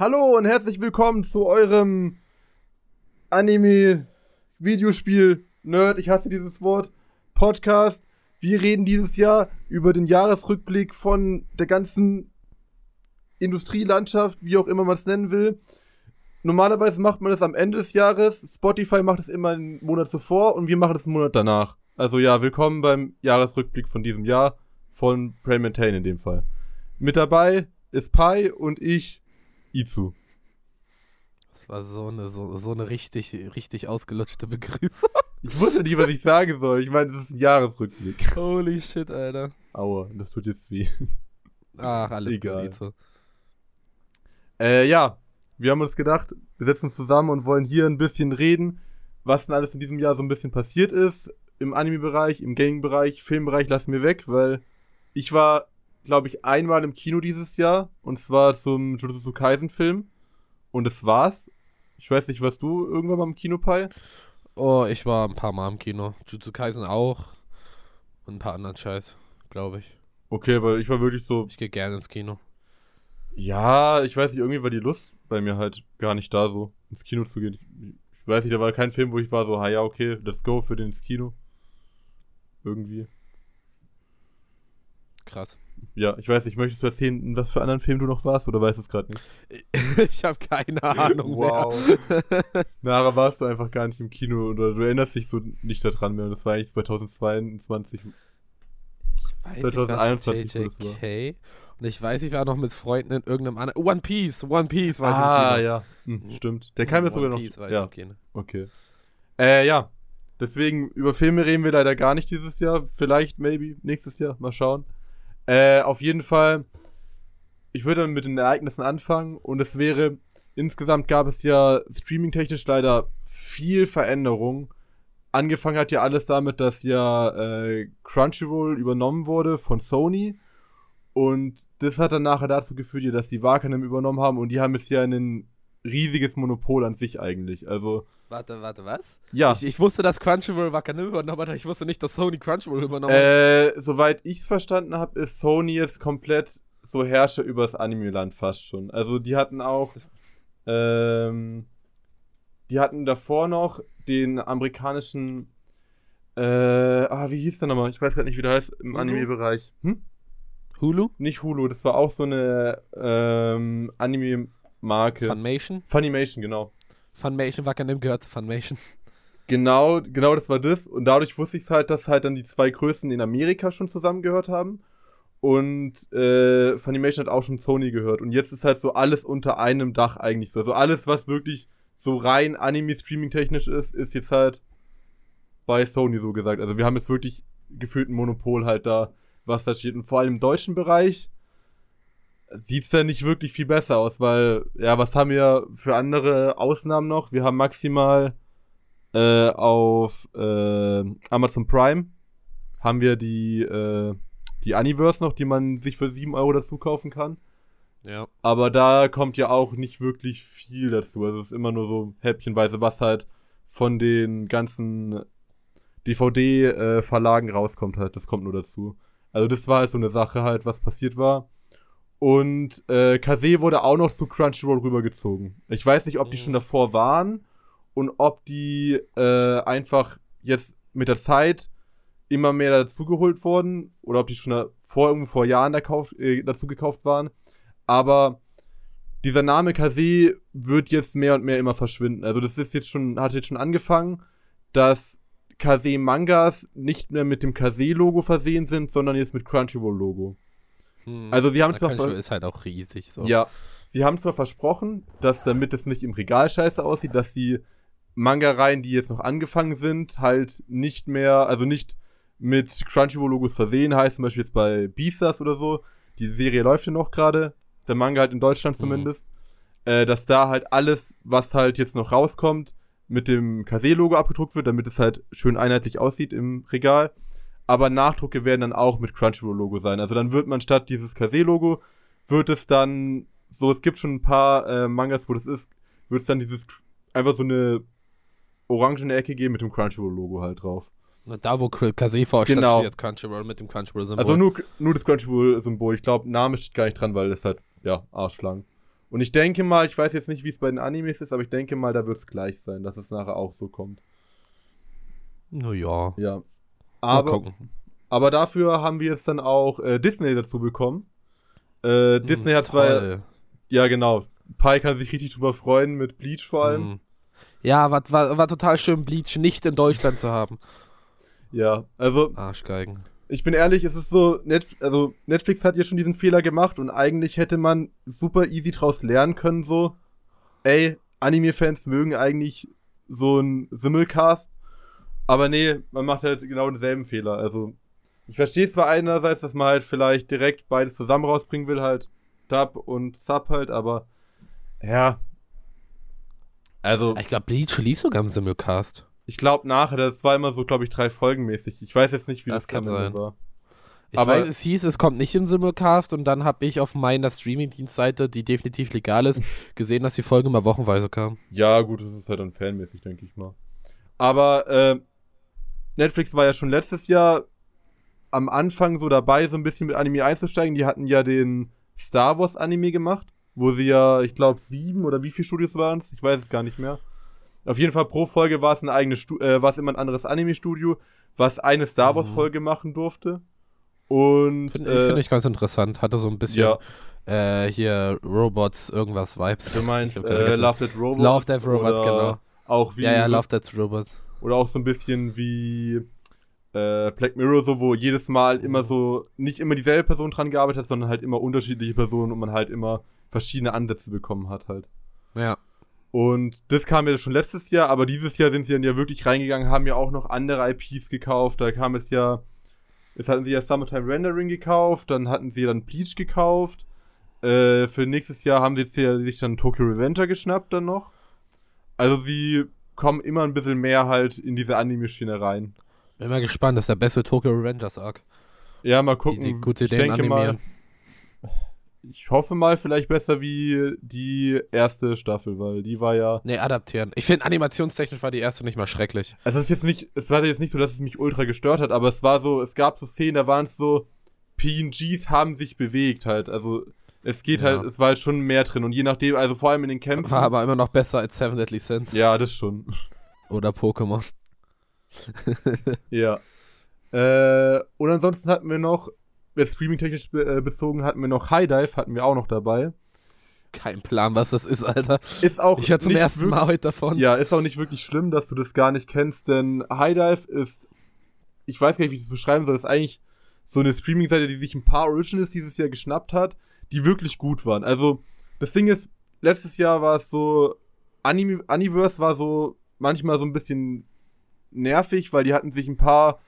Hallo und herzlich willkommen zu eurem Anime-Videospiel Nerd, ich hasse dieses Wort, Podcast. Wir reden dieses Jahr über den Jahresrückblick von der ganzen Industrielandschaft, wie auch immer man es nennen will. Normalerweise macht man das am Ende des Jahres. Spotify macht es immer einen Monat zuvor und wir machen es einen Monat danach. Also ja, willkommen beim Jahresrückblick von diesem Jahr von Pray Maintain in dem Fall. Mit dabei ist Pi und ich, Izu. Das war so eine, so, so eine richtig, richtig ausgelutschte Begrüßung. Ich wusste nicht, was ich sagen soll. Ich meine, das ist ein Jahresrückblick. Holy shit, Alter. Aua, das tut jetzt weh. Ach, alles Egal. gut, Izo. Äh, ja, wir haben uns gedacht, wir setzen uns zusammen und wollen hier ein bisschen reden, was denn alles in diesem Jahr so ein bisschen passiert ist. Im Anime-Bereich, im Gaming-Bereich, Filmbereich lassen wir weg, weil ich war, glaube ich, einmal im Kino dieses Jahr und zwar zum Jujutsu Kaisen-Film. Und das war's. Ich weiß nicht, was du irgendwann mal im Kino, Pi? Oh, ich war ein paar Mal im Kino. Jutsu Kaisen auch. Und ein paar anderen Scheiß, glaube ich. Okay, weil ich war wirklich so, Ich gehe gerne ins Kino. Ja, ich weiß nicht, irgendwie war die Lust bei mir halt gar nicht da, so ins Kino zu gehen. Ich, ich weiß nicht, da war kein Film, wo ich war so, ha ja, okay, let's go für den ins Kino. Irgendwie. Krass. Ja, ich weiß nicht, möchtest du erzählen, in was für anderen Film du noch warst oder weißt du es gerade nicht? Ich habe keine Ahnung Wow. Nachher warst du einfach gar nicht im Kino oder du erinnerst dich so nicht daran mehr. Das war eigentlich 2022. Ich weiß, 2021 ich war muss zu es JJK. Und ich weiß, ich war noch mit Freunden in irgendeinem anderen. One Piece, One Piece war ich ah, im Kino. ja. Hm, stimmt. Der kam jetzt One sogar noch. Piece war ich ja, im Kino. okay. Äh, ja. Deswegen, über Filme reden wir leider gar nicht dieses Jahr. Vielleicht, maybe, nächstes Jahr. Mal schauen. Äh, auf jeden Fall, ich würde dann mit den Ereignissen anfangen und es wäre, insgesamt gab es ja streaming-technisch leider viel Veränderung. Angefangen hat ja alles damit, dass ja äh, Crunchyroll übernommen wurde von Sony und das hat dann nachher dazu geführt, dass die Wakanim übernommen haben und die haben jetzt ja ein riesiges Monopol an sich eigentlich. Also, Warte, warte, was? ja. Ich, ich wusste, dass Crunchyroll Wakanim übernommen hat, aber ich wusste nicht, dass Sony Crunchyroll übernommen hat. Äh, soweit ich es verstanden habe, ist Sony jetzt komplett so Herrscher über das Anime-Land fast schon. Also die hatten auch, ähm, die hatten davor noch den amerikanischen, äh, ah, wie hieß der nochmal? Ich weiß gerade nicht, wie der heißt im? Anime-Bereich. Hm? Hulu? Nicht Hulu, das war auch so eine ähm, Anime-Marke. Funimation? Funimation, genau. Funimation Wakanim gehört zu Funimation. Genau, genau das war das. Und dadurch wusste ich halt, dass halt dann die zwei Größen in Amerika schon zusammengehört haben. Und äh, Funimation hat auch schon Sony gehört. Und jetzt ist halt so alles unter einem Dach eigentlich so. Also alles, was wirklich so rein Anime-Streaming-technisch ist, ist jetzt halt bei Sony so gesagt. Also wir haben jetzt wirklich gefühlt ein Monopol halt da, was da steht. Und vor allem im deutschen Bereich sieht es ja nicht wirklich viel besser aus, weil, ja, was haben wir für andere Ausnahmen noch? Wir haben maximal äh, auf äh, Amazon Prime haben wir die, äh, die Universe noch, die man sich für 7 Euro dazu kaufen kann. Ja. Aber da kommt ja auch nicht wirklich viel dazu. Also es ist immer nur so häppchenweise, was halt von den ganzen DVD-Verlagen rauskommt halt. Das kommt nur dazu. Also das war halt so eine Sache halt, was passiert war. Und äh, Kase wurde auch noch zu Crunchyroll rübergezogen. Ich weiß nicht, ob die schon davor waren und ob die äh, einfach jetzt mit der Zeit immer mehr dazugeholt wurden oder ob die schon vor, irgendwo vor Jahren da kauf, äh, dazu gekauft waren. Aber dieser Name Kase wird jetzt mehr und mehr immer verschwinden. Also das ist jetzt schon, hat jetzt schon angefangen, dass Kase Mangas nicht mehr mit dem Kase-Logo versehen sind, sondern jetzt mit Crunchyroll-Logo. Hm. Also sie haben zwar ist halt auch riesig. So. Ja. Sie haben zwar versprochen, dass damit es nicht im Regal scheiße aussieht, dass die Manga-Reihen, die jetzt noch angefangen sind, halt nicht mehr, also nicht mit Crunchyroll-Logos versehen, heißt zum Beispiel jetzt bei Beastars oder so, die Serie läuft ja noch gerade, der Manga halt in Deutschland Mhm. zumindest, äh, dass da halt alles, was halt jetzt noch rauskommt, mit dem Kase-Logo abgedruckt wird, damit es halt schön einheitlich aussieht im Regal. Aber Nachdrucke werden dann auch mit Crunchyroll-Logo sein. Also dann wird man statt dieses Kase-Logo, wird es dann, so es gibt schon ein paar äh, Mangas, wo das ist, wird es dann dieses, einfach so eine orangene Ecke geben mit dem Crunchyroll-Logo halt drauf. Da, wo Kase vorstand, Genau. steht jetzt Crunchyroll mit dem Crunchyroll-Symbol. Also nur, nur das Crunchyroll-Symbol. Ich glaube, Name steht gar nicht dran, weil das halt, ja, arschlang. Und ich denke mal, ich weiß jetzt nicht, wie es bei den Animes ist, aber ich denke mal, da wird es gleich sein, dass es nachher auch so kommt. Naja. Ja. Aber, aber dafür haben wir jetzt dann auch äh, Disney dazu bekommen. Äh, Disney hat zwar, Toll. ja genau, Pi kann sich richtig drüber freuen, mit Bleach vor allem. Mhm. Ja, war, war, war total schön, Bleach nicht in Deutschland zu haben. Ja, also Arschgeigen. ich bin ehrlich, es ist so, Net also Netflix hat ja schon diesen Fehler gemacht und eigentlich hätte man super easy draus lernen können, so, ey, Anime-Fans mögen eigentlich so ein Simulcast, aber nee, man macht halt genau denselben Fehler. Also, ich verstehe zwar einerseits, dass man halt vielleicht direkt beides zusammen rausbringen will, halt Dub und Sub halt, aber ja. Also, Ich glaube, Bleach lief sogar im Simulcast. ich glaube nachher, das war immer so, glaube ich, drei Folgen mäßig. Ich weiß jetzt nicht, wie Das das, kann sein. war. Ich Aber- weiß, es hieß, es kommt nicht im Simulcast und dann habe ich auf meiner Streaming-Dienstseite, die definitiv legal ist, gesehen, dass die Folge mal wochenweise kam. Ja, gut, das ist halt dann fanmäßig, denke ich mal. Aber äh, Netflix war ja schon letztes Jahr am Anfang so dabei, so ein bisschen mit Anime einzusteigen. Die hatten ja den Star Wars Anime gemacht, wo sie ja, ich glaube, sieben oder wie viele Studios waren es? Ich weiß es gar nicht mehr. Auf jeden Fall pro Folge war es eine eigene Stu äh, war es immer ein anderes Anime-Studio, was eine Star Mhm. Wars-Folge machen durfte. Und Finde äh, find ich ganz interessant. Hatte so ein bisschen ja, äh, hier Robots, irgendwas Vibes. du meinst äh. Love That Robot. Love Death Robot, genau. Auch wie Ja, ja, Love Death Robots. Oder auch so ein bisschen wie äh, Black Mirror, so wo jedes Mal immer so nicht immer dieselbe Person dran gearbeitet hat, sondern halt immer unterschiedliche Personen und man halt immer verschiedene Ansätze bekommen hat halt. Ja. Und das kam ja schon letztes Jahr, aber dieses Jahr sind sie dann ja wirklich reingegangen, haben ja auch noch andere IPs gekauft. Da kam es ja, jetzt hatten sie ja Summertime Rendering gekauft, dann hatten sie dann Bleach gekauft. Äh, für nächstes Jahr haben sie jetzt ja sich dann Tokyo Revenger geschnappt dann noch. Also sie kommen immer ein bisschen mehr halt in diese Anime-Schiene rein. Bin mal gespannt, das ist der beste Tokyo Revengers Arc. Ja, mal Die, gucken. die gute ich denke mal, animieren. ich hoffe mal vielleicht besser wie die erste Staffel, weil die war ja. Nee, adaptieren. Ich finde, animationstechnisch war die erste nicht mal schrecklich. Also es ist jetzt nicht, es war jetzt nicht so, dass es mich ultra gestört hat, aber es war so, es gab so Szenen, da waren es so, PNGs haben sich bewegt halt. Also es geht Ja. halt, es war halt schon mehr drin und je nachdem, also vor allem in den Kämpfen. War aber immer noch besser als Seven Deadly Sins. ja, das schon. Oder Pokémon. Ja. Äh, und ansonsten hatten wir noch, äh, streaming-technisch be äh, bezogen, hatten wir noch High Dive, hatten wir auch noch dabei. Kein Plan, was das ist, Alter. Ist auch Ich höre zum ersten Mal heute davon. Ja, ist auch nicht wirklich schlimm, dass du das gar nicht kennst, denn High Dive ist, ich weiß gar nicht, wie ich das beschreiben soll, ist eigentlich so eine Streaming-Seite, die sich ein paar Originals dieses Jahr geschnappt hat, die wirklich gut waren. Also, das Ding ist, letztes Jahr war es so, Anime, Universe war so manchmal so ein bisschen nervig, weil die hatten sich ein paar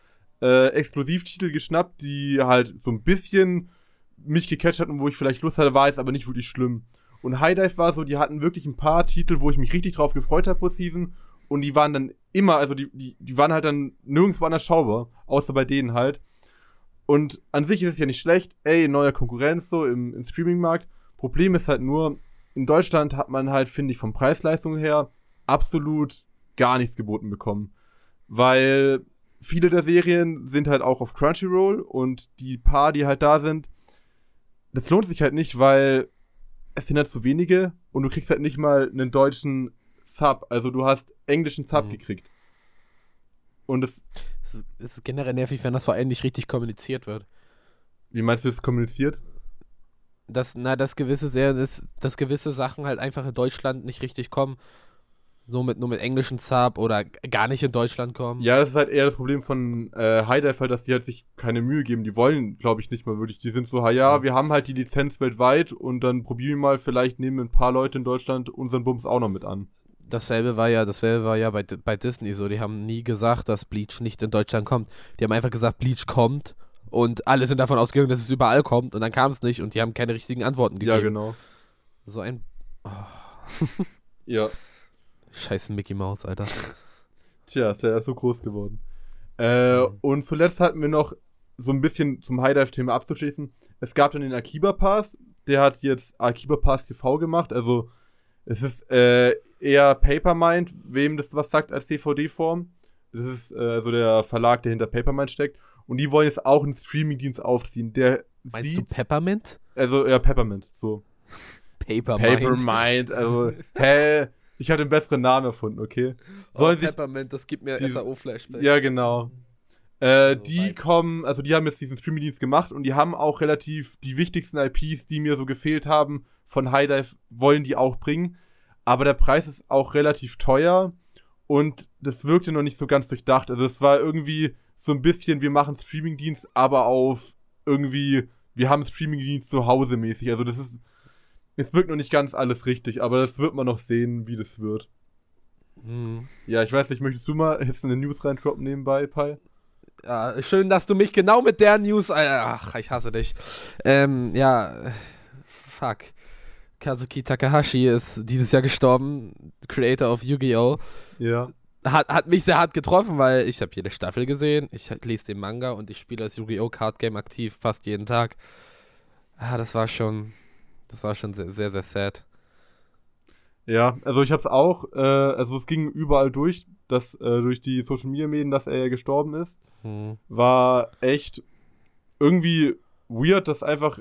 äh, Exklusivtitel geschnappt, die halt so ein bisschen mich gecatcht hatten, wo ich vielleicht Lust hatte, war jetzt aber nicht wirklich schlimm. Und High Dive war so, die hatten wirklich ein paar Titel, wo ich mich richtig drauf gefreut habe pro Season. Und die waren dann immer, also die, die, die waren halt dann nirgendwo anders schaubar, außer bei denen halt. Und an sich ist es ja nicht schlecht, ey, neuer Konkurrenz so im, im Streaming-Markt. Problem ist halt nur, in Deutschland hat man halt, finde ich, vom Preis-Leistung her absolut gar nichts geboten bekommen. Weil viele der Serien sind halt auch auf Crunchyroll und die paar, die halt da sind, das lohnt sich halt nicht, weil es sind halt zu wenige und du kriegst halt nicht mal einen deutschen Sub. Also du hast englischen Sub Mhm. gekriegt. Und Es ist- es ist generell nervig, wenn das vor allem nicht richtig kommuniziert wird. wie meinst du das kommuniziert? Dass, na, dass gewisse, sehr, dass, dass gewisse Sachen halt einfach in Deutschland nicht richtig kommen. So mit, nur mit englischen Sub oder gar nicht in Deutschland kommen. Ja, das ist halt eher das Problem von äh, Dive, halt, dass die halt sich keine Mühe geben. Die wollen, glaube ich, nicht mal wirklich. Die sind so, ha, ja, Ja. wir haben halt die Lizenz weltweit und dann probieren wir mal, vielleicht nehmen ein paar Leute in Deutschland unseren Bums auch noch mit an. Dasselbe war ja, dasselbe war ja bei, bei Disney so. Die haben nie gesagt, dass Bleach nicht in Deutschland kommt. Die haben einfach gesagt, Bleach kommt und alle sind davon ausgegangen, dass es überall kommt und dann kam es nicht und die haben keine richtigen Antworten gegeben. Ja, genau. So ein Ja. scheiß Mickey Mouse, Alter. Tja, ist ja so groß geworden. Äh, Mhm. und zuletzt hatten wir noch so ein bisschen zum High Dive-Thema abzuschließen. Es gab dann den Akiba Pass, der hat jetzt Akiba Pass TV gemacht. Also, es ist äh, eher Papermind, wem das was sagt als DVD-Form. Das ist äh, also der Verlag, der hinter Papermind steckt. Und die wollen jetzt auch einen Streaming-Dienst aufziehen, der Meinst sieht. du Peppermint? also, ja, Peppermint, so. Papermind. Papermind, also, hä? Ich habe den besseren Namen erfunden, okay? Sollen oh, Peppermint, das gibt mir SAO-Flashback. Ja, genau. Äh, also die kommen, also die haben jetzt diesen Streaming-Dienst gemacht und die haben auch relativ die wichtigsten IPs, die mir so gefehlt haben, von High Dive, wollen die auch bringen. Aber der Preis ist auch relativ teuer und das wirkte noch nicht so ganz durchdacht. Also es war irgendwie so ein bisschen, wir machen Streaming-Dienst, aber auf irgendwie, wir haben Streaming-Dienst zu Hause mäßig. Also das ist es wirkt noch nicht ganz alles richtig, aber das wird man noch sehen, wie das wird. Hm. Ja, ich weiß nicht, möchtest du mal jetzt eine News reindroppen nebenbei, Pi? Ja, schön, dass du mich genau mit der News. Ach, ich hasse dich. Ähm, ja. Fuck. Kazuki Takahashi ist dieses Jahr gestorben, Creator of Yu-Gi-Oh! Ja. Hat, hat mich sehr hart getroffen, weil ich habe jede Staffel gesehen, ich lese den Manga und ich spiele das Yu-Gi-Oh! Card Game aktiv fast jeden Tag. Ah, das war schon, das war schon sehr, sehr, sehr sad. Ja, also ich hab's auch, äh, also es ging überall durch, dass äh, durch die Social Media Medien, dass er ja gestorben ist. Hm. War echt irgendwie weird, dass einfach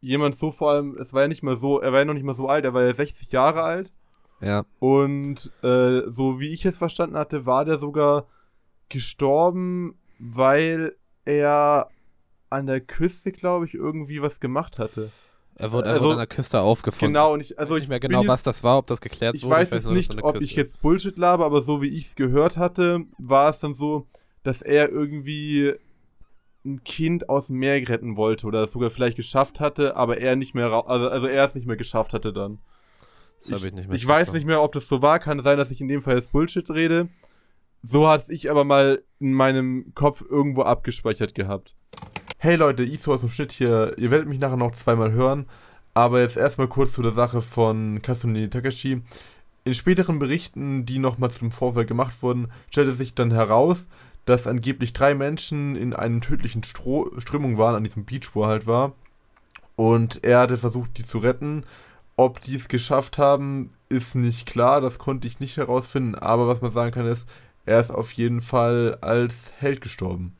jemand so vor allem, es war ja nicht mal so, er war ja noch nicht mal so alt, er war ja 60 Jahre alt. Ja. Und äh, so wie ich es verstanden hatte, war der sogar gestorben, weil er an der Küste, glaube ich, irgendwie was gemacht hatte. Er wurde, also, an der Küste aufgefunden. Genau, und ich, also ich weiß nicht mehr genau, was das war, ob das geklärt ich wurde. Weiß ich weiß jetzt nicht, ob ich jetzt Bullshit labe, aber so wie ich es gehört hatte, war es dann so, dass er irgendwie ein Kind aus dem Meer retten wollte oder es sogar vielleicht geschafft hatte, aber er nicht mehr, also, also er es nicht mehr geschafft hatte dann. Das habe ich nicht mehr. Ich weiß nicht mehr, ob das so war. Kann sein, dass ich in dem Fall jetzt Bullshit rede. So hat es ich aber mal in meinem Kopf irgendwo abgespeichert gehabt. Hey Leute, Iso aus dem Schnitt hier. Ihr werdet mich nachher noch zweimal hören. Aber jetzt erstmal kurz zu der Sache von Kasumi Takashi. In späteren Berichten, die nochmal zu dem Vorfall gemacht wurden, stellte sich dann heraus, dass angeblich drei Menschen in einer tödlichen Stro Strömung waren, an diesem Beach, wo er halt war. Und er hatte versucht, die zu retten. Ob die es geschafft haben, ist nicht klar. Das konnte ich nicht herausfinden. Aber was man sagen kann, ist, er ist auf jeden Fall als Held gestorben.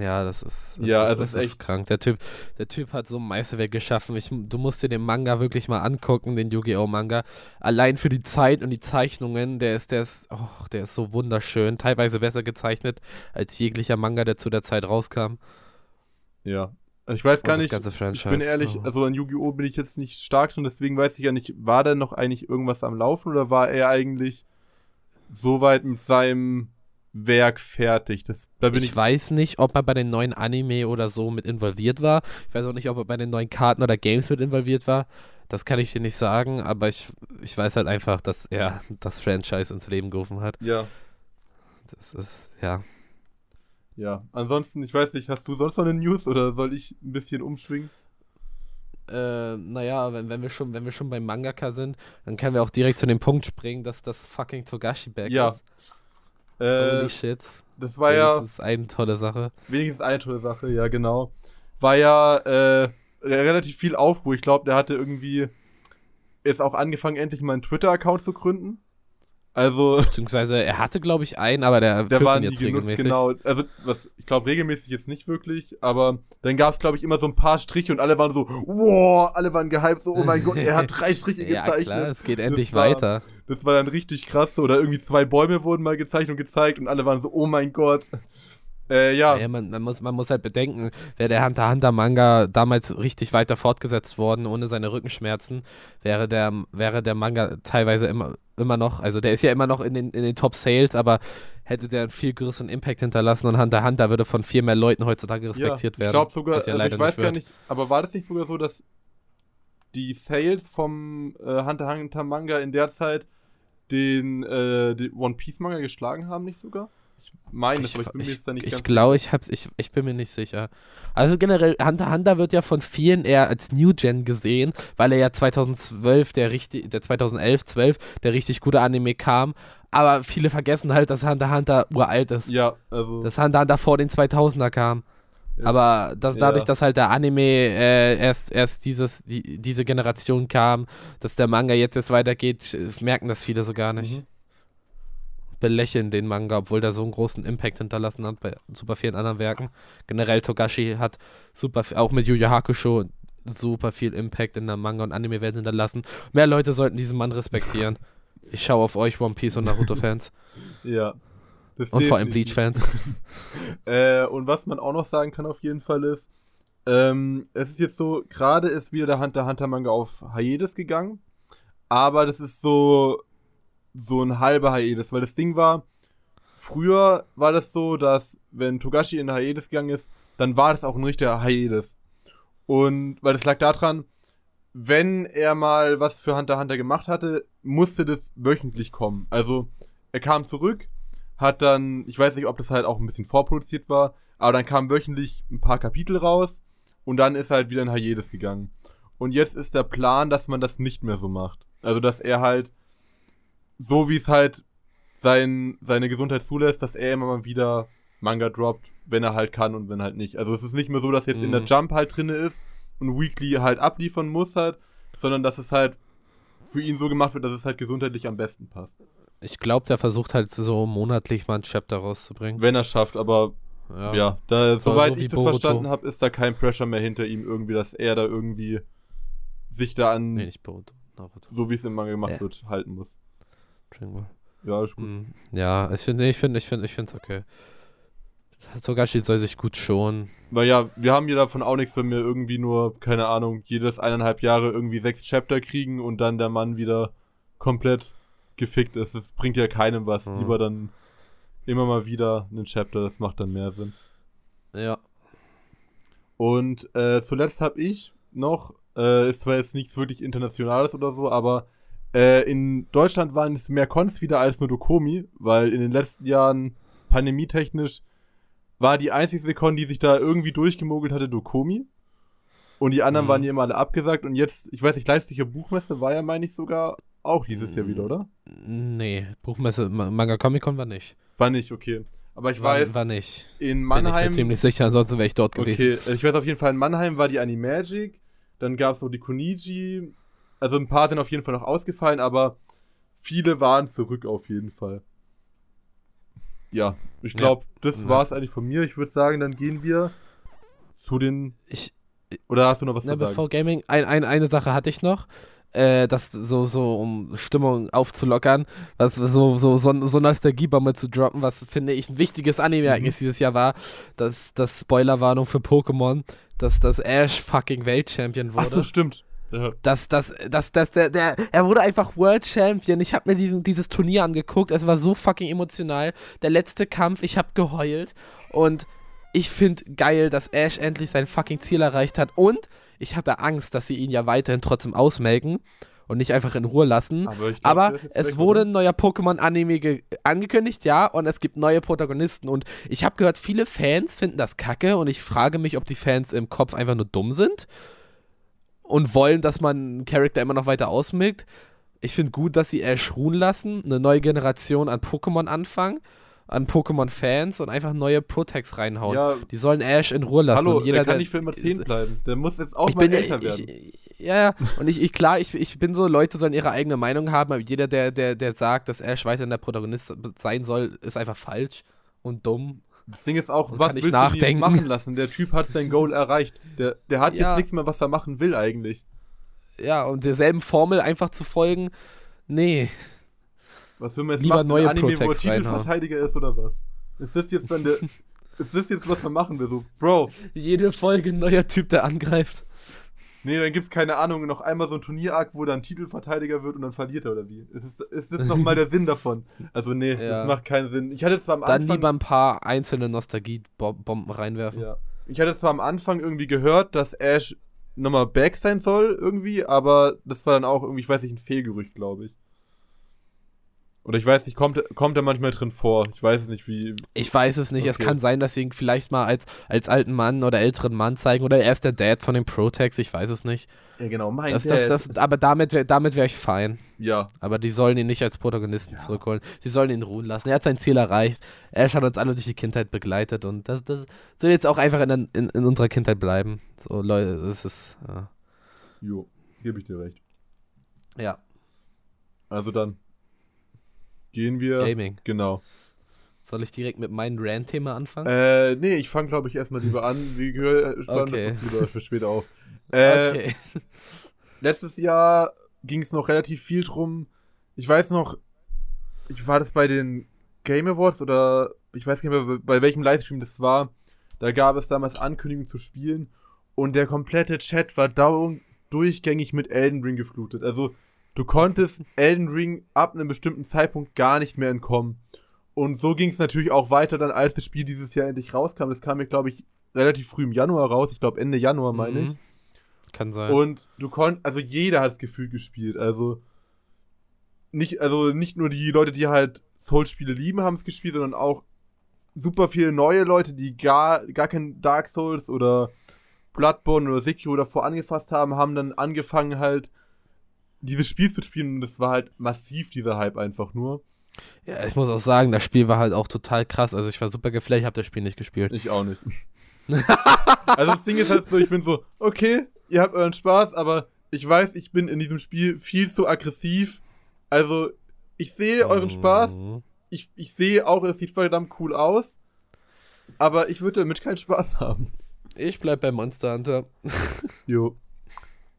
Ja, das ist, das ja, ist, das ist, echt krank. Der Typ, der Typ hat so ein Meisterwerk geschaffen. Ich, du musst dir den Manga wirklich mal angucken, den Yu-Gi-Oh! Manga. Allein für die Zeit und die Zeichnungen, der ist, der ist, oh, der ist so wunderschön. Teilweise besser gezeichnet als jeglicher Manga, der zu der Zeit rauskam. Ja. Also ich weiß gar nicht, ich bin ehrlich, oh. also an Yu-Gi-Oh! bin ich jetzt nicht stark drin, deswegen weiß ich ja nicht, war da noch eigentlich irgendwas am Laufen oder war er eigentlich so weit mit seinem Werk fertig. Das, da bin ich, ich weiß nicht, ob er bei den neuen Anime oder so mit involviert war. Ich weiß auch nicht, ob er bei den neuen Karten oder Games mit involviert war. Das kann ich dir nicht sagen, aber ich, ich weiß halt einfach, dass er das Franchise ins Leben gerufen hat. Ja. Das ist, ja. Ja, ansonsten, ich weiß nicht, hast du sonst noch eine News oder soll ich ein bisschen umschwingen? Äh, naja, wenn, wenn, wir schon, wenn wir schon beim Mangaka sind, dann können wir auch direkt zu dem Punkt springen, dass das fucking Togashi Back ja. ist. Äh, Holy shit. Das war wenigstens ja. eine tolle Sache. Wenigstens eine tolle Sache, ja, genau. War ja äh, relativ viel Aufruhr. Ich glaube, der hatte irgendwie jetzt auch angefangen, endlich mal einen Twitter-Account zu gründen. Also. Beziehungsweise er hatte, glaube ich, einen, aber der, der war jetzt genutzt, regelmäßig. Genau. Also, was, ich glaube, regelmäßig jetzt nicht wirklich, aber dann gab es, glaube ich, immer so ein paar Striche und alle waren so, wow, alle waren gehypt, so, oh mein Gott, er hat drei Striche gezeichnet. Ja, klar, es geht endlich war, weiter. Das war dann richtig krass, oder irgendwie zwei Bäume wurden mal gezeichnet und gezeigt und alle waren so, oh mein Gott. Äh, ja. ja man, man, muss, man muss halt bedenken, wäre der Hunter Hunter Manga damals richtig weiter fortgesetzt worden, ohne seine Rückenschmerzen, wäre der, wäre der Manga teilweise immer, immer noch, also der ist ja immer noch in den, in den Top Sales, aber hätte der einen viel größeren Impact hinterlassen und Hunter Hunter würde von viel mehr Leuten heutzutage respektiert ja, werden. Ich glaube sogar, ja also ich weiß gar nicht, aber war das nicht sogar so, dass die Sales vom äh, Hunter Hunter Manga in der Zeit den, äh, den One Piece Manga geschlagen haben, nicht sogar? meine ich, aber ich bin mir jetzt da nicht ich, ganz Ich glaube, ich hab's, ich, ich bin mir nicht sicher. Also generell, Hunter Hunter wird ja von vielen eher als New Gen gesehen, weil er ja 2012, der richtig, der 2011, 12, der richtig gute Anime kam. Aber viele vergessen halt, dass Hunter Hunter uralt ist. Ja, also. Dass Hunter Hunter vor den 2000er kam. Ja. Aber dass dadurch, ja. dass halt der Anime äh, erst, erst dieses, die, diese Generation kam, dass der Manga jetzt erst weitergeht, merken das viele so gar nicht. Mhm belächeln den Manga, obwohl der so einen großen Impact hinterlassen hat bei super vielen anderen Werken. Generell Togashi hat super, auch mit Yu Yu Hakusho super viel Impact in der Manga- und Anime-Welt hinterlassen. Mehr Leute sollten diesen Mann respektieren. Ich schaue auf euch, One Piece und Naruto-Fans. Ja. Das Und vor allem. Bleach-Fans. Äh, und was man auch noch sagen kann auf jeden Fall ist, ähm, es ist jetzt so, gerade ist wieder der Hunter Hunter Manga auf Hiatus gegangen, aber das ist so so ein halber Hiatus, weil das Ding war, früher war das so, dass wenn Togashi in Hiatus gegangen ist, dann war das auch ein richtiger Hiatus. Und weil das lag daran, wenn er mal was für Hunter Hunter gemacht hatte, musste das wöchentlich kommen. Also er kam zurück, hat dann, ich weiß nicht, ob das halt auch ein bisschen vorproduziert war, aber dann kamen wöchentlich ein paar Kapitel raus und dann ist er halt wieder in Hiatus gegangen. Und jetzt ist der Plan, dass man das nicht mehr so macht. Also, dass er halt, so wie es halt sein, seine Gesundheit zulässt, dass er immer mal wieder Manga droppt, wenn er halt kann und wenn halt nicht. Also, es ist nicht mehr so, dass jetzt in der Mhm. Jump halt drinne ist und Weekly halt abliefern muss halt, sondern dass es halt für ihn so gemacht wird, dass es halt gesundheitlich am besten passt. Ich glaube, der versucht halt so monatlich mal ein Chapter rauszubringen. Wenn er schafft, aber Ja, da, So- soweit so ich das Boruto. verstanden habe, ist da kein Pressure mehr hinter ihm irgendwie, dass er da irgendwie sich da an, Nee, nicht Boruto. Naruto. so wie es im Manga gemacht Ja. wird, halten muss. Dragon. Ja, ist gut. Mm, Ja, ich finde, ich finde, ich finde, ich finde es okay. Togashi soll sich gut schonen. Weil ja, wir haben ja davon auch nichts, wenn wir irgendwie nur, keine Ahnung, jedes eineinhalb Jahre irgendwie sechs Chapter kriegen und dann der Mann wieder komplett gefickt ist. Das bringt ja keinem was. Mhm. Lieber dann immer mal wieder einen Chapter, das macht dann mehr Sinn. Ja. Und äh, zuletzt habe ich noch, äh, ist zwar jetzt nichts wirklich Internationales oder so, aber äh, in Deutschland waren es mehr Cons wieder als nur Dokomi, weil in den letzten Jahren pandemietechnisch war die einzige Con, die sich da irgendwie durchgemogelt hatte, Dokomi. Und die anderen Mhm. waren ja immer alle abgesagt. Und jetzt, ich weiß nicht, Leipziger Buchmesse war ja, meine ich, sogar auch dieses Jahr wieder, oder? Nee, Buchmesse, Ma- Manga Comic Con war nicht. War nicht, okay. Aber ich war, weiß, war nicht. in Bin ich Mannheim. mir ziemlich sicher, ansonsten wäre ich dort gewesen. Okay, äh, ich weiß auf jeden Fall, in Mannheim war die Animagic, dann gab es noch die Koniji, also ein paar sind auf jeden Fall noch ausgefallen, aber viele waren zurück auf jeden Fall. Ja, ich Ja. glaube, das Ja. war es eigentlich von mir. Ich würde sagen, dann gehen wir zu den. Ich, Oder hast du noch was Na, zu sagen? bevor Gaming, ein, ein, eine Sache hatte ich noch. Äh, das so, so, um Stimmung aufzulockern, was so, so, so, so Nostalgiebombe zu droppen, was finde ich ein wichtiges Anime-Ereignis Mhm. dieses Jahr war, dass das Spoilerwarnung für Pokémon, dass das Ash fucking Weltchampion wurde. Ach so, stimmt. Ja. dass, dass, dass, dass der, der, er wurde einfach World Champion. Ich habe mir diesen, dieses Turnier angeguckt. Es war so fucking emotional. Der letzte Kampf, ich habe geheult. Und ich finde geil, dass Ash endlich sein fucking Ziel erreicht hat. Und ich hatte Angst, dass sie ihn ja weiterhin trotzdem ausmelken und nicht einfach in Ruhe lassen. Aber, glaub, Aber es wurde ein neuer Pokémon-Anime ge- angekündigt, ja, und es gibt neue Protagonisten. Und ich habe gehört, viele Fans finden das kacke und ich frage mich, ob die Fans im Kopf einfach nur dumm sind und wollen, dass man einen Charakter immer noch weiter ausmilkt. Ich finde gut, dass sie Ash ruhen lassen, eine neue Generation an Pokémon anfangen, an Pokémon-Fans und einfach neue Protex reinhauen. Ja, Die sollen Ash in Ruhe lassen. hallo, und jeder, der kann der- nicht für immer 10 bleiben. Der muss jetzt auch ich mal bin älter ich, werden. ich, ja, ja, und ich, ich klar, ich, ich bin so, Leute sollen ihre eigene Meinung haben, aber jeder, der, der, der sagt, dass Ash weiterhin der Protagonist sein soll, ist einfach falsch und dumm. Das Ding ist auch, Und was willst du nachdenken? machen lassen? Der Typ hat sein Goal erreicht. Der, der hat Ja. jetzt nichts mehr, was er machen will eigentlich. Ja, und derselben Formel einfach zu folgen, nee. Was will man jetzt Lieber machen? neue Anime, wo Protex Titelverteidiger ist oder was? Ist das jetzt dann der. ist das jetzt, was man machen will? So, Bro, Jede Folge ein neuer Typ, der angreift. nee, dann gibt's keine Ahnung, noch einmal so ein Turnierakt, wo dann Titelverteidiger wird und dann verliert er oder wie? Ist, es, ist das nochmal der Sinn davon? Also, nee, Ja. das macht keinen Sinn. Ich hatte zwar am Dann Anfang. lieber ein paar einzelne Nostalgie-Bomben reinwerfen. Ja. Ich hatte zwar am Anfang irgendwie gehört, dass Ash nochmal back sein soll, irgendwie, aber das war dann auch irgendwie, ich weiß nicht, ein Fehlgerücht, glaube ich. Oder ich weiß nicht, kommt, kommt er manchmal drin vor? Ich weiß es nicht, wie. Ich weiß es nicht. Es Okay. kann sein, dass sie ihn vielleicht mal als, als alten Mann oder älteren Mann zeigen oder er ist der Dad von den Protex. Ich weiß es nicht. Ja, genau, mein Das, das, das, aber damit wäre damit wär ich fein. Ja, Aber die sollen ihn nicht als Protagonisten Ja. zurückholen. Sie sollen ihn ruhen lassen. Er hat sein Ziel erreicht. Ash hat uns alle durch die Kindheit begleitet und das, das soll jetzt auch einfach in, in, in unserer Kindheit bleiben. So, Leute, das ist. Ja. jo, gebe ich dir recht. ja. Also dann gehen wir. Gaming. Genau. Soll ich direkt mit meinem Rant-Thema anfangen? Äh, nee, ich fange, glaube ich, erstmal lieber an. Wie gehört, sparen Okay. das lieber für später auf. Äh, okay. letztes Jahr ging es noch relativ viel drum. Ich weiß noch, ich war das bei den Game Awards oder ich weiß nicht mehr, bei, bei welchem Livestream das war. Da gab es damals Ankündigungen zu spielen und der komplette Chat war dauernd durchgängig mit Elden Ring geflutet. Also du konntest Elden Ring ab einem bestimmten Zeitpunkt gar nicht mehr entkommen. Und so ging es natürlich auch weiter dann, als das Spiel dieses Jahr endlich rauskam. Das kam mir, glaube ich, relativ früh im Januar raus. Ich glaube Ende Januar, meine ich. Mhm. Kann sein. Und du konntest, also jeder hat es gefühlt gespielt. Also nicht, also nicht nur die Leute, die halt Souls-Spiele lieben, haben es gespielt, sondern auch super viele neue Leute, die gar, gar kein Dark Souls oder Bloodborne oder Sekiro davor angefasst haben, haben dann angefangen halt dieses Spiel zu spielen und das war halt massiv dieser Hype einfach nur. ja, ich muss auch sagen, das Spiel war halt auch total krass. Also ich war super geflasht, ich habe das Spiel nicht gespielt. Ich auch nicht. also das Ding ist halt so, ich bin so, okay, ihr habt euren Spaß, aber ich weiß, ich bin in diesem Spiel viel zu aggressiv. Also, ich sehe euren Spaß, Mhm. ich, ich sehe auch, es sieht verdammt cool aus, aber ich würde damit keinen Spaß haben. Ich bleib bei Monster Hunter. Jo.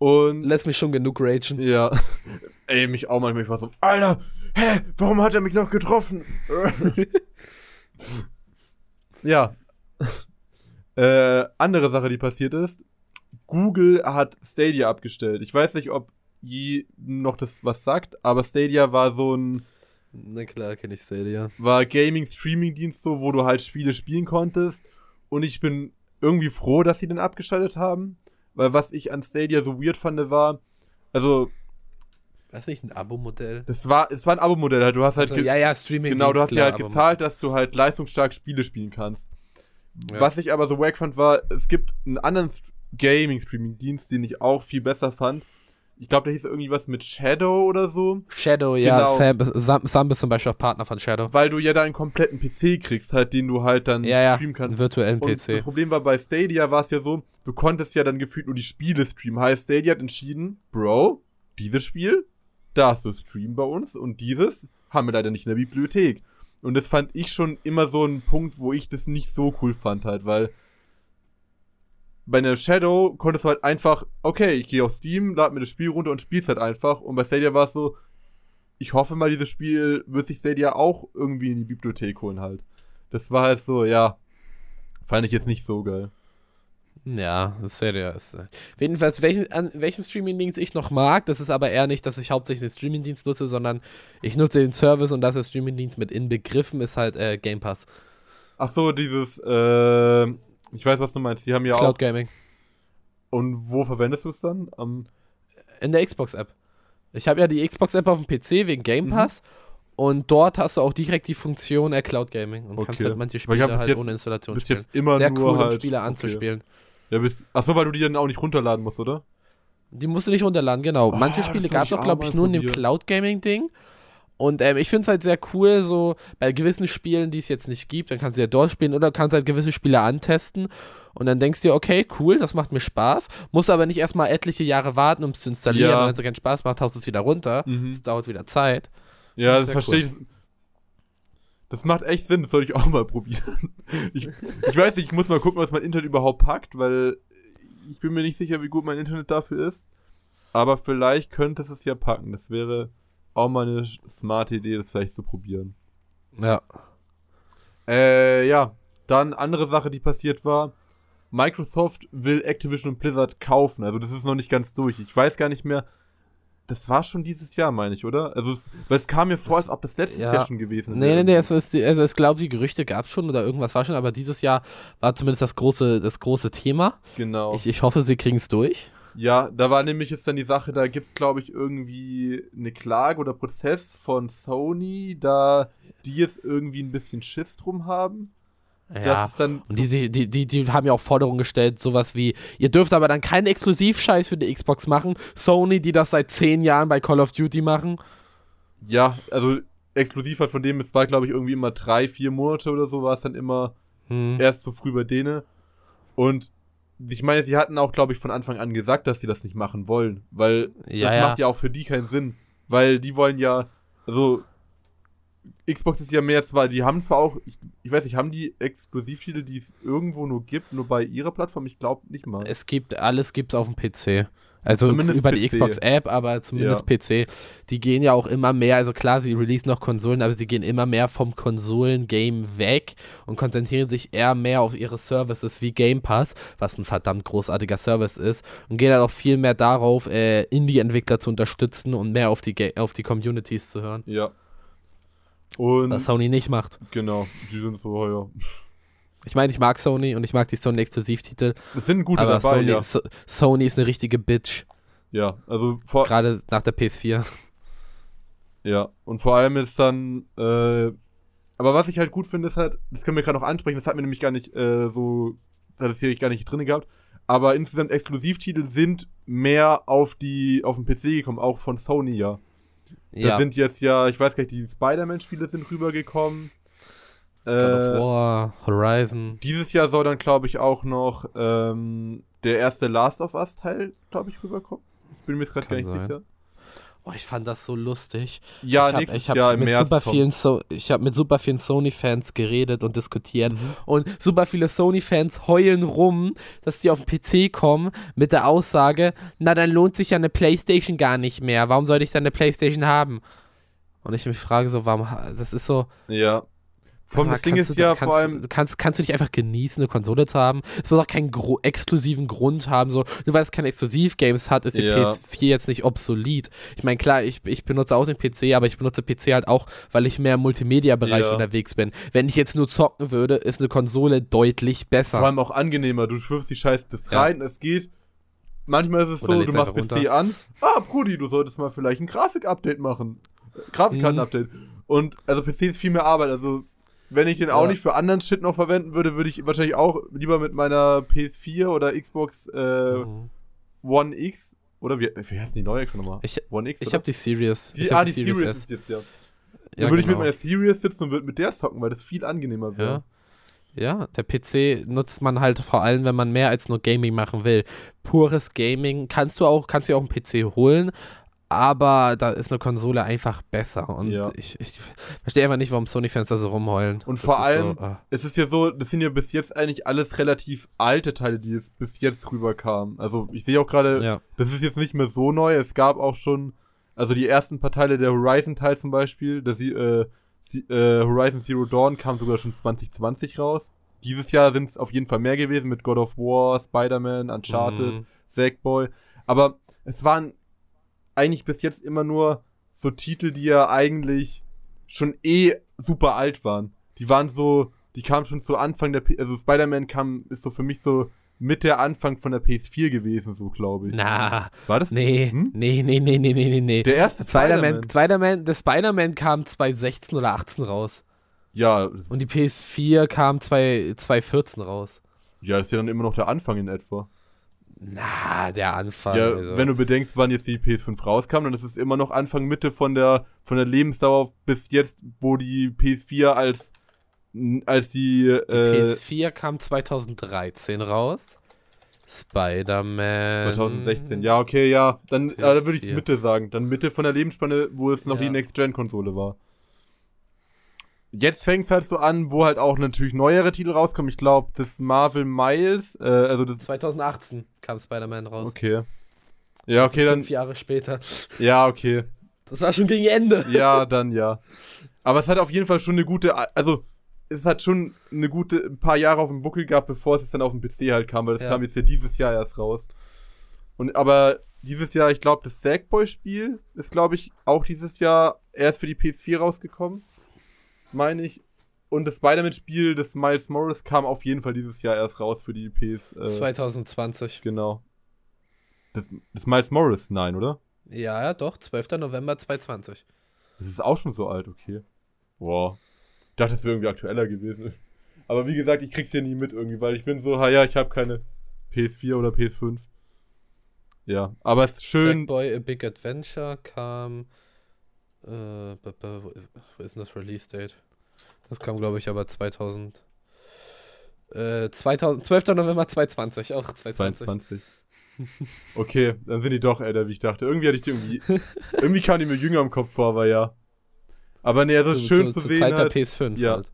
Und Lässt mich schon genug ragen. ja, ey, mich auch manchmal, ich war so, Alter, hä, warum hat er mich noch getroffen? ja. Äh, andere Sache, die passiert ist, Google hat Stadia abgestellt. Ich weiß nicht, ob je noch das was sagt, aber Stadia war so ein Na klar, kenne ich Stadia. war Gaming-Streaming-Dienst so, wo du halt Spiele spielen konntest. Und ich bin irgendwie froh, dass sie den abgeschaltet haben. Weil was ich an Stadia so weird fand, war, also, Das ist nicht ein Abo-Modell. das war, es war ein Abo-Modell. halt. Du hast halt, Also, ja, ja, Streaming. genau, du hast ja halt gezahlt, dass du halt leistungsstark Spiele spielen kannst. Ja. Was ich aber so wack fand, war, es gibt einen anderen St- Gaming-Streaming-Dienst, den ich auch viel besser fand. Ich glaube, der hieß irgendwie was mit Shadow oder so. Shadow, ja. Genau. Sam, Sam, Sam ist zum Beispiel auch Partner von Shadow. Weil du ja da einen kompletten PC kriegst, halt, den du halt dann Ja, ja. streamen kannst. Einen virtuellen Und das PC. Problem war bei Stadia war es ja so, du konntest ja dann gefühlt nur die Spiele streamen. Heißt, Stadia hat entschieden, Bro, dieses Spiel darfst du streamen bei uns und dieses haben wir leider nicht in der Bibliothek. Und das fand ich schon immer so ein Punkt, wo ich das nicht so cool fand halt, weil bei einer Shadow konntest du halt einfach, okay, ich gehe auf Steam, lade mir das Spiel runter und spiel's halt einfach. Und bei Stadia war es so, ich hoffe mal, dieses Spiel wird sich Stadia auch irgendwie in die Bibliothek holen halt. Das war halt so, ja, fand ich jetzt nicht so geil. Ja, Stadia ist. Äh. Jedenfalls, welchen, an, welchen Streaming-Dienst ich noch mag, das ist aber eher nicht, dass ich hauptsächlich den Streaming-Dienst nutze, sondern ich nutze den Service und das ist Streaming-Dienst mit inbegriffen, ist halt äh, Game Pass. Ach so, dieses, äh, ich weiß, was du meinst. Die haben ja Cloud auch. Gaming. Und wo verwendest du es dann? Am, In der Xbox-App. Ich habe ja die Xbox-App auf dem PC wegen Game Mhm. Pass. Und dort hast du auch direkt die Funktion äh, Cloud Gaming und kannst Okay. halt manche Spiele halt jetzt- ohne Installation bist spielen. jetzt immer Sehr cool, halt, um Spiele okay. anzuspielen. Ja, bist, ach so, weil du die dann auch nicht runterladen musst, oder? Die musst du nicht runterladen, genau. Oh, Manche das Spiele gab es auch, glaube ich, nur in dem. Cloud Gaming-Ding. Und ähm, ich finde es halt sehr cool, so bei gewissen Spielen, die es jetzt nicht gibt, dann kannst du ja dort spielen oder kannst halt gewisse Spiele antesten. Und dann denkst du dir, okay, cool, das macht mir Spaß. Musst aber nicht erstmal etliche Jahre warten, um es zu installieren. Ja. Und wenn es dir keinen Spaß macht, haust du es wieder runter. Mhm. Das dauert wieder Zeit. Ja, Das das, verstehe ich. Das macht echt Sinn, das soll ich auch mal probieren. Ich, ich weiß nicht, ich muss mal gucken, was mein Internet überhaupt packt, weil ich bin mir nicht sicher, wie gut mein Internet dafür ist. Aber vielleicht könnte es es ja packen. Das wäre auch mal eine smarte Idee, das vielleicht zu probieren. Ja. Äh, ja. Dann andere Sache, die passiert war. Microsoft will Activision und Blizzard kaufen. Also das ist noch nicht ganz durch. Ich weiß gar nicht mehr. Das war schon dieses Jahr, meine ich, oder? Also es, weil es kam mir vor, als ob das letztes ja. Jahr schon gewesen Nee, wäre. nee, nee, es ist, die- also ich glaube, die Gerüchte gab es schon oder irgendwas war schon, aber dieses Jahr war zumindest das große, das große Thema. Genau. Ich, ich hoffe, sie kriegen es durch. Ja, da war nämlich jetzt dann die Sache, da gibt es, glaube ich, irgendwie eine Klage oder Prozess von Sony, da die jetzt irgendwie ein bisschen Schiss drum haben. Ja. Und die, die, die, die haben ja auch Forderungen gestellt, sowas wie, ihr dürft aber dann keinen Exklusivscheiß für die Xbox machen. Sony, die das seit zehn Jahren bei Call of Duty machen. Ja, also exklusiv halt von dem, es war, glaube ich, irgendwie immer drei, vier Monate oder so, war es dann immer Hm. erst so früh bei denen. Und ich meine, sie hatten auch, glaube ich, von Anfang an gesagt, dass sie das nicht machen wollen, weil Ja, das ja. macht ja auch für die keinen Sinn, weil die wollen ja, also Xbox ist ja mehr zwar, die haben zwar auch, ich, ich weiß nicht, haben die Exklusivtitel, die es irgendwo nur gibt, nur bei ihrer Plattform? Ich glaube nicht mal. Es gibt, alles gibt es auf dem PC. Also Zumindest über die. Xbox-App, aber zumindest PC. Die gehen ja auch immer mehr, also klar, sie releasen noch Konsolen, aber sie gehen immer mehr vom Konsolen-Game weg und konzentrieren sich eher mehr auf ihre Services wie Game Pass, was ein verdammt großartiger Service ist, und gehen halt auch viel mehr darauf, äh, Indie-Entwickler zu unterstützen und mehr auf die, Ga- auf die Communities zu hören. Ja. Und Was Sony nicht macht. genau, die sind so, ja. Ich meine, ich mag Sony und ich mag die Sony-Exklusivtitel, Es sind gute aber dabei, Sony, ja. so, Sony ist eine richtige Bitch, Ja, also vor, gerade nach der PS4. Ja, und vor allem ist dann, äh, aber was ich halt gut finde, ist halt, das können wir gerade noch ansprechen, das hat mir nämlich gar nicht äh, so, das hat es hier gar nicht drin gehabt, aber insgesamt Exklusivtitel sind mehr auf die, auf den PC gekommen, auch von Sony ja. Da Ja, sind jetzt ja, ich weiß gar nicht, die Spider-Man-Spiele sind rübergekommen. God of Äh, War, Horizon. dieses Jahr soll dann, glaube ich, auch noch ähm, der erste Last of Us-Teil, glaube ich, rüberkommen. Ich bin mir jetzt gerade gar nicht sein. sicher. Oh, ich fand das so lustig. Ja, ich hab, ich hab Jahr mit März super vielen so ich habe mit super vielen Sony-Fans geredet und diskutiert Mhm. und super viele Sony-Fans heulen rum, dass die auf den PC kommen mit der Aussage, na dann lohnt sich ja eine Playstation gar nicht mehr. Warum sollte ich dann eine Playstation haben? Und ich mich frage so, warum das ist so Ja. Vom aber das Ding ist du, ja kannst, vor allem, kannst, kannst du nicht einfach genießen, eine Konsole zu haben? Es muss auch keinen exklusiven Grund haben. So, nur weil es keine Exklusivgames hat, ist die Ja. PS4 jetzt nicht obsolet. Ich meine, klar, ich, ich benutze auch den PC, aber ich benutze PC halt auch, weil ich mehr im Multimedia-Bereich Ja. unterwegs bin. Wenn ich jetzt nur zocken würde, ist eine Konsole deutlich besser. vor allem auch angenehmer. Du wirfst die Scheiße das Ja. rein, es geht. Manchmal ist es Oder so, du machst PC an. Ah, Brudi, du solltest mal vielleicht ein Grafik-Update machen. Grafikkarten-Update. Und also PC ist viel mehr Arbeit. Also, wenn ich den auch Ja. nicht für anderen Shit noch verwenden würde, würde ich wahrscheinlich auch lieber mit meiner PS4 oder Xbox äh, Mhm. One X oder wie, wie heißt die neue nochmal? Ich, One X? ich habe die Series. die, ich ah, hab die Series, S. ist jetzt, ja. Ja, würde ich mit genau. meiner Series sitzen und würde mit der zocken, weil das viel angenehmer wäre. Ja. Ja, der PC nutzt man halt vor allem, wenn man mehr als nur Gaming machen will. Pures Gaming kannst du auch, kannst du auch einen PC holen, aber da ist eine Konsole einfach besser. Und Ja. ich, ich verstehe einfach nicht, warum Sony-Fans da so rumheulen. Und Das vor allem- So, ah. Es ist ja so, das sind ja bis jetzt eigentlich alles relativ alte Teile, die es bis jetzt rüberkamen. Also ich sehe auch gerade, ja. das ist jetzt nicht mehr so neu. Es gab auch schon, also die ersten paar Teile der Horizon-Teil zum Beispiel, Sie- äh, Sie- äh, Horizon Zero Dawn kam sogar schon 2020 raus. Dieses Jahr sind es auf jeden Fall mehr gewesen mit God of War, Spider-Man, Uncharted, Mhm. Sackboy. Aber es waren eigentlich bis jetzt immer nur so Titel, die ja eigentlich schon eh super alt waren. Die waren so, die kamen schon zu Anfang der, P also Spider-Man kam, ist so für mich so mit der Anfang von der PS4 gewesen, so glaube ich. Na, War das? nee, Hm? nee, nee, nee, nee, nee, nee, nee. Der erste Spider-Man, Spider-Man. Spider-Man, der Spider-Man kam 2016 oder 18 raus. ja, Und die PS4 kam 2 2014 raus. ja, das ist ja dann immer noch der Anfang in etwa. Na, der Anfang. ja, also. wenn du bedenkst, wann jetzt die PS5 rauskam, dann ist es immer noch Anfang Mitte von der von der Lebensdauer bis jetzt, wo die PS4 als als die, Die äh, PS4 kam 2013 raus. Spider-Man. 2016. Ja, okay, ja. Dann, ja, dann würde ich PS4. Mitte sagen. Dann Mitte von der Lebensspanne, wo es noch Ja. die Next-Gen-Konsole war. Jetzt fängt es halt so an, wo halt auch natürlich neuere Titel rauskommen. Ich glaube, das Marvel Miles, äh, also das. 2018 kam Spider-Man raus. Okay. Ja, okay, Also dann. Fünf Jahre später. Ja, okay. Das war schon gegen Ende. Ja, dann ja. Aber es hat auf jeden Fall schon eine gute, also es hat schon eine gute, ein paar Jahre auf dem Buckel gehabt, bevor es dann auf dem PC halt kam, weil das Ja. kam jetzt ja dieses Jahr erst raus. Und aber dieses Jahr, ich glaube, das Sackboy-Spiel ist, glaube ich, auch dieses Jahr erst für die PS4 rausgekommen. Meine ich. Und das Spider-Man-Spiel des Miles Morris kam auf jeden Fall dieses Jahr erst raus für die PS. Äh, 2020. genau. Das, das Miles Morris, nein, oder? Ja, ja, doch. 12. November 2020. Das ist auch schon so alt, okay. Wow. Ich dachte, das wäre irgendwie aktueller gewesen. Aber wie gesagt, ich krieg's hier nie mit irgendwie, weil ich bin so, ha ja, ich habe keine PS4 oder PS5. Ja, aber es ist schön. Sackboy A Big Adventure kam. Äh, wo wo ist denn das Release Date? Das kam, glaube ich, aber 2000. Äh, 2000, 12. November 2020, auch 2020. 22. Okay, dann sind die doch älter, wie ich dachte. Irgendwie hatte ich die irgendwie. irgendwie kam die mir jünger im Kopf vor, aber ja. Aber nee, also zu, schön zu, zu, zu sehen. Zeit halt. der PS5 Ja. halt.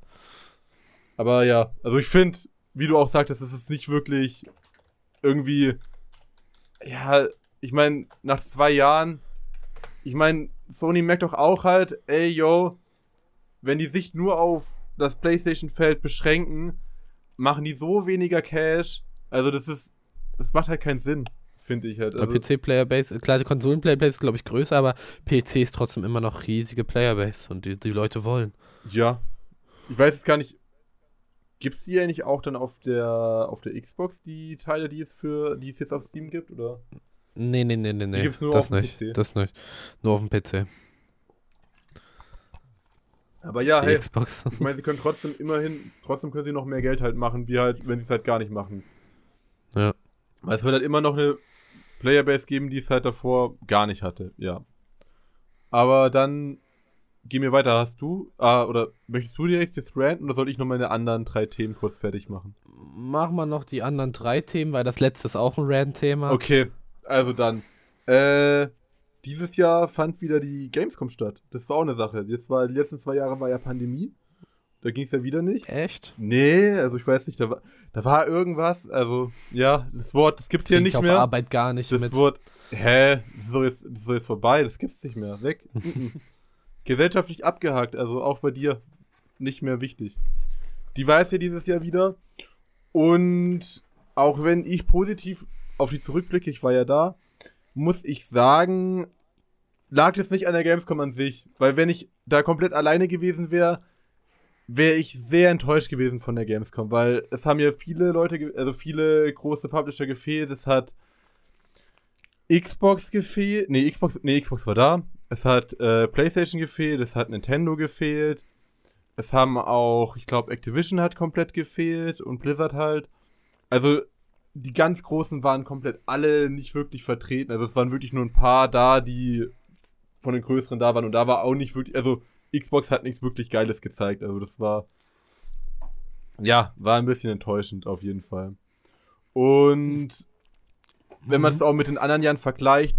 Aber ja, also ich finde, wie du auch sagtest, es ist nicht wirklich irgendwie. Ja, ich meine, nach zwei Jahren, ich meine, Sony merkt doch auch halt, ey, yo, wenn die sich nur auf das PlayStation-Feld beschränken, machen die so weniger Cash. Also, das ist. Das macht halt keinen Sinn, finde ich halt. Also, PC-Playerbase, klar, die Konsolen-Playerbase ist, glaube ich, größer, aber PC ist trotzdem immer noch riesige Playerbase und die, die Leute wollen. ja. Ich weiß jetzt gar nicht. Gibt's die ja nicht auch dann auf der auf der Xbox die Teile, die es für die es jetzt auf Steam gibt, oder? Nee, nee, nee, nee, nee. gibt's nur das auf dem nicht. PC. Das nicht. Nur auf dem PC. Aber ja, die hey, Xbox. ich meine, sie können trotzdem immerhin, trotzdem können sie noch mehr Geld halt machen, wie halt, wenn sie es halt gar nicht machen. Ja. Weil es wird halt immer noch eine Playerbase geben, die es halt davor gar nicht hatte, ja. Aber dann geh mir weiter, hast du, ah, oder möchtest du direkt jetzt ranten oder soll ich noch meine anderen drei Themen kurz fertig machen? Machen wir noch die anderen drei Themen, weil das letzte ist auch ein Rand-Thema. Okay, also dann. Äh, dieses Jahr fand wieder die Gamescom statt. Das war auch eine Sache. Jetzt war, die letzten zwei Jahre war ja Pandemie. Da ging es ja wieder nicht. Echt? Nee, also ich weiß nicht, da war, da war irgendwas. Also, ja, das Wort, das gibt's hier nicht ich auf mehr. Arbeit gar nicht Das mit. Wort, hä, das ist, so jetzt, das ist so jetzt vorbei, das gibt's nicht mehr. Weg. Mhm. Gesellschaftlich abgehakt, also auch bei dir nicht mehr wichtig. Die war es ja dieses Jahr wieder. Und auch wenn ich positiv auf die zurückblicke, ich war ja da, muss ich sagen, lag das nicht an der Gamescom an sich. Weil wenn ich da komplett alleine gewesen wäre, wäre ich sehr enttäuscht gewesen von der Gamescom, weil es haben ja viele Leute, also viele große Publisher gefehlt. Es hat Xbox gefehlt, nee, Xbox, nee, Xbox war da. Es hat äh, PlayStation gefehlt, es hat Nintendo gefehlt. Es haben auch, ich glaube, Activision hat komplett gefehlt und Blizzard halt. Also die ganz großen waren komplett alle nicht wirklich vertreten. Also es waren wirklich nur ein paar da, die von den größeren da waren und da war auch nicht wirklich, also Xbox hat nichts wirklich Geiles gezeigt. Also das war, ja, war ein bisschen enttäuschend auf jeden Fall. Und wenn man es auch mit den anderen Jahren vergleicht,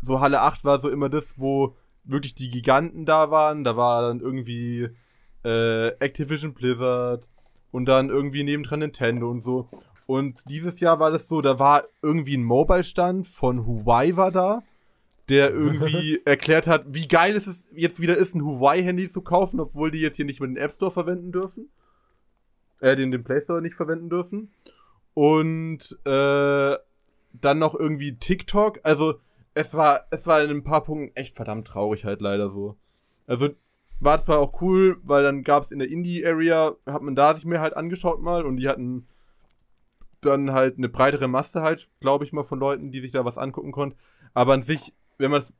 so Halle 8 war so immer das, wo wirklich die Giganten da waren. Da war dann irgendwie äh, Activision Blizzard und dann irgendwie nebendran Nintendo und so. Und dieses Jahr war das so, da war irgendwie ein Mobile-Stand von Huawei war da, der irgendwie erklärt hat, wie geil es ist, jetzt wieder ist, ein Huawei-Handy zu kaufen, obwohl die jetzt hier nicht mehr den App Store verwenden dürfen. Äh, den, den Play Store nicht verwenden dürfen. Und äh, dann noch irgendwie TikTok. Also, es war, es war in ein paar Punkten echt verdammt traurig halt leider so. Also, war zwar auch cool, weil dann gab es in der Indie-Area, hat man da sich mehr halt angeschaut mal und die hatten dann halt eine breitere Masse halt, glaube ich mal, von Leuten, die sich da was angucken konnten. Aber an sich, wenn man es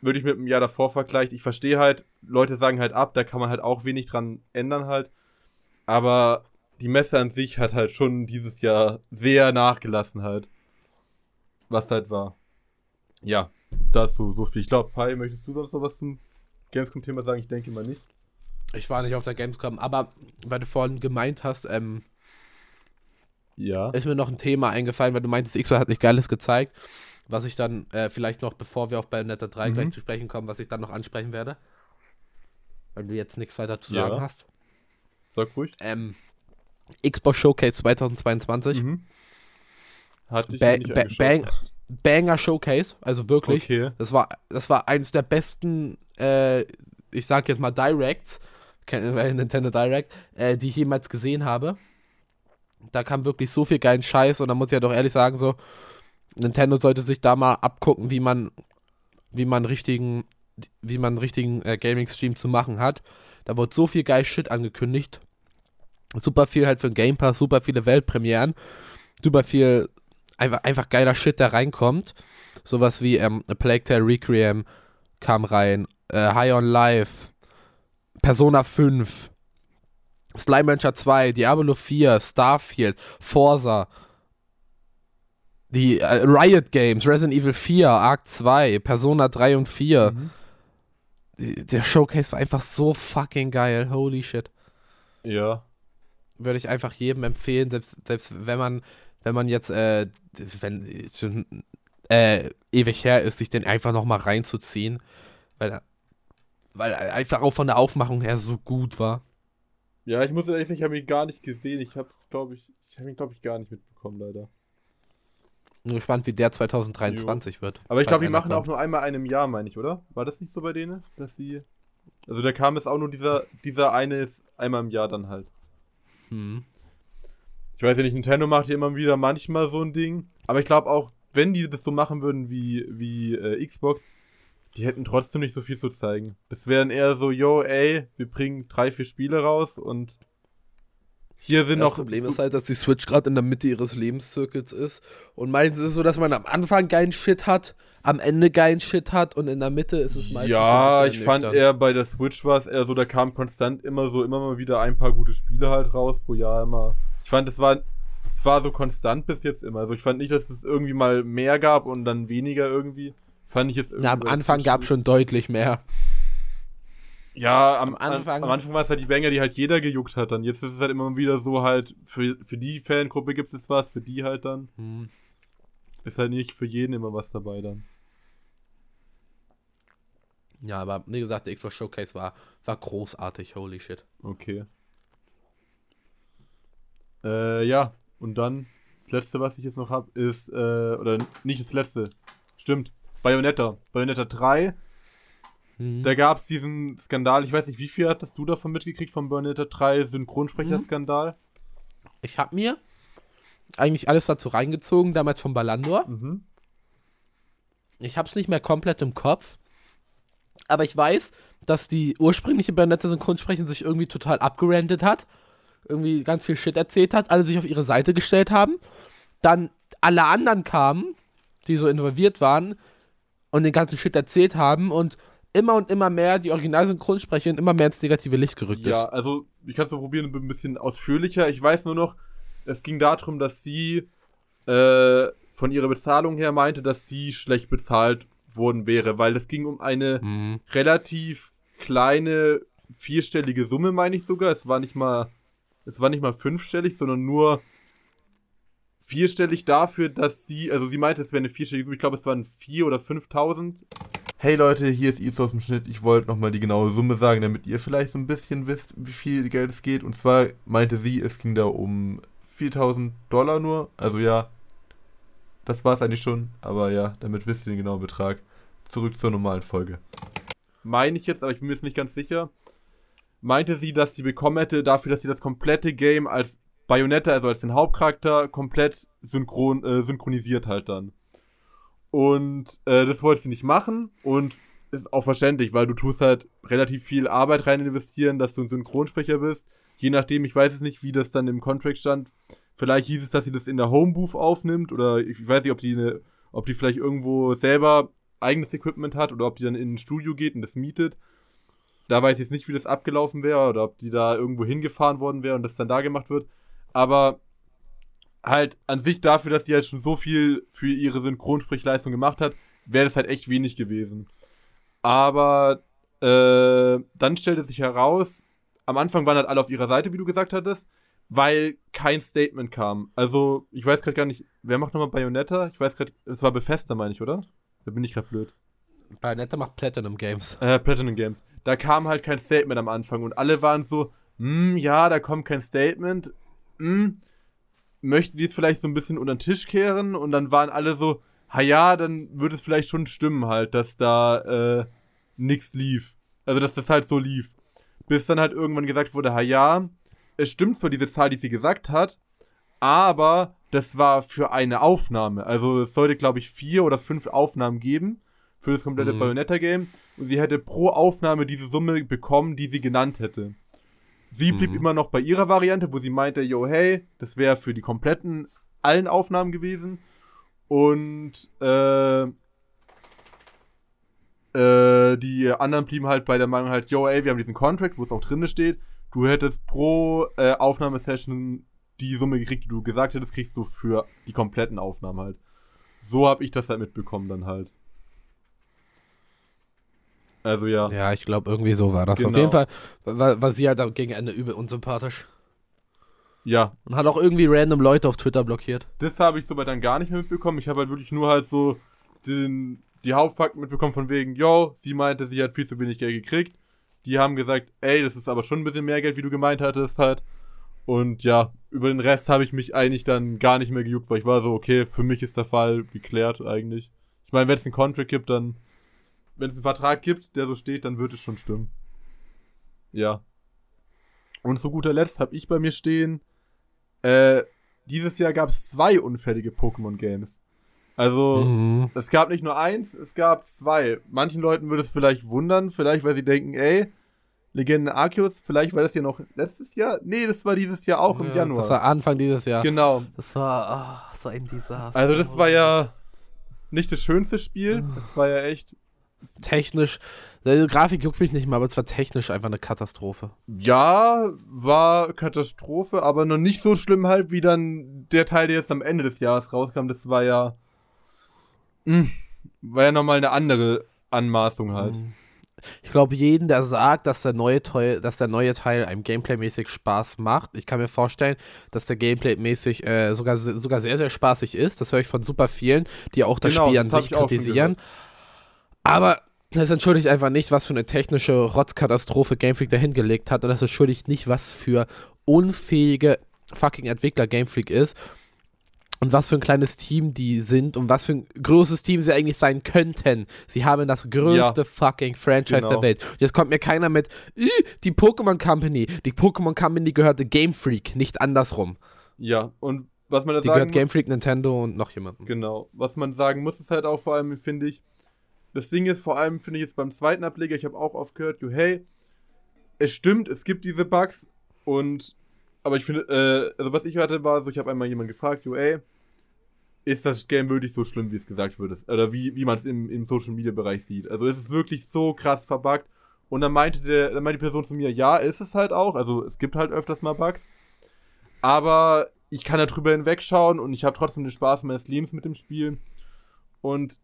wirklich mit dem Jahr davor vergleicht, ich verstehe halt, Leute sagen halt ab, da kann man halt auch wenig dran ändern halt. Aber die Messe an sich hat halt schon dieses Jahr sehr nachgelassen halt. Was halt war. Ja, dazu so viel. Ich glaube, Pai, möchtest du sonst noch was zum Gamescom-Thema sagen? Ich denke mal nicht. Ich war nicht auf der Gamescom, aber weil du vorhin gemeint hast, ähm, Ja. ist mir noch ein Thema eingefallen, weil du meintest, Xbox hat nicht Geiles gezeigt, was ich dann äh, vielleicht noch, bevor wir auf Bayonetta 3 Mhm. gleich zu sprechen kommen, was ich dann noch ansprechen werde. Wenn du jetzt nichts weiter zu Ja. sagen hast. Sag ruhig. Ähm, Xbox Showcase 2022. Mhm. Hatte ich Ba nicht ba bang Banger Showcase, also wirklich. Okay. Das war, das war eines der besten, äh, ich sag jetzt mal Directs, weil Nintendo Direct, äh, die ich jemals gesehen habe. Da kam wirklich so viel geilen Scheiß und da muss ich ja doch ehrlich sagen, so, Nintendo sollte sich da mal abgucken, wie man, wie man richtigen, wie man richtigen äh, Gaming-Stream zu machen hat. Da wurde so viel geil Shit angekündigt. Super viel halt für den Game Pass, super viele Weltpremieren, super viel einfach, einfach geiler Shit, der reinkommt. Sowas wie ähm, A Plague Tale Requiem kam rein, äh, High on Life, Persona 5, Slime Rancher 2, Diablo 4, Starfield, Forza, die äh, Riot Games, Resident Evil 4, Arc 2, Persona 3 und 4. Mhm. Die- Der Showcase war einfach so fucking geil. Holy shit. Ja. Würde ich einfach jedem empfehlen, selbst, selbst wenn man, wenn man jetzt, äh, wenn es schon äh, ewig her ist, sich den einfach nochmal reinzuziehen. Weil Weil er einfach auch von der Aufmachung her so gut war. Ja, ich muss ehrlich sagen, ich habe ihn gar nicht gesehen. Ich habe, glaube ich, ich habe ihn, glaube ich, gar nicht mitbekommen, leider. Bin gespannt, wie der 2023 wird. Aber ich glaube, die machen auch kommt. nur einmal einem Jahr, meine ich, oder? War das nicht so bei denen, dass sie. Also da kam es auch nur dieser, dieser eine jetzt einmal im Jahr dann halt. Hm. Ich weiß ja nicht, Nintendo macht ja immer wieder manchmal so ein Ding. Aber ich glaube auch, wenn die das so machen würden wie, wie äh, Xbox, die hätten trotzdem nicht so viel zu zeigen. Das wären eher so, yo, ey, wir bringen drei, vier Spiele raus und hier sind Das noch. Problem ist halt, dass die Switch gerade in der Mitte ihres Lebenszirkels ist. Und meistens ist es so, dass man am Anfang geilen Shit hat, am Ende geilen Shit hat und in der Mitte ist es meistens. Ja, ich fand eher bei der Switch war es eher so, da kam konstant immer so, immer mal wieder ein paar gute Spiele halt raus pro Jahr immer. Ich fand, es war, es war so konstant bis jetzt immer. Also ich fand nicht, dass es irgendwie mal mehr gab und dann weniger irgendwie. Fand ich jetzt irgendwie. Ja, am Anfang gab nicht. schon deutlich mehr. Ja, am, am Anfang- An, am Anfang war es halt die Banger, die halt jeder gejuckt hat. Dann jetzt ist es halt immer wieder so halt, für, für die Fangruppe gibt es was, für die halt dann. Hm. Ist halt nicht für jeden immer was dabei dann. Ja, aber wie gesagt, der Xbox Showcase war, war großartig, holy shit. Okay. Äh, ja, und dann, das letzte, was ich jetzt noch habe, ist, äh, oder nicht das letzte, stimmt, Bayonetta. Bayonetta 3, Hm. da gab es diesen Skandal, ich weiß nicht, wie viel hattest du davon mitgekriegt vom Bayonetta 3 Synchronsprecher-Skandal? Ich habe mir eigentlich alles dazu reingezogen, damals von Ballandor. Mhm. Ich habe es nicht mehr komplett im Kopf, aber ich weiß, dass die ursprüngliche Bayonetta-Synchronsprecherin sich irgendwie total abgerandet hat, irgendwie ganz viel Shit erzählt hat, alle sich auf ihre Seite gestellt haben, dann alle anderen kamen, die so involviert waren und den ganzen Shit erzählt haben und immer und immer mehr die Original-Synchronsprecherin immer mehr ins negative Licht gerückt Ja, ist. also ich kann es mal probieren, ein bisschen ausführlicher. Ich weiß nur noch, es ging darum, dass sie äh, von ihrer Bezahlung her meinte, dass sie schlecht bezahlt worden wäre, weil es ging um eine Mhm. relativ kleine vierstellige Summe, meine ich sogar. Es war nicht mal, es war nicht mal fünfstellig, sondern nur vierstellig dafür, dass sie, also sie meinte, es wäre eine vierstellige Summe. Ich glaube, es waren vier oder 5.000. Hey Leute, hier ist Is aus dem Schnitt. Ich wollte nochmal die genaue Summe sagen, damit ihr vielleicht so ein bisschen wisst, wie viel Geld es geht. Und zwar meinte sie, es ging da um 4.000 Dollar nur. Also ja, das war es eigentlich schon. Aber ja, damit wisst ihr den genauen Betrag. Zurück zur normalen Folge. Meine ich jetzt, aber ich bin mir jetzt nicht ganz sicher. Meinte sie, dass sie bekommen hätte dafür, dass sie das komplette Game als Bayonetta, also als den Hauptcharakter, komplett synchron, äh, synchronisiert halt dann. Und äh, das wollte sie nicht machen und ist auch verständlich, weil du tust halt relativ viel Arbeit rein investieren, dass du ein Synchronsprecher bist. Je nachdem, ich weiß es nicht, wie das dann im Contract stand. Vielleicht hieß es, dass sie das in der Homebooth aufnimmt oder ich weiß nicht, ob die eine, ob die vielleicht irgendwo selber eigenes Equipment hat oder ob die dann in ein Studio geht und das mietet. Da weiß ich jetzt nicht, wie das abgelaufen wäre oder ob die da irgendwo hingefahren worden wäre und das dann da gemacht wird. Aber halt an sich dafür, dass die halt schon so viel für ihre Synchronsprechleistung gemacht hat, wäre das halt echt wenig gewesen. Aber äh, dann stellte sich heraus, am Anfang waren halt alle auf ihrer Seite, wie du gesagt hattest, weil kein Statement kam. Also, ich weiß gerade gar nicht, wer macht nochmal Bayonetta? Ich weiß gerade, es war Bethesda, meine ich, oder? Da bin ich gerade blöd. Bayonetta macht Platinum Games. Äh, Platinum Games. Da kam halt kein Statement am Anfang und alle waren so, hm, ja, da kommt kein Statement. Hm, möchten die es vielleicht so ein bisschen unter den Tisch kehren? Und dann waren alle so, ha ja, dann würde es vielleicht schon stimmen halt, dass da äh, nichts lief. Also, dass das halt so lief. Bis dann halt irgendwann gesagt wurde, ha ja, es stimmt zwar diese Zahl, die sie gesagt hat, aber das war für eine Aufnahme. Also es sollte, glaube ich, vier oder fünf Aufnahmen geben für das komplette Mhm. Bayonetta-Game. Und sie hätte pro Aufnahme diese Summe bekommen, die sie genannt hätte. Sie blieb Mhm. immer noch bei ihrer Variante, wo sie meinte, yo, hey, das wäre für die kompletten, allen Aufnahmen gewesen. Und äh, äh, die anderen blieben halt bei der Meinung halt, yo, ey, wir haben diesen Contract, wo es auch drin steht, du hättest pro äh, Aufnahmesession die Summe gekriegt, die du gesagt hättest, kriegst du für die kompletten Aufnahmen halt. So habe ich das halt mitbekommen dann halt. Also ja. Ja, ich glaube, irgendwie so war das. Auf Genau. jeden Fall war, war sie halt gegen Ende übel unsympathisch. Ja, Und hat auch irgendwie random Leute auf Twitter blockiert. das habe ich soweit dann gar nicht mehr mitbekommen. Ich habe halt wirklich nur halt so den, die Hauptfakten mitbekommen von wegen, yo, sie meinte, sie hat viel zu wenig Geld gekriegt. Die haben gesagt, ey, das ist aber schon ein bisschen mehr Geld, wie du gemeint hattest halt. Und ja, über den Rest habe ich mich eigentlich dann gar nicht mehr gejuckt, weil ich war so, okay, für mich ist der Fall geklärt eigentlich. Ich meine, wenn es einen Contract gibt, dann, wenn es einen Vertrag gibt, der so steht, dann wird es schon stimmen. Ja. Und zu guter Letzt habe ich bei mir stehen, äh, dieses Jahr gab es zwei unfertige Pokémon-Games. Also, Mhm. es gab nicht nur eins, es gab zwei. Manchen Leuten würde es vielleicht wundern, vielleicht weil sie denken, ey, Legenden Arceus, vielleicht war das ja noch letztes Jahr? Nee, das war dieses Jahr auch im Ja, Januar. Das war Anfang dieses Jahr. genau. Das war ah, so ein Desaster. Also das war ja nicht das schönste Spiel. Das war ja echt. Technisch. Die Grafik juckt mich nicht mal, aber es war technisch einfach eine Katastrophe. Ja, war Katastrophe, aber noch nicht so schlimm halt, wie dann der Teil, der jetzt am Ende des Jahres rauskam. Das war ja. Mh, war ja nochmal eine andere Anmaßung halt. Ich glaube, jeden, der sagt, dass der neue Teil, dass der neue Teil einem Gameplay-mäßig Spaß macht, ich kann mir vorstellen, dass der Gameplay-mäßig äh, sogar, sogar sehr, sehr spaßig ist. Das höre ich von super vielen, die auch das Genau, Spiel an das sich ich auch kritisieren. Aber das entschuldigt einfach nicht, was für eine technische Rotzkatastrophe Game Freak da hingelegt hat. Und das entschuldigt nicht, was für unfähige fucking Entwickler Game Freak ist. Und was für ein kleines Team die sind und was für ein großes Team sie eigentlich sein könnten. Sie haben das größte fucking Franchise Genau. der Welt. Und jetzt kommt mir keiner mit, "Ih, die Pokémon Company. Die Pokémon Company gehörte Game Freak, nicht andersrum. Ja, und was man da Die sagen gehört muss, Game Freak, Nintendo und noch jemandem. Genau. Was man sagen muss, ist halt auch vor allem, finde ich, das Ding ist vor allem, finde ich jetzt beim zweiten Ableger, ich habe auch oft gehört, jo, hey, es stimmt, es gibt diese Bugs und, aber ich finde, äh, also was ich hatte, war so, ich habe einmal jemanden gefragt, jo, ey, ist das Game wirklich so schlimm, wie es gesagt wird? Oder wie, wie man es im, im Social Media Bereich sieht? Also ist es wirklich so krass verbuggt? Und dann meinte der, dann meinte die Person zu mir, ja, ist es halt auch. Also es gibt halt öfters mal Bugs. Aber ich kann darüber hinwegschauen und ich habe trotzdem den Spaß meines Lebens mit dem Spiel. Und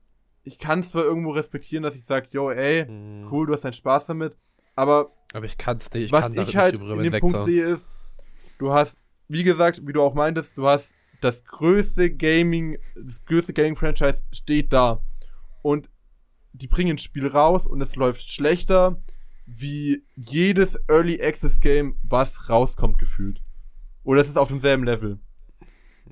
ich kann zwar irgendwo respektieren, dass ich sage, yo, ey, Mhm. cool, du hast deinen Spaß damit. Aber Aber ich kann's nicht. Ich was kann ich halt in dem Punkt sehe, ist, du hast, wie gesagt, wie du auch meintest, du hast das größte Gaming, das größte Gaming-Franchise steht da. Und die bringen ein Spiel raus und es läuft schlechter wie jedes Early Access Game, was rauskommt, gefühlt. Oder es ist auf demselben Level.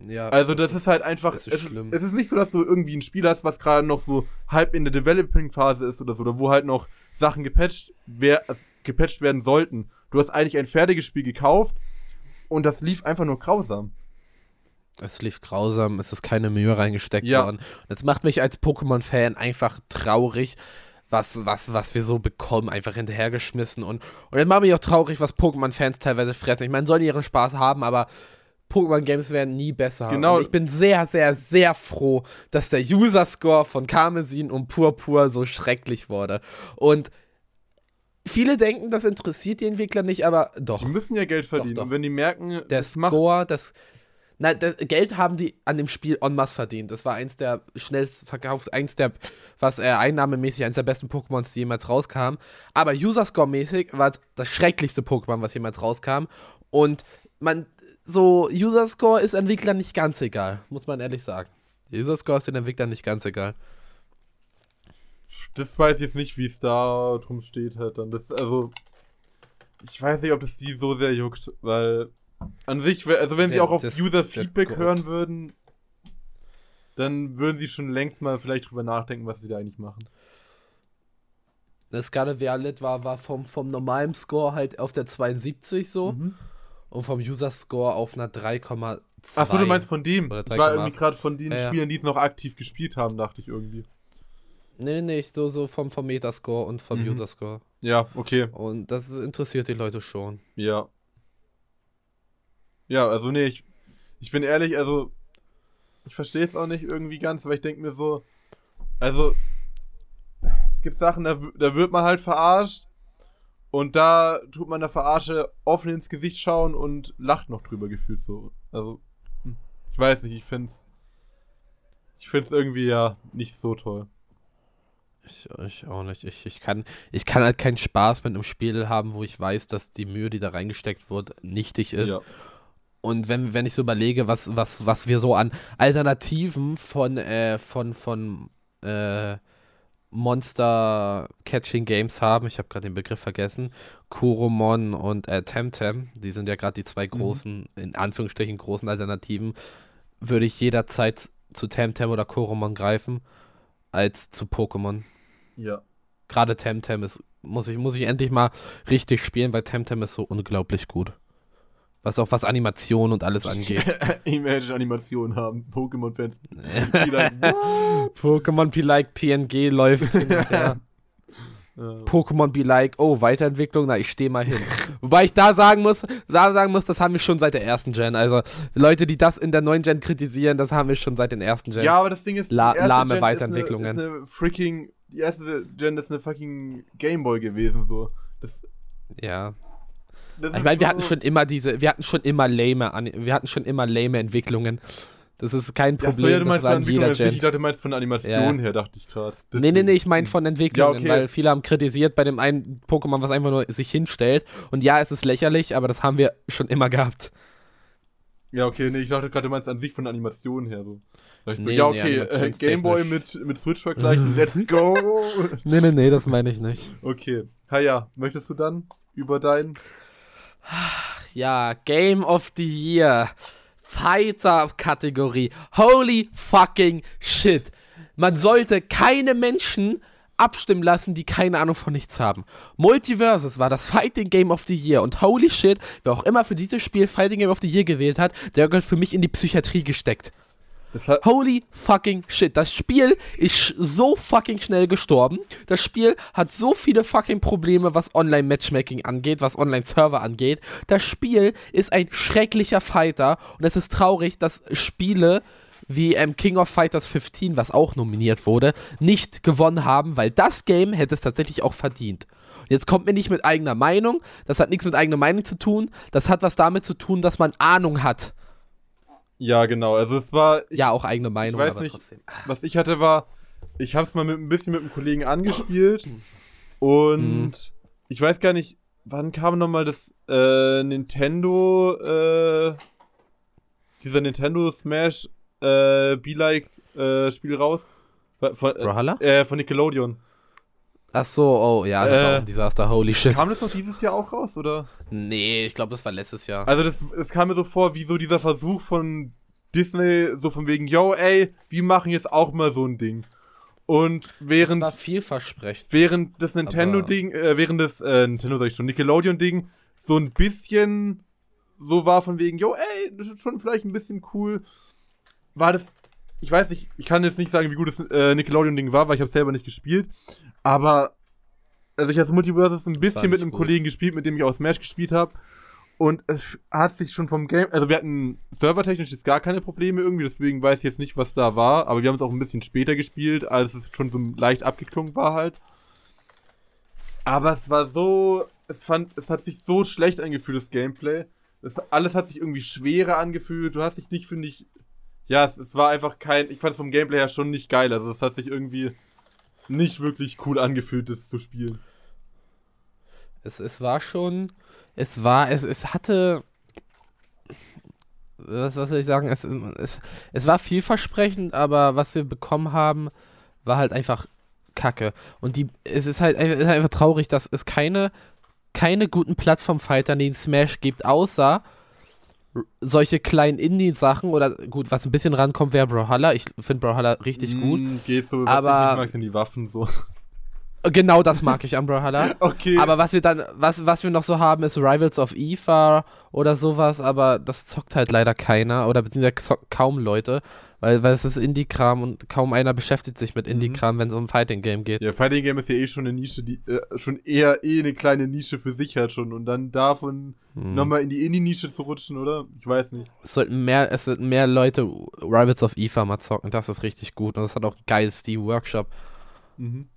Ja, Also das ist halt einfach, ist es, ist, schlimm. es ist nicht so, dass du irgendwie ein Spiel hast, was gerade noch so halb in der Developing-Phase ist oder so, oder wo halt noch Sachen gepatcht, wer, äh, gepatcht werden sollten. Du hast eigentlich ein fertiges Spiel gekauft und das lief einfach nur grausam. Es lief grausam, es ist keine Mühe reingesteckt Ja. worden. Und das macht mich als Pokémon-Fan einfach traurig, was, was, was wir so bekommen, einfach hinterhergeschmissen. Und, und das macht mich auch traurig, was Pokémon-Fans teilweise fressen. Ich meine, sollen ihren Spaß haben, aber Pokémon-Games werden nie besser. Genau. Und ich bin sehr, sehr, sehr froh, dass der User-Score von Karmesin und Purpur so schrecklich wurde. Und viele denken, das interessiert die Entwickler nicht, aber doch. Die müssen ja Geld verdienen. doch. Und wenn die merken, Der das macht. Score, das. Nein, das Geld haben die an dem Spiel en masse verdient. Das war eins der schnellst verkauft, eins der, was äh, einnahmemäßig eins der besten Pokémons, die jemals rauskamen. Aber User-Score-mäßig war es das schrecklichste Pokémon, was jemals rauskam. Und man, so, User-Score ist Entwicklern nicht ganz egal, muss man ehrlich sagen. Der User-Score ist den Entwicklern nicht ganz egal. Das weiß ich jetzt nicht, wie es da drum steht halt dann. Das, also. Ich weiß nicht, ob das die so sehr juckt, weil an sich, also wenn sie auch auf das- User-Feedback der- hören würden, dann würden sie schon längst mal vielleicht drüber nachdenken, was sie da eigentlich machen. Das Scarlet Violet war, war vom, vom normalen Score halt auf der 72 so Mhm. Und vom User-Score auf einer 3,2. Achso, du meinst von dem. Oder Ich war 3,8. irgendwie gerade von den Ja. Spielern, die es noch aktiv gespielt haben, dachte ich irgendwie. Nee, nee, nee, so, so vom, vom Metascore und vom Mhm. User-Score. Ja, okay. Und das interessiert die Leute schon. Ja. Ja, also nee, ich, ich bin ehrlich, also ich verstehe es auch nicht irgendwie ganz, weil ich denke mir so, also es gibt Sachen, da, da wird man halt verarscht und da tut man der Verarsche offen ins Gesicht schauen und lacht noch drüber gefühlt so. Also, hm, ich weiß nicht, ich find's ich find's irgendwie ja nicht so toll. Ich, ich auch nicht. Ich, ich, kann, ich kann halt keinen Spaß mit einem Spiel haben, wo ich weiß, dass die Mühe, die da reingesteckt wird, nichtig ist. Ja. Und wenn, wenn ich so überlege, was, was, was wir so an Alternativen von, äh, von, von äh, Monster-Catching-Games haben. Ich habe gerade den Begriff vergessen. Kuromon und äh, Temtem. Die sind ja gerade die zwei großen, in Anführungsstrichen großen Alternativen. Würde ich jederzeit zu Temtem oder Kuromon greifen, als zu Pokémon. Ja. Gerade Temtem ist, muss ich, muss ich endlich mal richtig spielen, weil Temtem ist so unglaublich gut. Was auch was Animation und alles angeht. Imagine Animationen haben. Pokémon-Fans. Pokémon Be Like PNG läuft hin und her. Ja. Pokémon Be Like, oh, Weiterentwicklung, na, ich stehe mal hin. Wobei ich da sagen muss, da sagen muss, das haben wir schon seit der ersten Gen. Also Leute, die das in der neuen Gen kritisieren, das haben wir schon seit den ersten Gen. Ja, aber das Ding ist, die La- erste lahme Gen Weiterentwicklungen. Ist eine, ist eine freaking, die erste Gen ist eine fucking Gameboy gewesen, so. Das, ja. Das Ich meine, wir so- hatten schon immer diese, wir hatten schon immer lame, wir hatten schon immer lame Entwicklungen. Das ist kein Ja, so, Problem, ja, du das meinst war von in jeder. Gen. ich dachte, du meinst von der Animation her, dachte ich gerade. Nee, nee, nee, ich meine von Entwicklungen, Ja, okay. weil viele haben kritisiert bei dem einen Pokémon, was einfach nur sich hinstellt. Und ja, es ist lächerlich, aber das haben wir schon immer gehabt. Ja, okay, nee, ich dachte gerade, du meinst an sich von der Animation her, so. Ich so Nee, ja, nee, okay, äh. Gameboy mit, mit Switch vergleichen, let's go! Nee, nee, nee, das meine ich nicht. okay. Haya, möchtest du dann über dein. Ja, Game of the Year. Fighter-Kategorie. Holy fucking shit. Man sollte keine Menschen abstimmen lassen, die keine Ahnung von nichts haben. Multiverses war das Fighting Game of the Year und holy shit, wer auch immer für dieses Spiel Fighting Game of the Year gewählt hat, der gehört für mich in die Psychiatrie gesteckt. Holy fucking shit. Das Spiel ist so fucking schnell gestorben. Das Spiel hat so viele fucking Probleme, was Online-Matchmaking angeht, was Online-Server angeht. Das Spiel ist ein schrecklicher Fighter und es ist traurig, dass Spiele wie ähm, King of Fighters 15, was auch nominiert wurde, nicht gewonnen haben, weil das Game hätte es tatsächlich auch verdient. Jetzt kommt mir nicht mit eigener Meinung. Das hat nichts mit eigener Meinung zu tun. Das hat was damit zu tun, dass man Ahnung hat. Ja, genau. Also, es war. Ich, Ja, auch eigene Meinung, weiß aber nicht. trotzdem. Was ich hatte war, ich habe es mal mit, ein bisschen mit einem Kollegen angespielt und Mhm. ich weiß gar nicht, wann kam nochmal das äh, Nintendo, äh, dieser Nintendo Smash äh, Be-like äh, Spiel raus? Von, von, Brawlhalla? äh, von Nickelodeon. Ach so, oh ja, das war Äh, auch ein Desaster, holy shit. Kam das noch dieses Jahr auch raus, oder? Nee, ich glaube, das war letztes Jahr. Also das, es kam mir so vor, wie so dieser Versuch von Disney, so von wegen, yo, ey, wir machen jetzt auch mal so ein Ding. Und das während war vielversprechend. während das Nintendo-Ding, äh, während das, äh, Nintendo sag ich schon, Nickelodeon-Ding so ein bisschen so war von wegen, yo, ey, das ist schon vielleicht ein bisschen cool, war das, ich weiß nicht, ich kann jetzt nicht sagen, wie gut das äh, Nickelodeon-Ding war, weil ich habe selber nicht gespielt, aber, also ich habe Multiversus ein bisschen mit einem gut. Kollegen gespielt, mit dem ich auch Smash gespielt habe und es hat sich schon vom Game, also wir hatten servertechnisch jetzt gar keine Probleme irgendwie, deswegen weiß ich jetzt nicht, was da war, aber wir haben es auch ein bisschen später gespielt, als es schon so leicht abgeklungen war halt. Aber es war so, es fand, es hat sich so schlecht angefühlt, das Gameplay. Es, alles hat sich irgendwie schwerer angefühlt. Du hast dich nicht, finde ich, ja, es, es war einfach kein, ich fand es vom Gameplay her schon nicht geil. Also es hat sich irgendwie nicht wirklich cool angefühlt, das zu spielen. Es, es war schon, es war, es, es hatte, was, was soll ich sagen, es, es, es war vielversprechend, aber was wir bekommen haben, war halt einfach Kacke. Und die, es ist halt, es ist halt einfach traurig, dass es keine, keine guten Plattform-Fighter neben Smash gibt, außer solche kleinen Indie-Sachen oder gut, was ein bisschen rankommt, wäre Brawlhalla. Ich finde Brawlhalla richtig gut. Mm, Geht so, was Aber- ich mag, sind die Waffen so. Genau das mag ich an Brawlhalla. Okay. Aber was wir dann, was, was wir noch so haben, ist Rivals of Eva oder sowas, aber das zockt halt leider keiner oder beziehungsweise kaum Leute, weil, weil es ist Indie-Kram und kaum einer beschäftigt sich mit Indie-Kram, wenn es um ein Fighting-Game geht. ja, Fighting Game ist ja eh schon eine Nische, die äh, schon eher eh eine kleine Nische für sich hat schon. Und dann davon Hm. nochmal in die Indie-Nische zu rutschen, oder? Ich weiß nicht. Es sollten mehr, es sollten mehr Leute Rivals of Eva mal zocken, das ist richtig gut und das hat auch geil Steam Workshop. Mhm.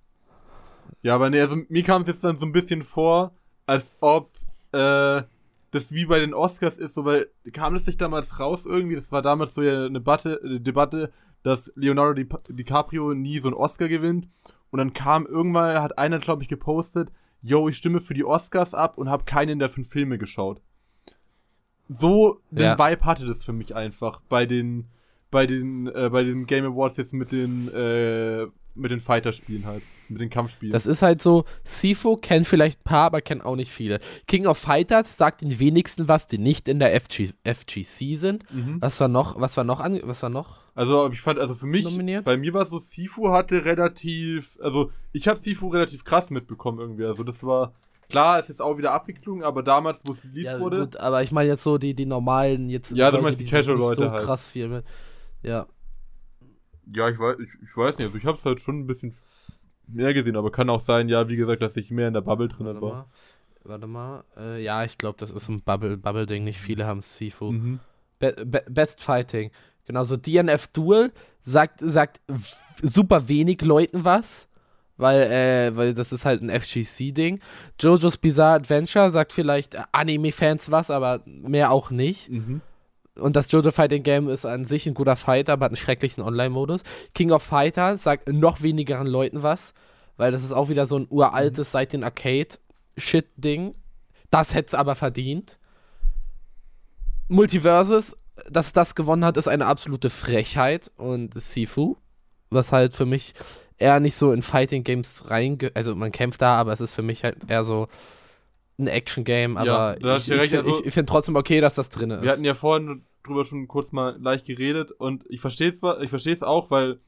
Ja, aber nee, also mir kam es jetzt dann so ein bisschen vor, als ob äh, das wie bei den Oscars ist, so weil kam das nicht damals raus irgendwie, das war damals so ja eine Debatte, eine Debatte dass Leonardo Di DiCaprio nie so einen Oscar gewinnt und dann kam irgendwann, hat einer glaube ich gepostet, yo, ich stimme für die Oscars ab und habe keinen der fünf Filme geschaut. So den Ja. Vibe hatte das für mich einfach bei den bei den, äh, bei den Game Awards jetzt mit den, äh, mit den Fighter-Spielen halt. Mit den Kampfspielen. Das ist halt so, Sifo kennt vielleicht ein paar, aber kennt auch nicht viele. King of Fighters sagt den wenigsten was, die nicht in der FG, FGC sind. mhm. Was war noch, was war noch an, was war noch? Also ich fand, also für mich, Nominiert? bei mir war es so, Sifu hatte relativ, also ich habe Sifu relativ krass mitbekommen irgendwie. Also das war, klar, ist jetzt auch wieder Abwicklung, aber damals, wo es released Ja, wurde, gut, aber ich meine jetzt so die, die normalen, jetzt Ja, du meinst die Casual-Leute so halt. krass viel mit. Ja. Ja, ich weiß, ich, ich weiß nicht, also ich habe es halt schon ein bisschen mehr gesehen, aber kann auch sein, ja, wie gesagt, dass ich mehr in der Bubble drin Warte war. mal. Warte mal. Äh, ja, ich glaube, das ist ein Bubble- Bubble-Ding. Nicht viele haben Sifu. Mhm. Be Be Best Fighting. Genau, so DNF Duel sagt, sagt super wenig Leuten was. Weil, äh, weil das ist halt ein FGC-Ding. JoJo's Bizarre Adventure sagt vielleicht äh, Anime-Fans was, aber mehr auch nicht. Mhm. Und das JoJo Fighting Game ist an sich ein guter Fighter, aber hat einen schrecklichen Online-Modus. King of Fighters sagt noch wenigeren Leuten was, weil das ist auch wieder so ein uraltes seit den Arcade-Shit-Ding. Das hätte es aber verdient. Multiverses, dass das gewonnen hat, ist eine absolute Frechheit. Und Sifu, was halt für mich eher nicht so in Fighting Games reinge... Also man kämpft da, aber es ist für mich halt eher so ein Action-Game. Ja, Aber hast ich, ich, also- ich, finde trotzdem okay, dass das drin ist. Wir hatten ja vorhin drüber schon kurz mal leicht geredet und ich verstehe es es auch, weil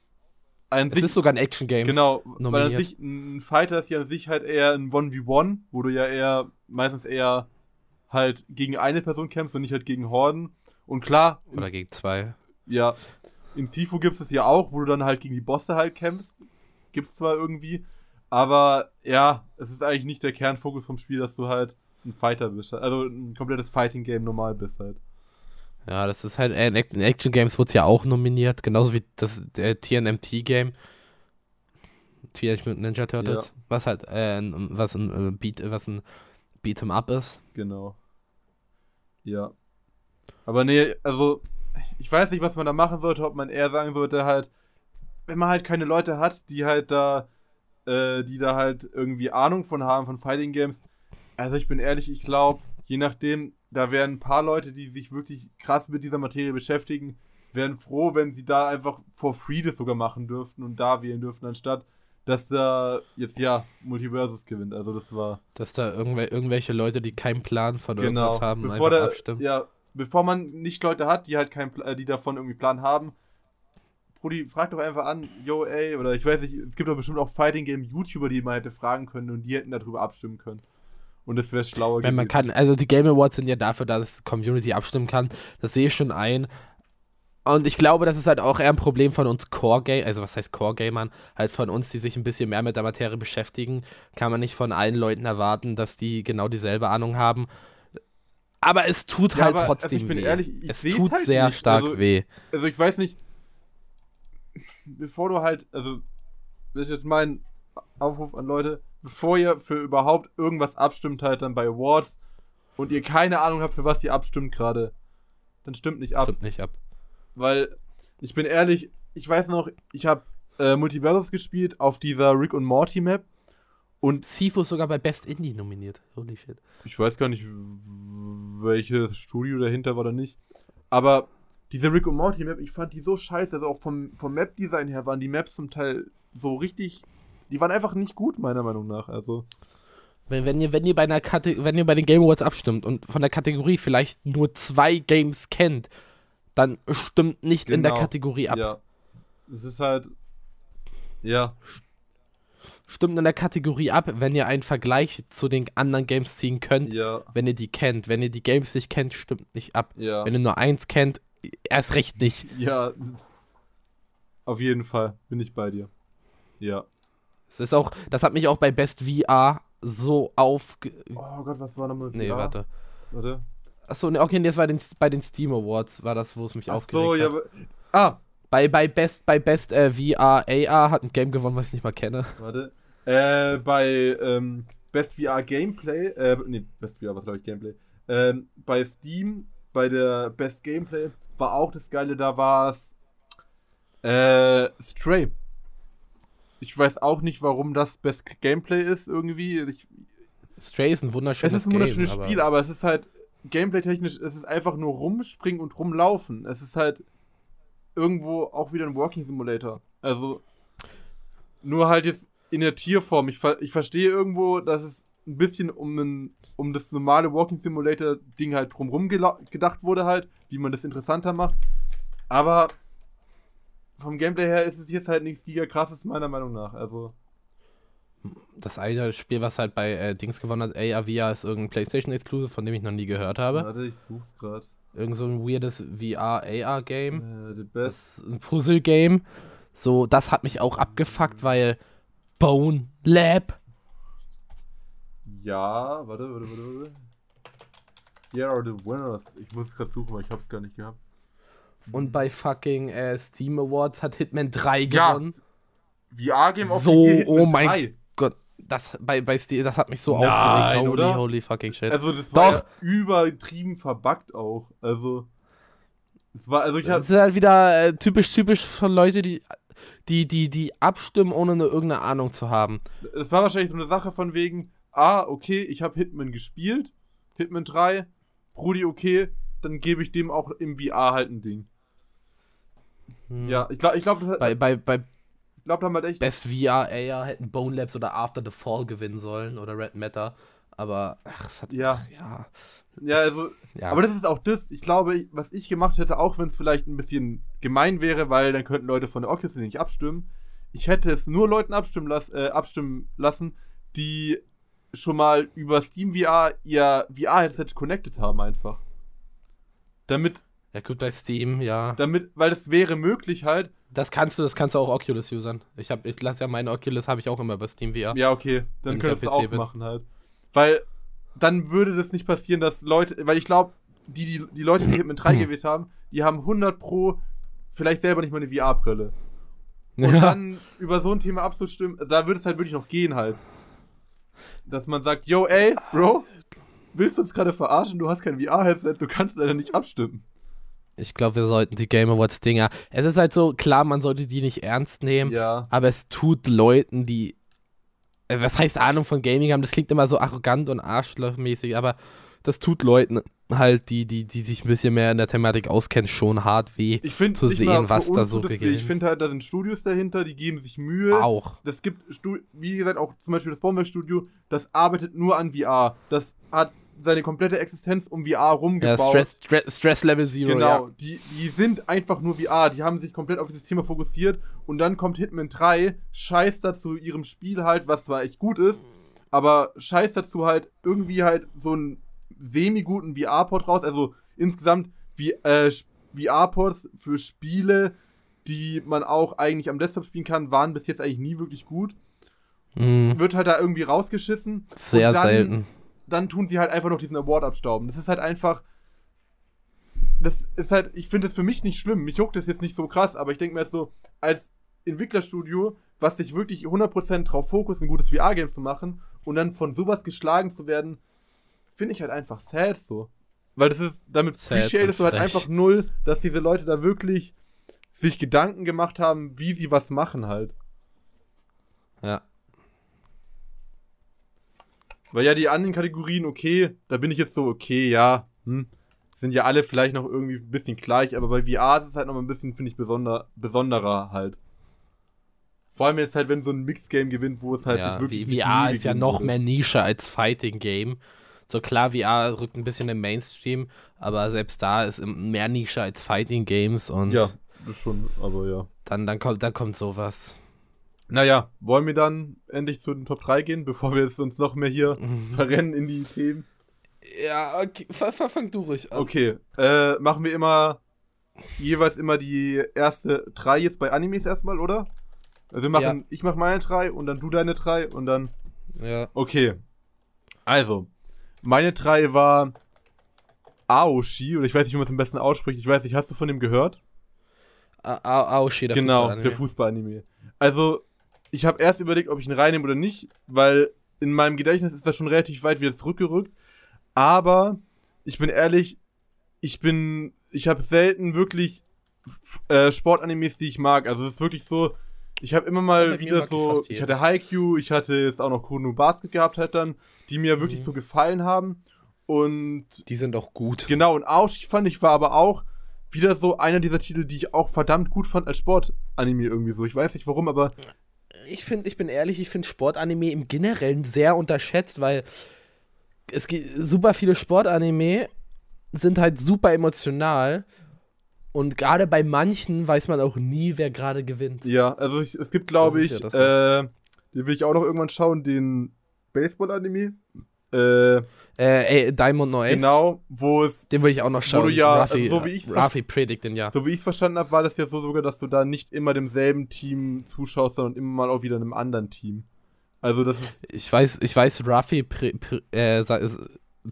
an Es sich ist sogar ein Action-Game. Genau, weil an nominiert. sich ein Fighter ist ja an sich halt eher ein 1v1, wo du ja eher meistens eher halt gegen eine Person kämpfst und nicht halt gegen Horden. Und klar, Oder gegen zwei. ja, in Sifu gibt es es ja auch, wo du dann halt gegen die Bosse halt kämpfst. Gibt's zwar irgendwie, aber ja, es ist eigentlich nicht der Kernfokus vom Spiel, dass du halt ein Fighter bist. Also ein komplettes Fighting-Game normal bist halt. Ja, das ist halt, äh, in Act- in Action Games wurde es ja auch nominiert, genauso wie das äh, TNMT-Game. Teenage Mutant Ninja Turtles. Ja. Was halt, äh, was ein äh, Beat, was ein Beat'em Up ist. Genau. Ja. Aber nee, also ich weiß nicht, was man da machen sollte, ob man eher sagen sollte, halt, wenn man halt keine Leute hat, die halt da, äh, die da halt irgendwie Ahnung von haben, von Fighting Games. Also ich bin ehrlich, ich glaube, je nachdem, da wären ein paar Leute, die sich wirklich krass mit dieser Materie beschäftigen, wären froh, wenn sie da einfach for free das sogar machen dürften und da wählen dürften, anstatt dass da jetzt ja Multiversus gewinnt. Also das war Dass da irgendwel irgendwelche Leute, die keinen Plan von genau. irgendwas haben, bevor einfach der, abstimmen. Ja, bevor man nicht Leute hat, die halt keinen, äh, die davon irgendwie Plan haben. Brudi, frag doch einfach an, yo, ey, oder ich weiß nicht, es gibt doch bestimmt auch Fighting Game YouTuber, die man hätte fragen können und die hätten darüber abstimmen können. Und das wäre schlauer Wenn man kann, also die Game Awards sind ja dafür, dass die Community abstimmen kann. Das sehe ich schon ein. Und ich glaube, das ist halt auch eher ein Problem von uns Core-Game, also was heißt Core-Gamern? Halt von uns, die sich ein bisschen mehr mit der Materie beschäftigen, kann man nicht von allen Leuten erwarten, dass die genau dieselbe Ahnung haben. Aber es tut Ja, halt aber, also trotzdem ich bin weh. ehrlich, ich es tut halt sehr nicht. stark Also, weh. Also ich weiß nicht, bevor du halt, also, das ist jetzt mein Aufruf an Leute, bevor ihr für überhaupt irgendwas abstimmt halt dann bei Awards und ihr keine Ahnung habt, für was ihr abstimmt gerade, dann stimmt nicht ab. Stimmt nicht ab. Weil, ich bin ehrlich, ich weiß noch, ich habe äh, Multiversus gespielt auf dieser Rick und Morty Map und Sifu ist sogar bei Best Indie nominiert. Holy shit. ich weiß gar nicht, welches Studio dahinter war oder nicht, aber diese Rick und Morty Map, ich fand die so scheiße, also auch vom, vom Map-Design her waren die Maps zum Teil so richtig, die waren einfach nicht gut, meiner Meinung nach, also. Wenn, wenn, ihr, wenn, ihr bei einer Kate wenn ihr bei den Game Awards abstimmt und von der Kategorie vielleicht nur zwei Games kennt, dann stimmt nicht in der Genau. Kategorie ab. Ja. Es ist halt, ja, Stimmt in der Kategorie ab, wenn ihr einen Vergleich zu den anderen Games ziehen könnt, ja, wenn ihr die kennt. Wenn ihr die Games nicht kennt, stimmt nicht ab. ja. Wenn ihr nur eins kennt, erst recht nicht. Ja, auf jeden Fall bin ich bei dir. Ja. Es ist auch, das hat mich auch bei Best VR so aufge... Oh Gott, was war nochmal? Nee, warte. Warte. Achso, ne, okay, das war den, bei den Steam Awards, war das, wo es mich Ach aufgeregt so, ja. hat. Ah, Bei, bei Best, bei Best äh, VR AR hat ein Game gewonnen, was ich nicht mal kenne. warte. Äh, bei ähm, Best VR Gameplay, äh, nee, Best VR war glaube ich Gameplay. Ähm, bei Steam, bei der Best Gameplay, war auch das Geile, da war es äh, Stray. Ich weiß auch nicht, warum das Best Gameplay ist irgendwie. Ich, Stray ist ein wunderschönes es ist ein wunderschönes Game, Spiel, aber es ist halt gameplay-technisch, es ist einfach nur rumspringen und rumlaufen. Es ist halt. irgendwo auch wieder ein Walking Simulator. Also nur halt jetzt in der Tierform. Ich, ver ich verstehe irgendwo, dass es ein bisschen um, ein, um das normale Walking Simulator Ding halt drumherum gedacht wurde halt, wie man das interessanter macht. Aber vom Gameplay her ist es jetzt halt nichts giga krasses meiner Meinung nach. Also das eine Spiel, was halt bei äh, Dings gewonnen hat, ARVR, ist irgendein PlayStation Exclusive, von dem ich noch nie gehört habe. Warte, ich such's grad. Irgend so ein weirdes VR-AR-Game. Äh, das ein Puzzle-Game. So, das hat mich auch abgefuckt, weil Bone Lab. Ja, warte, warte, warte, warte. Yeah, or the winners. Ich muss es gerade suchen, weil ich hab's gar nicht gehabt. Und bei fucking äh, Steam Awards hat Hitman 3 gewonnen. Ja. VR-Game auf So, oh mein 3 das bei, bei Steel, das hat mich so Nein, aufgeregt. Holy, oder? holy fucking shit. Also das war ja übertrieben verbuggt auch. Also es war also ich hab, Das ist halt wieder äh, typisch typisch von Leute, die die die die abstimmen ohne eine, irgendeine Ahnung zu haben. Es war wahrscheinlich so eine Sache von wegen ah, okay, ich habe Hitman gespielt, Hitman 3, Brudi okay, dann gebe ich dem auch im VR halt ein Ding. Hm. Ja, ich glaube, ich glaube, bei, bei, bei ich glaube, da haben wir echt. Best VR, AR hätten Bone Labs oder After the Fall gewinnen sollen oder Red Matter. Aber, ach, es hat. Ja. Ach, ja. Ja, also. Ja. Aber das ist auch das. Ich glaube, was ich gemacht hätte, auch wenn es vielleicht ein bisschen gemein wäre, weil dann könnten Leute von der Oculus nicht abstimmen. Ich hätte es nur Leuten abstimmen, las äh, abstimmen lassen, die schon mal über Steam VR ihr VR-Headset connected haben, einfach. Damit. Ja, gut, bei Steam, ja. Damit, weil es wäre möglich halt, das kannst du, das kannst du auch Oculus usern. Ich habe, ich lasse ja meine Oculus habe ich auch immer bei Steam VR. Ja, okay, dann könntest du auch bin. machen halt. Weil dann würde das nicht passieren, dass Leute, weil ich glaube, die, die, die Leute, die Hitman 3 gewählt haben, die haben 100 pro vielleicht selber nicht mal eine VR-Brille. Und ja. dann über so ein Thema abzustimmen, da würde es halt wirklich noch gehen halt. Dass man sagt, yo, ey, Bro, willst du uns gerade verarschen? Du hast kein VR-Headset, du kannst leider nicht abstimmen. Ich glaube, wir sollten die Game Awards Dinger. Es ist halt so, klar, man sollte die nicht ernst nehmen, ja. aber es tut Leuten, die. Äh, was heißt Ahnung von Gaming haben? Das klingt immer so arrogant und arschlochmäßig, aber das tut Leuten halt, die, die, die sich ein bisschen mehr in der Thematik auskennen, schon hart weh ich find, zu sehen, was da so beginnt. Ich finde halt, da sind Studios dahinter, die geben sich Mühe. Auch. Das gibt, wie gesagt, auch zum Beispiel das Bomberg Studio, das arbeitet nur an VR. Das hat seine komplette Existenz um VR rumgebaut. Ja, Stress, Stress, Stress Level Zero. Genau, ja. die, die sind einfach nur VR, die haben sich komplett auf dieses Thema fokussiert und dann kommt Hitman 3, scheiß dazu ihrem Spiel halt, was zwar echt gut ist, aber scheiß dazu halt irgendwie halt so einen semi-guten VR-Port raus, also insgesamt wie, äh, VR-Ports für Spiele, die man auch eigentlich am Desktop spielen kann, waren bis jetzt eigentlich nie wirklich gut. Mhm. Wird halt da irgendwie rausgeschissen. Sehr dann, selten dann tun sie halt einfach noch diesen Award abstauben. Das ist halt einfach. Das ist halt, ich finde es für mich nicht schlimm. Mich juckt das jetzt nicht so krass, aber ich denke mir jetzt so, als Entwicklerstudio, was sich wirklich 100% drauf fokussiert, ein gutes VR-Game zu machen und dann von sowas geschlagen zu werden, finde ich halt einfach sad so. Weil das ist, damit appreciatest du halt einfach null, dass diese Leute da wirklich sich Gedanken gemacht haben, wie sie was machen halt. Ja. Weil ja die anderen Kategorien, okay, da bin ich jetzt so, okay, ja, hm, sind ja alle vielleicht noch irgendwie ein bisschen gleich, aber bei VR ist es halt noch ein bisschen, finde ich, besonder, besonderer halt. Vor allem jetzt halt, wenn so ein Mixed-Game gewinnt, wo es halt ja, wirklich. VR ist ja noch mehr Nische als Fighting-Game. So klar, VR rückt ein bisschen im Mainstream, aber selbst da ist mehr Nische als Fighting Games und. Ja, das schon, aber ja. Dann, dann, kommt, dann kommt sowas. Naja, wollen wir dann endlich zu den Top 3 gehen, bevor wir jetzt uns noch mehr hier mhm. verrennen in die Themen? Ja, okay, fang du ruhig an. Okay, äh, machen wir immer jeweils immer die erste drei jetzt bei Animes erstmal, oder? Also wir machen, ja. ich mach meine drei und dann du deine drei und dann. Ja. Okay. Also, meine drei war Aoshi, oder ich weiß nicht, wie man es am besten ausspricht. Ich weiß nicht, hast du von dem gehört? Aoshi, der genau, Fußballanime. der Fußballanime. Also, ich habe erst überlegt, ob ich ihn reinnehme oder nicht, weil in meinem Gedächtnis ist das schon relativ weit wieder zurückgerückt. Aber ich bin ehrlich, ich bin, ich habe selten wirklich äh, Sportanimes, die ich mag. Also es ist wirklich so, ich habe immer mal wieder so, ich hatte Haikyuu, ich hatte jetzt auch noch Kuno Basket gehabt halt dann, die mir wirklich mhm. so gefallen haben. Und die sind auch gut. Genau, und Ausch fand ich war aber auch wieder so einer dieser Titel, die ich auch verdammt gut fand als Sportanime irgendwie so. Ich weiß nicht warum, aber ich finde, ich bin ehrlich, ich finde Sportanime im Generellen sehr unterschätzt, weil es gibt super viele Sportanime sind halt super emotional und gerade bei manchen weiß man auch nie, wer gerade gewinnt. Ja, also ich, es gibt, glaube ich, ja äh, den will ich auch noch irgendwann schauen, den Baseball-Anime. Äh, äh, ey, Diamond No Ace. Genau, wo es. Den will ich auch noch schauen. Wo du ja, Ruffy, also so wie ich Ruffy Predict den ja. So wie ich verstanden habe, war das ja so sogar, dass du da nicht immer demselben Team zuschaust, sondern immer mal auch wieder einem anderen Team. Also das ist. Ich weiß, ich weiß, Ruffy pre, pre, äh,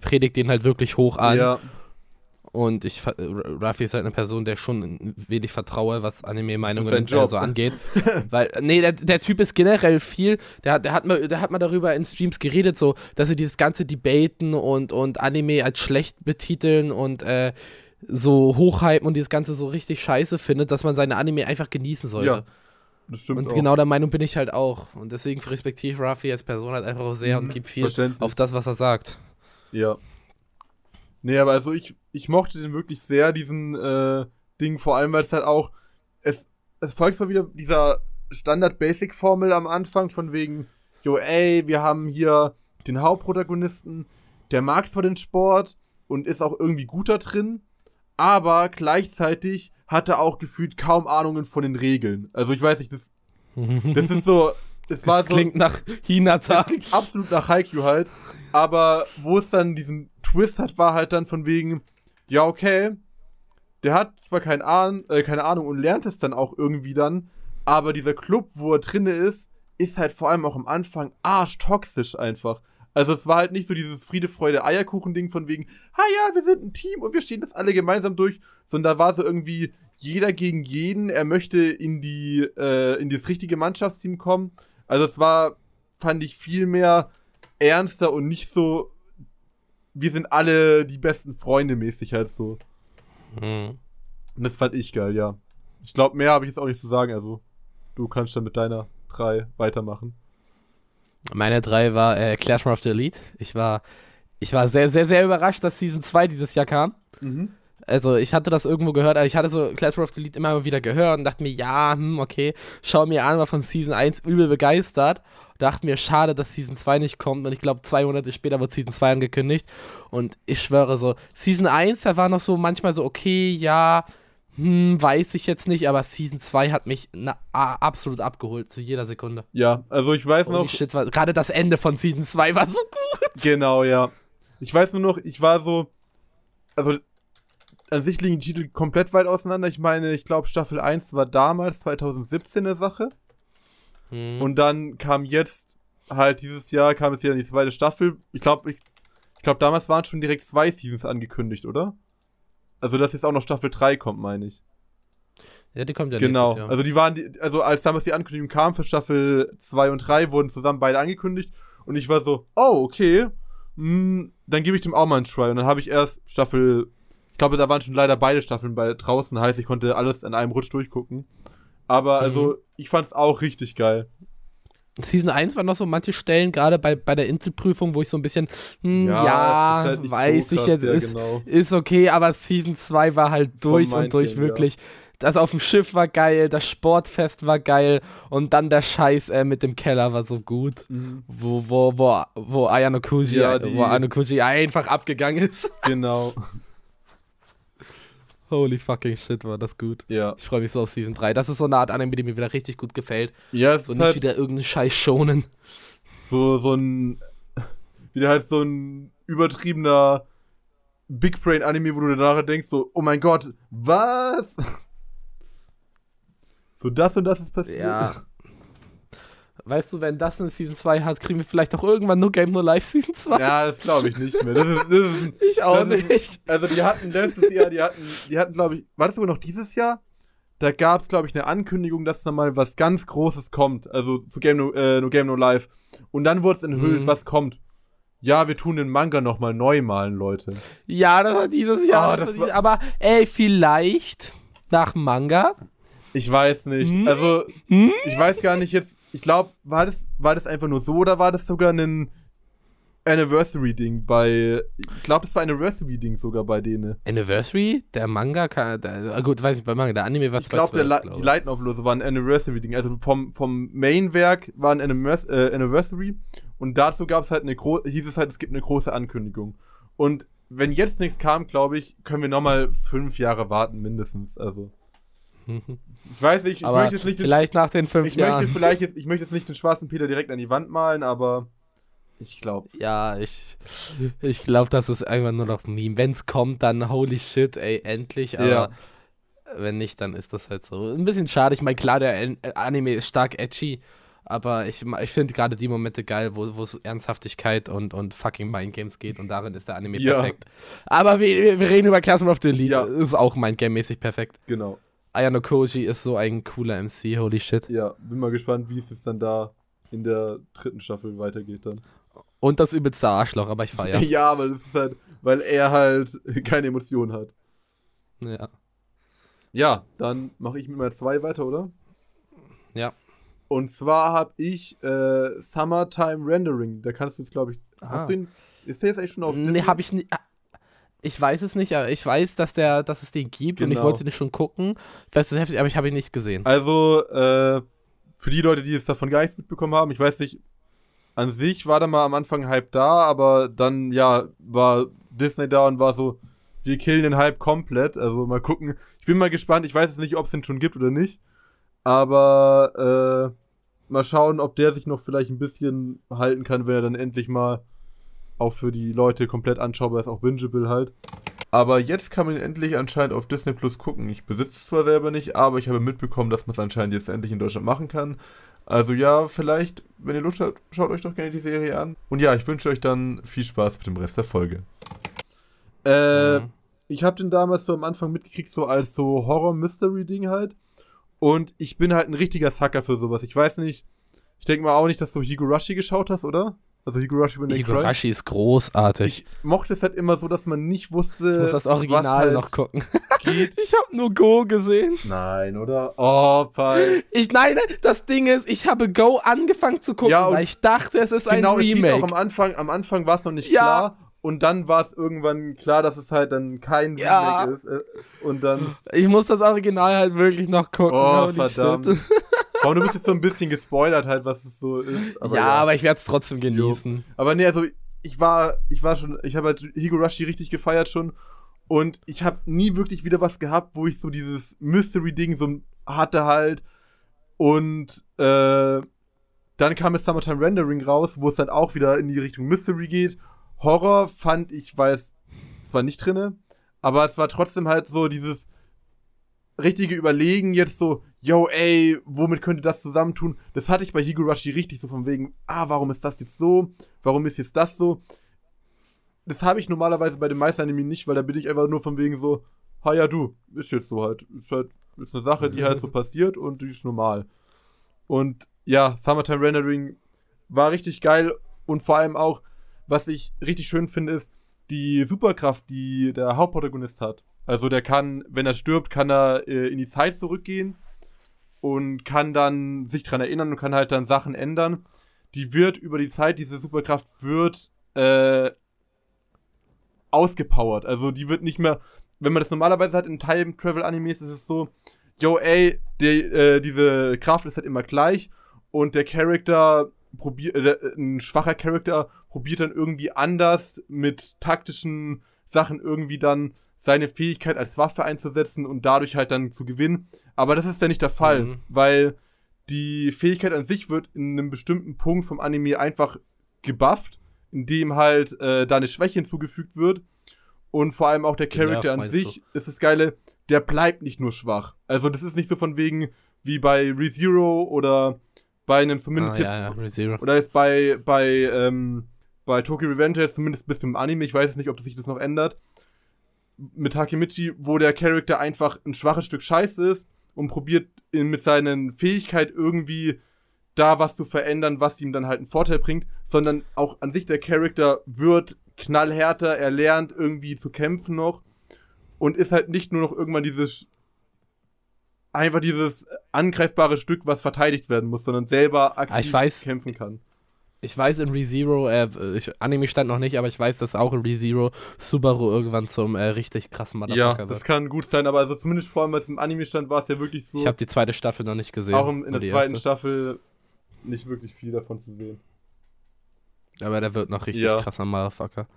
predigt den halt wirklich hoch an. Ja. Und ich, Rafi ist halt eine Person, der schon wenig vertraue, was Anime-Meinungen äh, so angeht. Weil, nee, der, der Typ ist generell viel, der, der, hat mal, der hat mal darüber in Streams geredet, so, dass sie dieses ganze Debaten und, und Anime als schlecht betiteln und äh, so hochhypen und dieses Ganze so richtig scheiße findet, dass man seine Anime einfach genießen sollte. Ja. Das stimmt und auch. genau der Meinung bin ich halt auch. Und deswegen respektiere ich Rafi als Person halt einfach sehr mhm, und gebe viel auf das, was er sagt. Ja. Nee, aber also ich, ich mochte den wirklich sehr, diesen äh, Ding, vor allem, weil es halt auch, es, es folgt zwar wieder dieser Standard-Basic-Formel am Anfang, von wegen, jo, ey, wir haben hier den Hauptprotagonisten, der mag zwar den Sport und ist auch irgendwie gut da drin, aber gleichzeitig hat er auch gefühlt kaum Ahnungen von den Regeln. Also ich weiß nicht, das, das ist so, das war so. Klingt nach Hinata. Das klingt absolut nach Haikyuu halt. Aber wo es dann diesen Twist hat, war halt dann von wegen, ja, okay, der hat zwar kein Ahn, äh, keine Ahnung und lernt es dann auch irgendwie dann, aber dieser Club, wo er drinne ist, ist halt vor allem auch am Anfang arschtoxisch einfach. Also es war halt nicht so dieses Friede, Freude, Eierkuchen-Ding von wegen, ha ja, wir sind ein Team und wir stehen das alle gemeinsam durch, sondern da war so irgendwie jeder gegen jeden, er möchte in die, äh, in das richtige Mannschaftsteam kommen. Also es war, fand ich, viel mehr ernster und nicht so, wir sind alle die besten Freunde mäßig halt so. Mhm. Und das fand ich geil, ja. Ich glaube, mehr habe ich jetzt auch nicht zu sagen, also du kannst dann mit deiner 3 weitermachen. Meine 3 war äh, Clash of the Elite. Ich war, ich war sehr, sehr, sehr überrascht, dass Season 2 dieses Jahr kam. Mhm. Also ich hatte das irgendwo gehört, aber ich hatte so Clash of the Elite immer wieder gehört und dachte mir, ja, hm, okay, schau mir an, war von Season 1 übel begeistert. Dachte mir, schade, dass Season 2 nicht kommt. Und ich glaube, zwei Monate später wird Season 2 angekündigt. Und ich schwöre so, Season 1, da war noch so manchmal so, okay, ja, hm, weiß ich jetzt nicht, aber Season 2 hat mich na, absolut abgeholt, zu jeder Sekunde. Ja, also ich weiß Holy noch. Shit, gerade das Ende von Season 2 war so gut. Genau, ja. Ich weiß nur noch, ich war so. Also, an sich liegen die Titel komplett weit auseinander. Ich meine, ich glaube, Staffel 1 war damals 2017 eine Sache. Mhm. Und dann kam jetzt halt dieses Jahr kam es wieder in die zweite Staffel. Ich glaube, ich, ich glaube, damals waren schon direkt zwei Seasons angekündigt, oder? Also, dass jetzt auch noch Staffel 3 kommt, meine ich. Ja, die kommt ja genau. Jahr. Also die waren, die, also als damals die Ankündigung kam für Staffel 2 und 3, wurden zusammen beide angekündigt. Und ich war so, oh, okay. Mh, hm, dann gebe ich dem auch mal einen Try. Und dann habe ich erst Staffel, ich glaube, da waren schon leider beide Staffeln bei draußen, heißt, ich konnte alles in einem Rutsch durchgucken. Aber also, mhm. ich fand es auch richtig geil. Season 1 waren noch so manche Stellen, gerade bei, bei der Inselprüfung, wo ich so ein bisschen, hm, ja, ja halt weiß so ich jetzt, ja, ist, genau. ist okay, aber Season 2 war halt durch und durch Game, wirklich. Ja. Das auf dem Schiff war geil, das Sportfest war geil und dann der Scheiß äh, mit dem Keller war so gut, mhm. wo, wo, wo, wo Ayano Kuji, wo Ayano Kuji einfach abgegangen ist. Genau. Holy fucking shit, war das gut. Ja. Ich freue mich so auf Season 3. Das ist so eine Art Anime, die mir wieder richtig gut gefällt. Ja, es Und ist nicht halt wieder irgendein Scheiß schonen. So, so ein. Wieder halt so ein übertriebener Big Brain Anime, wo du danach denkst, so, oh mein Gott, was? So, das und das ist passiert. Ja. Weißt du, wenn das eine Season 2 hat, kriegen wir vielleicht auch irgendwann nur Game No Life Season 2. Ja, das glaube ich nicht mehr. Das ist, das ist, ich auch nicht. Ist, also die hatten letztes Jahr, die hatten, die hatten, glaube ich, war das sogar noch dieses Jahr? Da gab es, glaube ich, eine Ankündigung, dass da mal was ganz Großes kommt. Also zu Game No, äh, no Game No Life. Und dann wurde es enthüllt, mhm. was kommt. Ja, wir tun den Manga nochmal neu malen, Leute. Ja, das war dieses Jahr. Oh, das war, aber ey, vielleicht nach Manga. Ich weiß nicht. Hm? Also, hm? ich weiß gar nicht jetzt, ich glaube, war das, war das einfach nur so oder war das sogar ein Anniversary-Ding bei. Ich glaube, das war Anniversary-Ding sogar bei denen. Anniversary? Der Manga? Kann, der, ah, gut, weiß ich bei Manga. Der Anime war Ich glaube, 2012, die glaub ich. Light Novel war ein Anniversary-Ding. Also vom, vom Main-Werk war ein Annivers äh, Anniversary und dazu gab es halt eine große, hieß es halt, es gibt eine große Ankündigung. Und wenn jetzt nichts kam, glaube ich, können wir nochmal fünf Jahre warten, mindestens. Also, ich weiß nicht, ich Aber möchte jetzt nicht den, vielleicht nach den fünf ich Jahren. möchte vielleicht jetzt, ich möchte jetzt nicht den schwarzen Peter direkt an die Wand malen, aber ich glaube. Ja, ich, ich glaube, das ist einfach nur noch ein Meme. Wenn es kommt, dann holy shit, ey, endlich. Aber Ja. wenn nicht, dann ist das halt so. Ein bisschen schade. Ich meine, klar, der äh, Anime ist stark edgy, aber ich, ich finde gerade die Momente geil, wo wo es Ernsthaftigkeit und, und fucking Mindgames geht und darin ist der Anime Ja. perfekt. Aber wir, wir reden über Classroom of the Elite. Ja. Ist auch Mindgame-mäßig perfekt. Genau. Ayano Koji ist so ein cooler MC, holy shit. Ja, bin mal gespannt, wie es jetzt dann da in der dritten Staffel weitergeht dann. Und das übelste Arschloch, aber ich feiere. Ja, aber das ist halt, weil er halt keine Emotionen hat. ja. Ja, dann mache ich mit meiner 2 weiter, oder? Ja. Und zwar habe ich äh, Summertime Rendering. Da kannst du jetzt, glaube ich. Ah. Hast du ihn. Ist der jetzt eigentlich schon auf Nee, habe ich nicht. Ich weiß es nicht, aber ich weiß, dass, der, dass es den gibt und ich Genau. wollte nicht schon gucken. Ich weiß, das ist heftig, aber ich habe ihn nicht gesehen. Also, äh, für die Leute, die jetzt davon gar nichts mitbekommen haben, ich weiß nicht, an sich war da mal am Anfang Hype da, aber dann, ja, war Disney da und war so, wir killen den Hype komplett. Also mal gucken. Ich bin mal gespannt, ich weiß jetzt nicht, ob es den schon gibt oder nicht. Aber äh, mal schauen, ob der sich noch vielleicht ein bisschen halten kann, wenn er dann endlich mal auch für die Leute komplett anschaubar ist, auch bingeable halt. Aber jetzt kann man ihn endlich anscheinend auf Disney Plus gucken. Ich besitze es zwar selber nicht, aber ich habe mitbekommen, dass man es anscheinend jetzt endlich in Deutschland machen kann. Also ja, vielleicht, wenn ihr Lust habt, schaut euch doch gerne die Serie an. Und ja, ich wünsche euch dann viel Spaß mit dem Rest der Folge. Äh, Mhm. ich habe den damals so am Anfang mitgekriegt, so als so Horror-Mystery-Ding halt. Und ich bin halt ein richtiger Sucker für sowas. Ich weiß nicht, ich denke mal auch nicht, dass du Higurashi geschaut hast, oder? Also Higurashi When They. Higurashi ist großartig. Ich mochte es halt immer so, dass man nicht wusste, Ich muss das Original was halt noch gucken. geht. Ich habe nur Go gesehen. Nein, oder? Oh, Pai. Ich, nein, das Ding ist, ich habe Go angefangen zu gucken, Ja, weil ich dachte, es ist ein Genau, hieß Remake. auch am Anfang, am Anfang war es noch nicht Ja. klar. Und dann war es irgendwann klar, dass es halt dann kein Ja. Remake ist. äh, Und dann. Ich muss das Original halt wirklich noch gucken. Oh, verdammt. Aber du bist jetzt so ein bisschen gespoilert halt, was es so ist. ja, aber ich werde es trotzdem genießen. Aber nee, also ich war, ich war schon, ich habe halt Higurashi richtig gefeiert schon. Und ich habe nie wirklich wieder was gehabt, wo ich so dieses Mystery-Ding so hatte halt. Und äh, dann kam es Summertime Rendering raus, wo es dann auch wieder in die Richtung Mystery geht. Horror fand ich, war es zwar nicht drinne, aber es war trotzdem halt so dieses richtige Überlegen jetzt so, yo, ey, womit könnte das zusammentun? Das hatte ich bei Higurashi richtig so von wegen, ah, warum ist das jetzt so? Warum ist jetzt das so? Das habe ich normalerweise bei den meisten Anime nicht, weil da bin ich einfach nur von wegen so, ha ja du, ist jetzt so halt. Ist halt ist eine Sache, die halt so passiert und die ist normal. Und ja, Summertime Rendering war richtig geil und vor allem auch, was ich richtig schön finde, ist die Superkraft, die der Hauptprotagonist hat. Also der kann, wenn er stirbt, kann er äh, in die Zeit zurückgehen und kann dann sich dran erinnern und kann halt dann Sachen ändern. Die wird über die Zeit, diese Superkraft wird äh, ausgepowert. Also die wird nicht mehr, wenn man das normalerweise hat in Time-Travel-Animes, ist es so, yo, ey, die, äh, diese Kraft ist halt immer gleich und der Charakter probiert, äh, ein schwacher Charakter probiert dann irgendwie anders mit taktischen Sachen irgendwie dann seine Fähigkeit als Waffe einzusetzen und dadurch halt dann zu gewinnen. Aber das ist ja nicht der Fall, Mhm. weil die Fähigkeit an sich wird in einem bestimmten Punkt vom Anime einfach gebufft, indem halt äh, da eine Schwäche hinzugefügt wird. Und vor allem auch der Charakter an sich ist das Geile, der bleibt nicht nur schwach. Also das ist nicht so von wegen wie bei ReZero oder bei einem zumindest Ah, jetzt ja, ja, oder jetzt bei, bei, ähm, bei Tokyo Revenge jetzt zumindest bis zum Anime, ich weiß jetzt nicht, ob das sich das noch ändert, mit Takemichi, wo der Charakter einfach ein schwaches Stück Scheiße ist und probiert in, mit seinen Fähigkeit irgendwie da was zu verändern, was ihm dann halt einen Vorteil bringt, sondern auch an sich der Charakter wird knallhärter, er lernt irgendwie zu kämpfen noch und ist halt nicht nur noch irgendwann dieses einfach dieses angreifbare Stück, was verteidigt werden muss, sondern selber aktiv Ah, ich weiß. kämpfen kann. Ich weiß in ReZero, äh, ich, Anime stand noch nicht, aber ich weiß, dass auch in ReZero Subaru irgendwann zum äh, richtig krassen Ja, Motherfucker das wird. kann gut sein, aber also zumindest vor allem, als im Anime stand, war es ja wirklich so. Ich habe die zweite Staffel noch nicht gesehen. auch in nur der zweiten erste. Staffel nicht wirklich viel davon zu sehen. Aber der wird noch richtig Ja. krasser Motherfucker.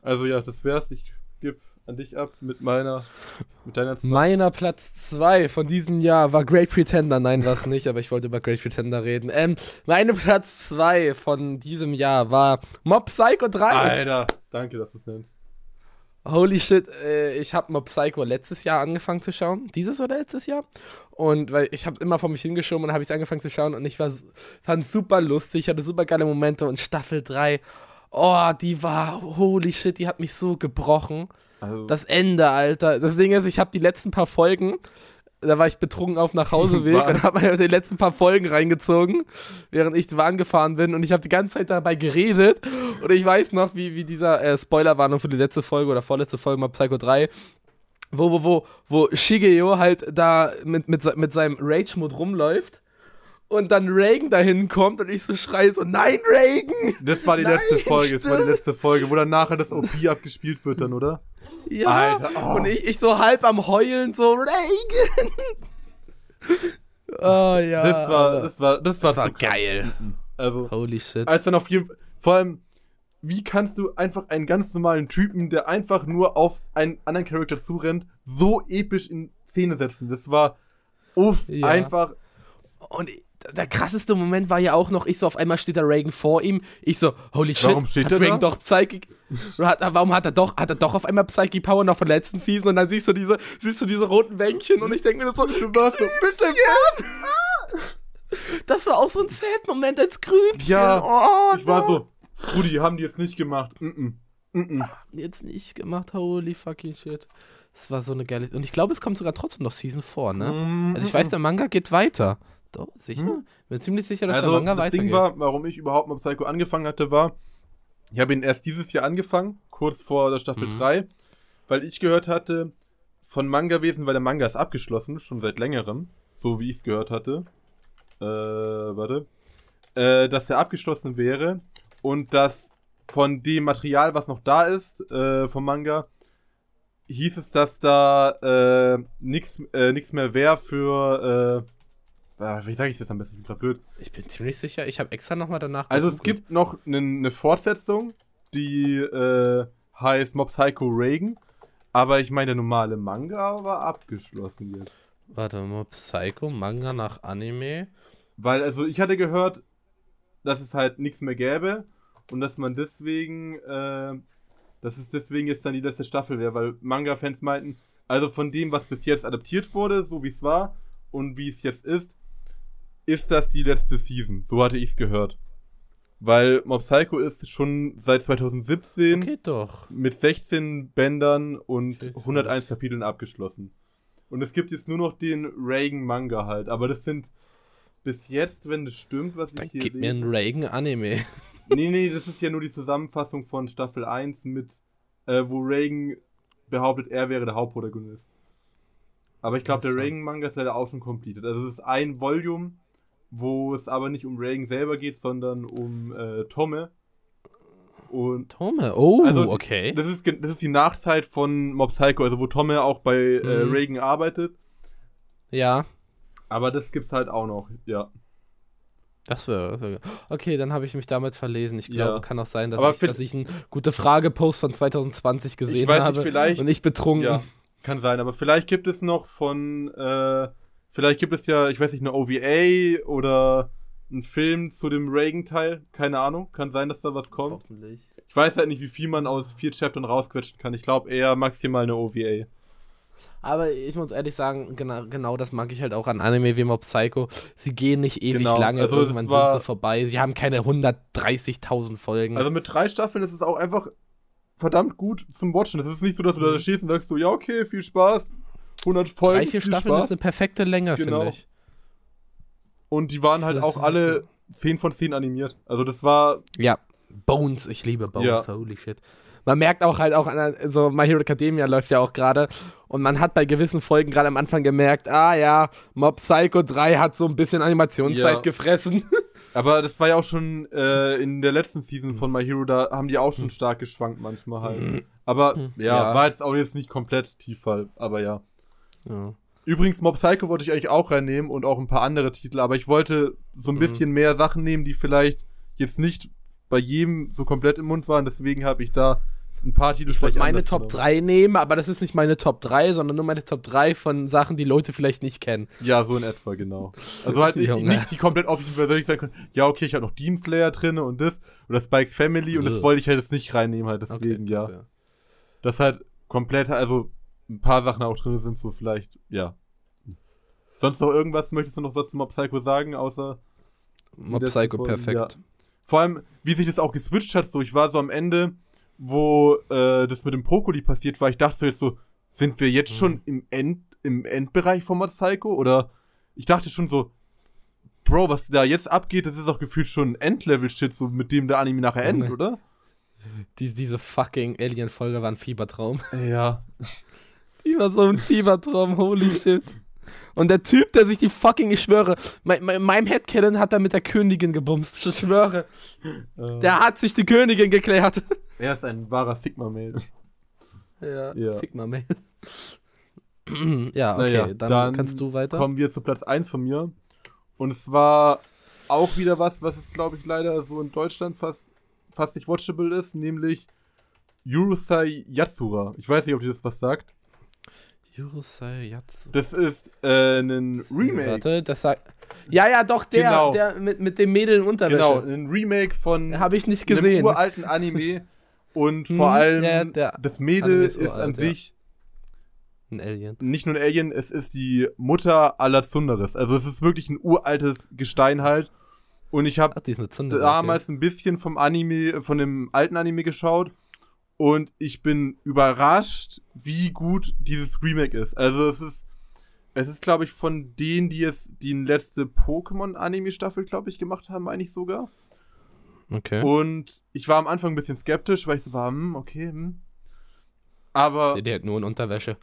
Also ja, das wär's. Ich gebe an dich ab mit meiner, mit deiner Zahl. Meiner Platz 2 von diesem Jahr war Great Pretender. Nein, war es nicht, aber ich wollte über Great Pretender reden. Ähm, meine Platz 2 von diesem Jahr war Mob Psycho 3. Alter, danke, dass du es nennst. Holy shit, äh, ich habe Mob Psycho letztes Jahr angefangen zu schauen. Dieses oder letztes Jahr? Und weil ich habe immer vor mich hingeschoben und habe ich angefangen zu schauen und ich war fand super lustig, hatte super geile Momente und Staffel 3, oh, die war holy shit, die hat mich so gebrochen. Also, Das Ende, Alter. Das Ding ist, ich habe die letzten paar Folgen, da war ich betrunken auf Nachhauseweg und habe mir die letzten paar Folgen reingezogen, während ich Bahn gefahren bin und ich habe die ganze Zeit dabei geredet und ich weiß noch, wie, wie dieser äh, Spoilerwarnung für die letzte Folge oder vorletzte Folge mal Psycho 3, wo, wo, wo, wo Shigeo halt da mit, mit, mit seinem Rage-Mode rumläuft und dann Reagan dahin kommt und ich so schreie so, nein, Reagan! das war die Nein, letzte Folge, das war die stimmt. letzte Folge, wo dann nachher das OP abgespielt wird dann, oder? Ja, Alter, oh. und ich, ich so halb am Heulen, so Reagan! oh ja. Das war, das war, das war, das war so krass. geil. Also, Holy shit. als dann auf jeden vor allem, wie kannst du einfach einen ganz normalen Typen, der einfach nur auf einen anderen Charakter zurennt, so episch in Szene setzen? Das war uff, Ja. einfach. Und der krasseste Moment war ja auch noch, ich so auf einmal steht der Reagan vor ihm. Ich so, holy shit, Warum steht hat Reagan da? doch Psychic. Hat, warum hat er doch, hat er doch auf einmal Psychic Power noch von der letzten Season und dann siehst du diese, siehst du diese roten Wänkchen und ich denke mir so, Du warst so, bitte, das war auch so ein Sad-Moment als Grübchen. Ja, oh, Ich war so, Rudi, haben die jetzt nicht gemacht. Mm -mm. Mm -mm. Jetzt nicht gemacht, holy fucking shit. Das war so eine geile. Und ich glaube, es kommt sogar trotzdem noch Season 4, ne? Mm, Also ich mm, weiß, mm. der Manga geht weiter. Doch, sicher? Hm. Bin ziemlich sicher, dass Also, der Manga das weitergeht. Ding war, warum ich überhaupt mal Psycho angefangen hatte, war, ich habe ihn erst dieses Jahr angefangen, kurz vor der Staffel Mhm. 3, weil ich gehört hatte, von Manga-Wesen, weil der Manga ist abgeschlossen, schon seit längerem, so wie ich es gehört hatte. Äh, warte. Äh, dass er abgeschlossen wäre und dass von dem Material, was noch da ist, äh, vom Manga, hieß es, dass da äh, nichts äh, nix mehr wäre für, äh, wie sage ich das am besten? Ich bin gerade blöd. Ich bin ziemlich sicher, ich habe extra nochmal danach Also es gibt noch eine ne Fortsetzung, die äh, heißt Mob Psycho Reagan, aber ich meine, der normale Manga war abgeschlossen jetzt. Warte mal, Psycho, Manga nach Anime. Weil, also ich hatte gehört, dass es halt nichts mehr gäbe und dass man deswegen, äh, dass es deswegen jetzt dann die letzte Staffel wäre, weil Manga-Fans meinten, also von dem, was bis jetzt adaptiert wurde, so wie es war und wie es jetzt ist, ist das die letzte Season. So hatte ich es gehört. Weil Mob Psycho ist schon seit 2017 Geht doch. mit 16 Bändern und Okay, 101 Kapiteln abgeschlossen. Und es gibt jetzt nur noch den Reagan-Manga halt. Aber das sind bis jetzt, wenn das stimmt, was Dann ich hier gib mir lese. einen Reagan-Anime. Nee, nee, das ist ja nur die Zusammenfassung von Staffel 1 mit, äh, wo Reagan behauptet, er wäre der Hauptprotagonist. Aber ich glaube, der. Reagan-Manga ist leider auch schon completed. Also es ist ein Volume, wo es aber nicht um Reagan selber geht, sondern um äh, Tomme. Und Tome, oh, Also, okay. das ist, das ist die Nachzeit von Mob Psycho, also wo Tomme auch bei äh, Mhm. Reagan arbeitet. Ja, Aber das gibt's halt auch noch, ja. das wäre. wär, okay, dann habe ich mich damals verlesen. Ich glaube, Ja. kann auch sein, dass, ich, dass ich einen gute Frage-Post von 2020 gesehen ich weiß habe. nicht, vielleicht. und ich betrunken. Ja, kann sein, aber vielleicht gibt es noch von, äh, vielleicht gibt es ja, ich weiß nicht, eine OVA oder einen Film zu dem Reagan-Teil. Keine Ahnung, kann sein, dass da was kommt. Hoffentlich. Ich weiß halt nicht, wie viel man aus vier Chaptern rausquetschen kann. Ich glaube eher maximal eine OVA. Aber ich muss ehrlich sagen, genau, genau das mag ich halt auch an Anime wie Mob Psycho. Sie gehen nicht ewig Genau, lange, also irgendwann war- sind sie vorbei. Sie haben keine 130.000 Folgen. Also mit drei Staffeln ist es auch einfach verdammt gut zum Watchen. Es ist nicht so, dass du da Mhm. stehst und sagst so, ja, okay, viel Spaß. 100 Folgen, Drei, vier Staffeln Spaß. ist eine perfekte Länge, Genau. finde ich. Und die waren halt Das auch alle 10 von 10 animiert. Also das war, Ja. Bones, ich liebe Bones, Ja. holy shit. Man merkt auch halt auch, an der- so My Hero Academia läuft ja auch gerade und man hat bei gewissen Folgen gerade am Anfang gemerkt, ah ja, Mob Psycho 3 hat so ein bisschen Animationszeit Ja. gefressen. Aber das war ja auch schon äh, in der letzten Season von My Hero, da haben die auch schon stark geschwankt manchmal halt. Aber ja, Ja. war jetzt auch jetzt nicht komplett Tieffall, aber ja. Ja. Übrigens, Mob Psycho wollte ich eigentlich auch reinnehmen und auch ein paar andere Titel, aber ich wollte so ein Mhm. bisschen mehr Sachen nehmen, die vielleicht jetzt nicht bei jedem so komplett im Mund waren, deswegen habe ich da ein paar Titel Ich wollte meine Top genommen. 3 nehmen, aber das ist nicht meine Top 3, sondern nur meine Top 3 von Sachen, die Leute vielleicht nicht kennen. Ja, so in etwa, genau. Also halt nicht, nicht die komplett offensiv, weil ich sagen können, ja, okay, ich habe noch Demon Slayer drin und das oder Spikes Family und das wollte ich halt jetzt nicht reinnehmen, halt deswegen, ja. das wär- Das halt komplett, also ein paar Sachen auch drin sind, so vielleicht, ja. Sonst noch irgendwas, möchtest du noch was zu Mob Psycho sagen, außer Mob Psycho, Folgen, perfekt. vor allem, wie sich das auch geswitcht hat, so ich war so am Ende, wo äh, das mit dem Brokkoli passiert war, ich dachte so jetzt so, sind wir jetzt Mhm. schon im End, im Endbereich von Mob Psycho? Oder ich dachte schon so, Bro, was da jetzt abgeht, das ist auch gefühlt schon ein Endlevel-Shit, so mit dem der Anime nachher endet, Junge. oder? Die, diese fucking Alien-Folge war ein Fiebertraum. Ja. Die war so ein Fiebertraum, holy shit. Und der Typ, der sich die fucking, ich schwöre, mein, mein, meinem Headcanon hat er mit der Königin gebumst, ich schwöre. Äh, Der hat sich die Königin geklärt. er ist ein wahrer Sigma-Mail. Ja, Ja. man. ja, okay, Naja, dann, dann kannst du weiter. kommen wir zu Platz 1 von mir. Und es war auch wieder was, was es, glaube ich, leider so in Deutschland fast, fast nicht watchable ist, nämlich Yurusai Yatsura. Ich weiß nicht, ob dir das was sagt. Yurusai Yatsu. Das ist äh, ein Remake. Warte, das sagt. Ja, ja, doch, der, Genau. der mit, mit dem Mädel in Unterwäsche. Genau, ein Remake von Habe ich nicht einem gesehen. uralten Anime. Und Hm, vor allem, ja, der das Mädel ist uralt, an ja. sich Ein Alien. nicht nur ein Alien, es ist die Mutter aller Zunderes. Also es ist wirklich ein uraltes Gestein halt. Und ich habe damals ein bisschen vom Anime, von dem alten Anime geschaut. Und ich bin überrascht, wie gut dieses Remake ist. Also es ist, es ist, glaube ich, von denen, die jetzt die letzte Pokémon-Anime-Staffel, glaube ich, gemacht haben, meine ich sogar. Okay. Und ich war am Anfang ein bisschen skeptisch, weil ich so war, hm, okay, hm. Aber, Die hat nur in Unterwäsche.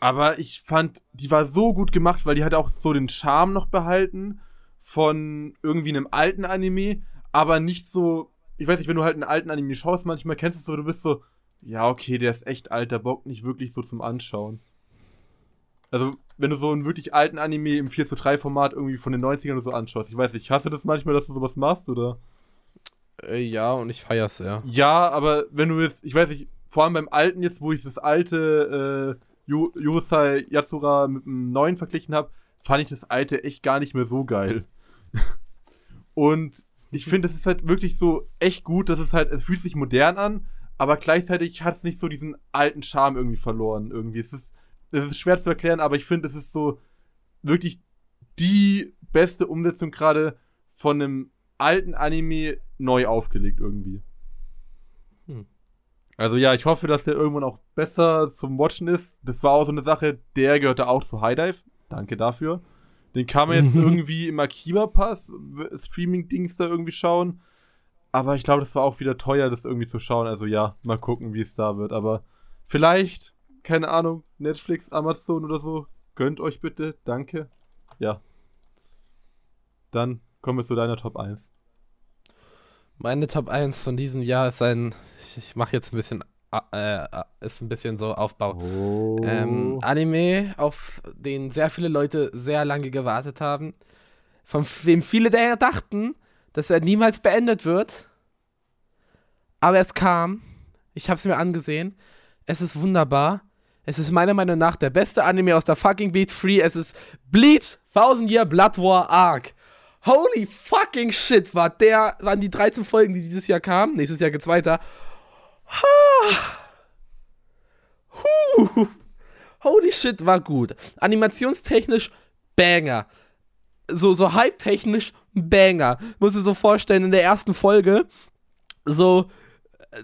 aber ich fand, die war so gut gemacht, weil die hat auch so den Charme noch behalten von irgendwie einem alten Anime, aber nicht so, ich weiß nicht, wenn du halt einen alten Anime schaust, manchmal kennst du es so, du bist so, ja, okay, der ist echt alt, der Bock nicht wirklich so zum Anschauen. Also, wenn du so einen wirklich alten Anime im 4 zu 3 Format irgendwie von den 90ern oder so anschaust, ich weiß nicht, hast du das manchmal, dass du sowas machst, oder? Äh, ja, und ich feier's sehr. Ja, aber wenn du jetzt, ich weiß nicht, vor allem beim alten jetzt, wo ich das alte äh, Yurusai Yatsura mit dem neuen verglichen habe, fand ich das alte echt gar nicht mehr so geil. Und ich finde, es ist halt wirklich so echt gut, dass es halt, es fühlt sich modern an, aber gleichzeitig hat es nicht so diesen alten Charme irgendwie verloren. Irgendwie. Es ist, es ist schwer zu erklären, aber ich finde, es ist so wirklich die beste Umsetzung gerade von einem alten Anime neu aufgelegt irgendwie. Hm. Also ja, ich hoffe, dass der irgendwann auch besser zum Watchen ist. Das war auch so eine Sache, der gehörte auch zu High Dive. Danke dafür. Den kann man jetzt irgendwie im Akiba Pass Streaming-Dings da irgendwie schauen. Aber ich glaube, das war auch wieder teuer, das irgendwie zu schauen. Also ja, mal gucken, wie es da wird. Aber vielleicht, keine Ahnung, Netflix, Amazon oder so, gönnt euch bitte. Danke. Ja. Dann kommen wir zu deiner Top 1. Meine Top 1 von diesem Jahr ist ein. Ich, ich mache jetzt ein bisschen. Äh, ist ein bisschen so Aufbau. Oh. Ähm, Anime, auf den sehr viele Leute sehr lange gewartet haben. Von wem viele der dachten, dass er niemals beendet wird. Aber es kam. Ich habe es mir angesehen. Es ist wunderbar. Es ist meiner Meinung nach der beste Anime aus der fucking Beat Free. Es ist Bleach Thousand Year Blood War Arc. Holy fucking shit, war der, waren die 13 Folgen, die dieses Jahr kamen. Nächstes Jahr geht's weiter. Huh. Holy shit, war gut. Animationstechnisch Banger. So, so hype-technisch Banger. Muss dir so vorstellen, in der ersten Folge, so,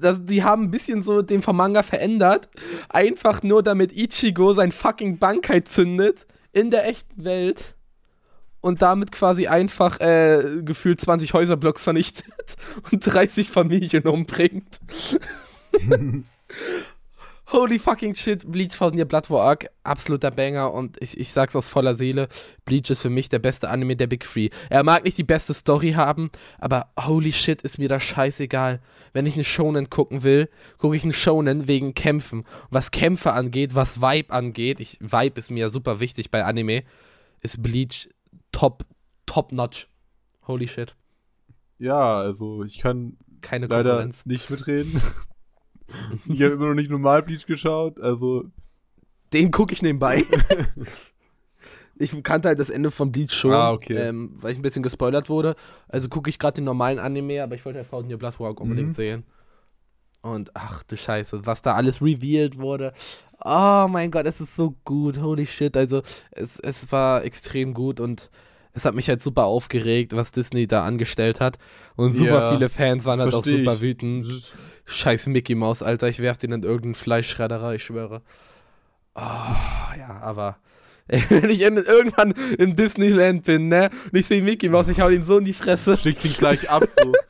das, die haben ein bisschen so den Manga verändert. Einfach nur, damit Ichigo sein fucking Bankai zündet in der echten Welt und damit quasi einfach äh, gefühlt 20 Häuserblocks vernichtet und 30 Familien umbringt. Holy fucking shit, Bleach Thousand Year Blood War Arc, absoluter Banger und ich, ich sag's aus voller Seele, Bleach ist für mich der beste Anime der Big Three. Er mag nicht die beste Story haben, aber holy shit ist mir das scheißegal. Wenn ich einen Shonen gucken will, gucke ich einen Shonen wegen Kämpfen. Was Kämpfe angeht, was Vibe angeht, ich, Vibe ist mir super wichtig bei Anime, ist Bleach top, top notch. Holy shit. Ja, also ich kann Keine leider nicht mitreden. ich habe immer noch nicht normal Bleach geschaut, also Den gucke ich nebenbei. ich kannte halt das Ende von Bleach schon, Ah, okay. ähm, weil ich ein bisschen gespoilert wurde. Also gucke ich gerade den normalen Anime, aber ich wollte halt Thousand Year Blood Arc unbedingt Mhm. sehen. Und ach du Scheiße, was da alles revealed wurde. Oh mein Gott, es ist so gut. Holy shit. Also es, es war extrem gut und es hat mich halt super aufgeregt, was Disney da angestellt hat. Und super Ja, viele Fans waren halt auch super ich. wütend. Scheiß Mickey Mouse, Alter. Ich werf den in irgendeinen Fleischschredderer, ich schwöre. Oh, ja, aber. Wenn ich in, irgendwann in Disneyland bin, ne? Und ich sehe Mickey Mouse, ich hau ihn so in die Fresse. sticht ihn gleich ab so.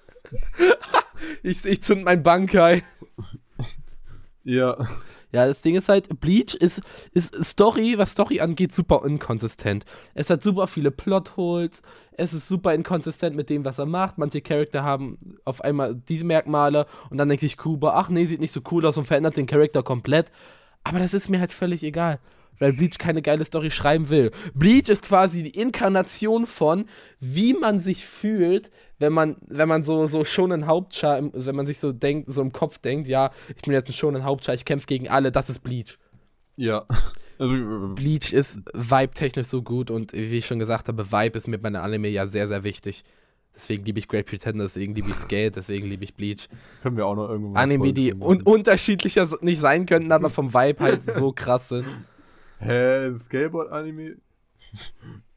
Ich, ich zünd mein Bankai. ja. Ja, das Ding ist halt, Bleach ist, ist Story, was Story angeht, super inkonsistent. Es hat super viele Plotholes, es ist super inkonsistent mit dem, was er macht. Manche Charakter haben auf einmal diese Merkmale und dann denkt sich Kuba, ach nee, sieht nicht so cool aus und verändert den Charakter komplett. Aber das ist mir halt völlig egal, weil Bleach keine geile Story schreiben will. Bleach ist quasi die Inkarnation von, wie man sich fühlt, wenn man, wenn man so, so schon ein Hauptschar, wenn man sich so denkt, so im Kopf denkt, ja, ich bin jetzt ein schon ein Hauptschar, ich kämpfe gegen alle, das ist Bleach. Ja. Also, äh, Bleach ist vibe-technisch so gut und wie ich schon gesagt habe, Vibe ist mir bei einer Anime ja sehr, sehr wichtig. Deswegen liebe ich Great Pretender, deswegen liebe ich Skate, deswegen liebe ich Bleach. können wir auch noch irgendwann mal Anime, die un unterschiedlicher nicht sein könnten, aber vom Vibe halt so krass sind. Hä, ein Skateboard-Anime?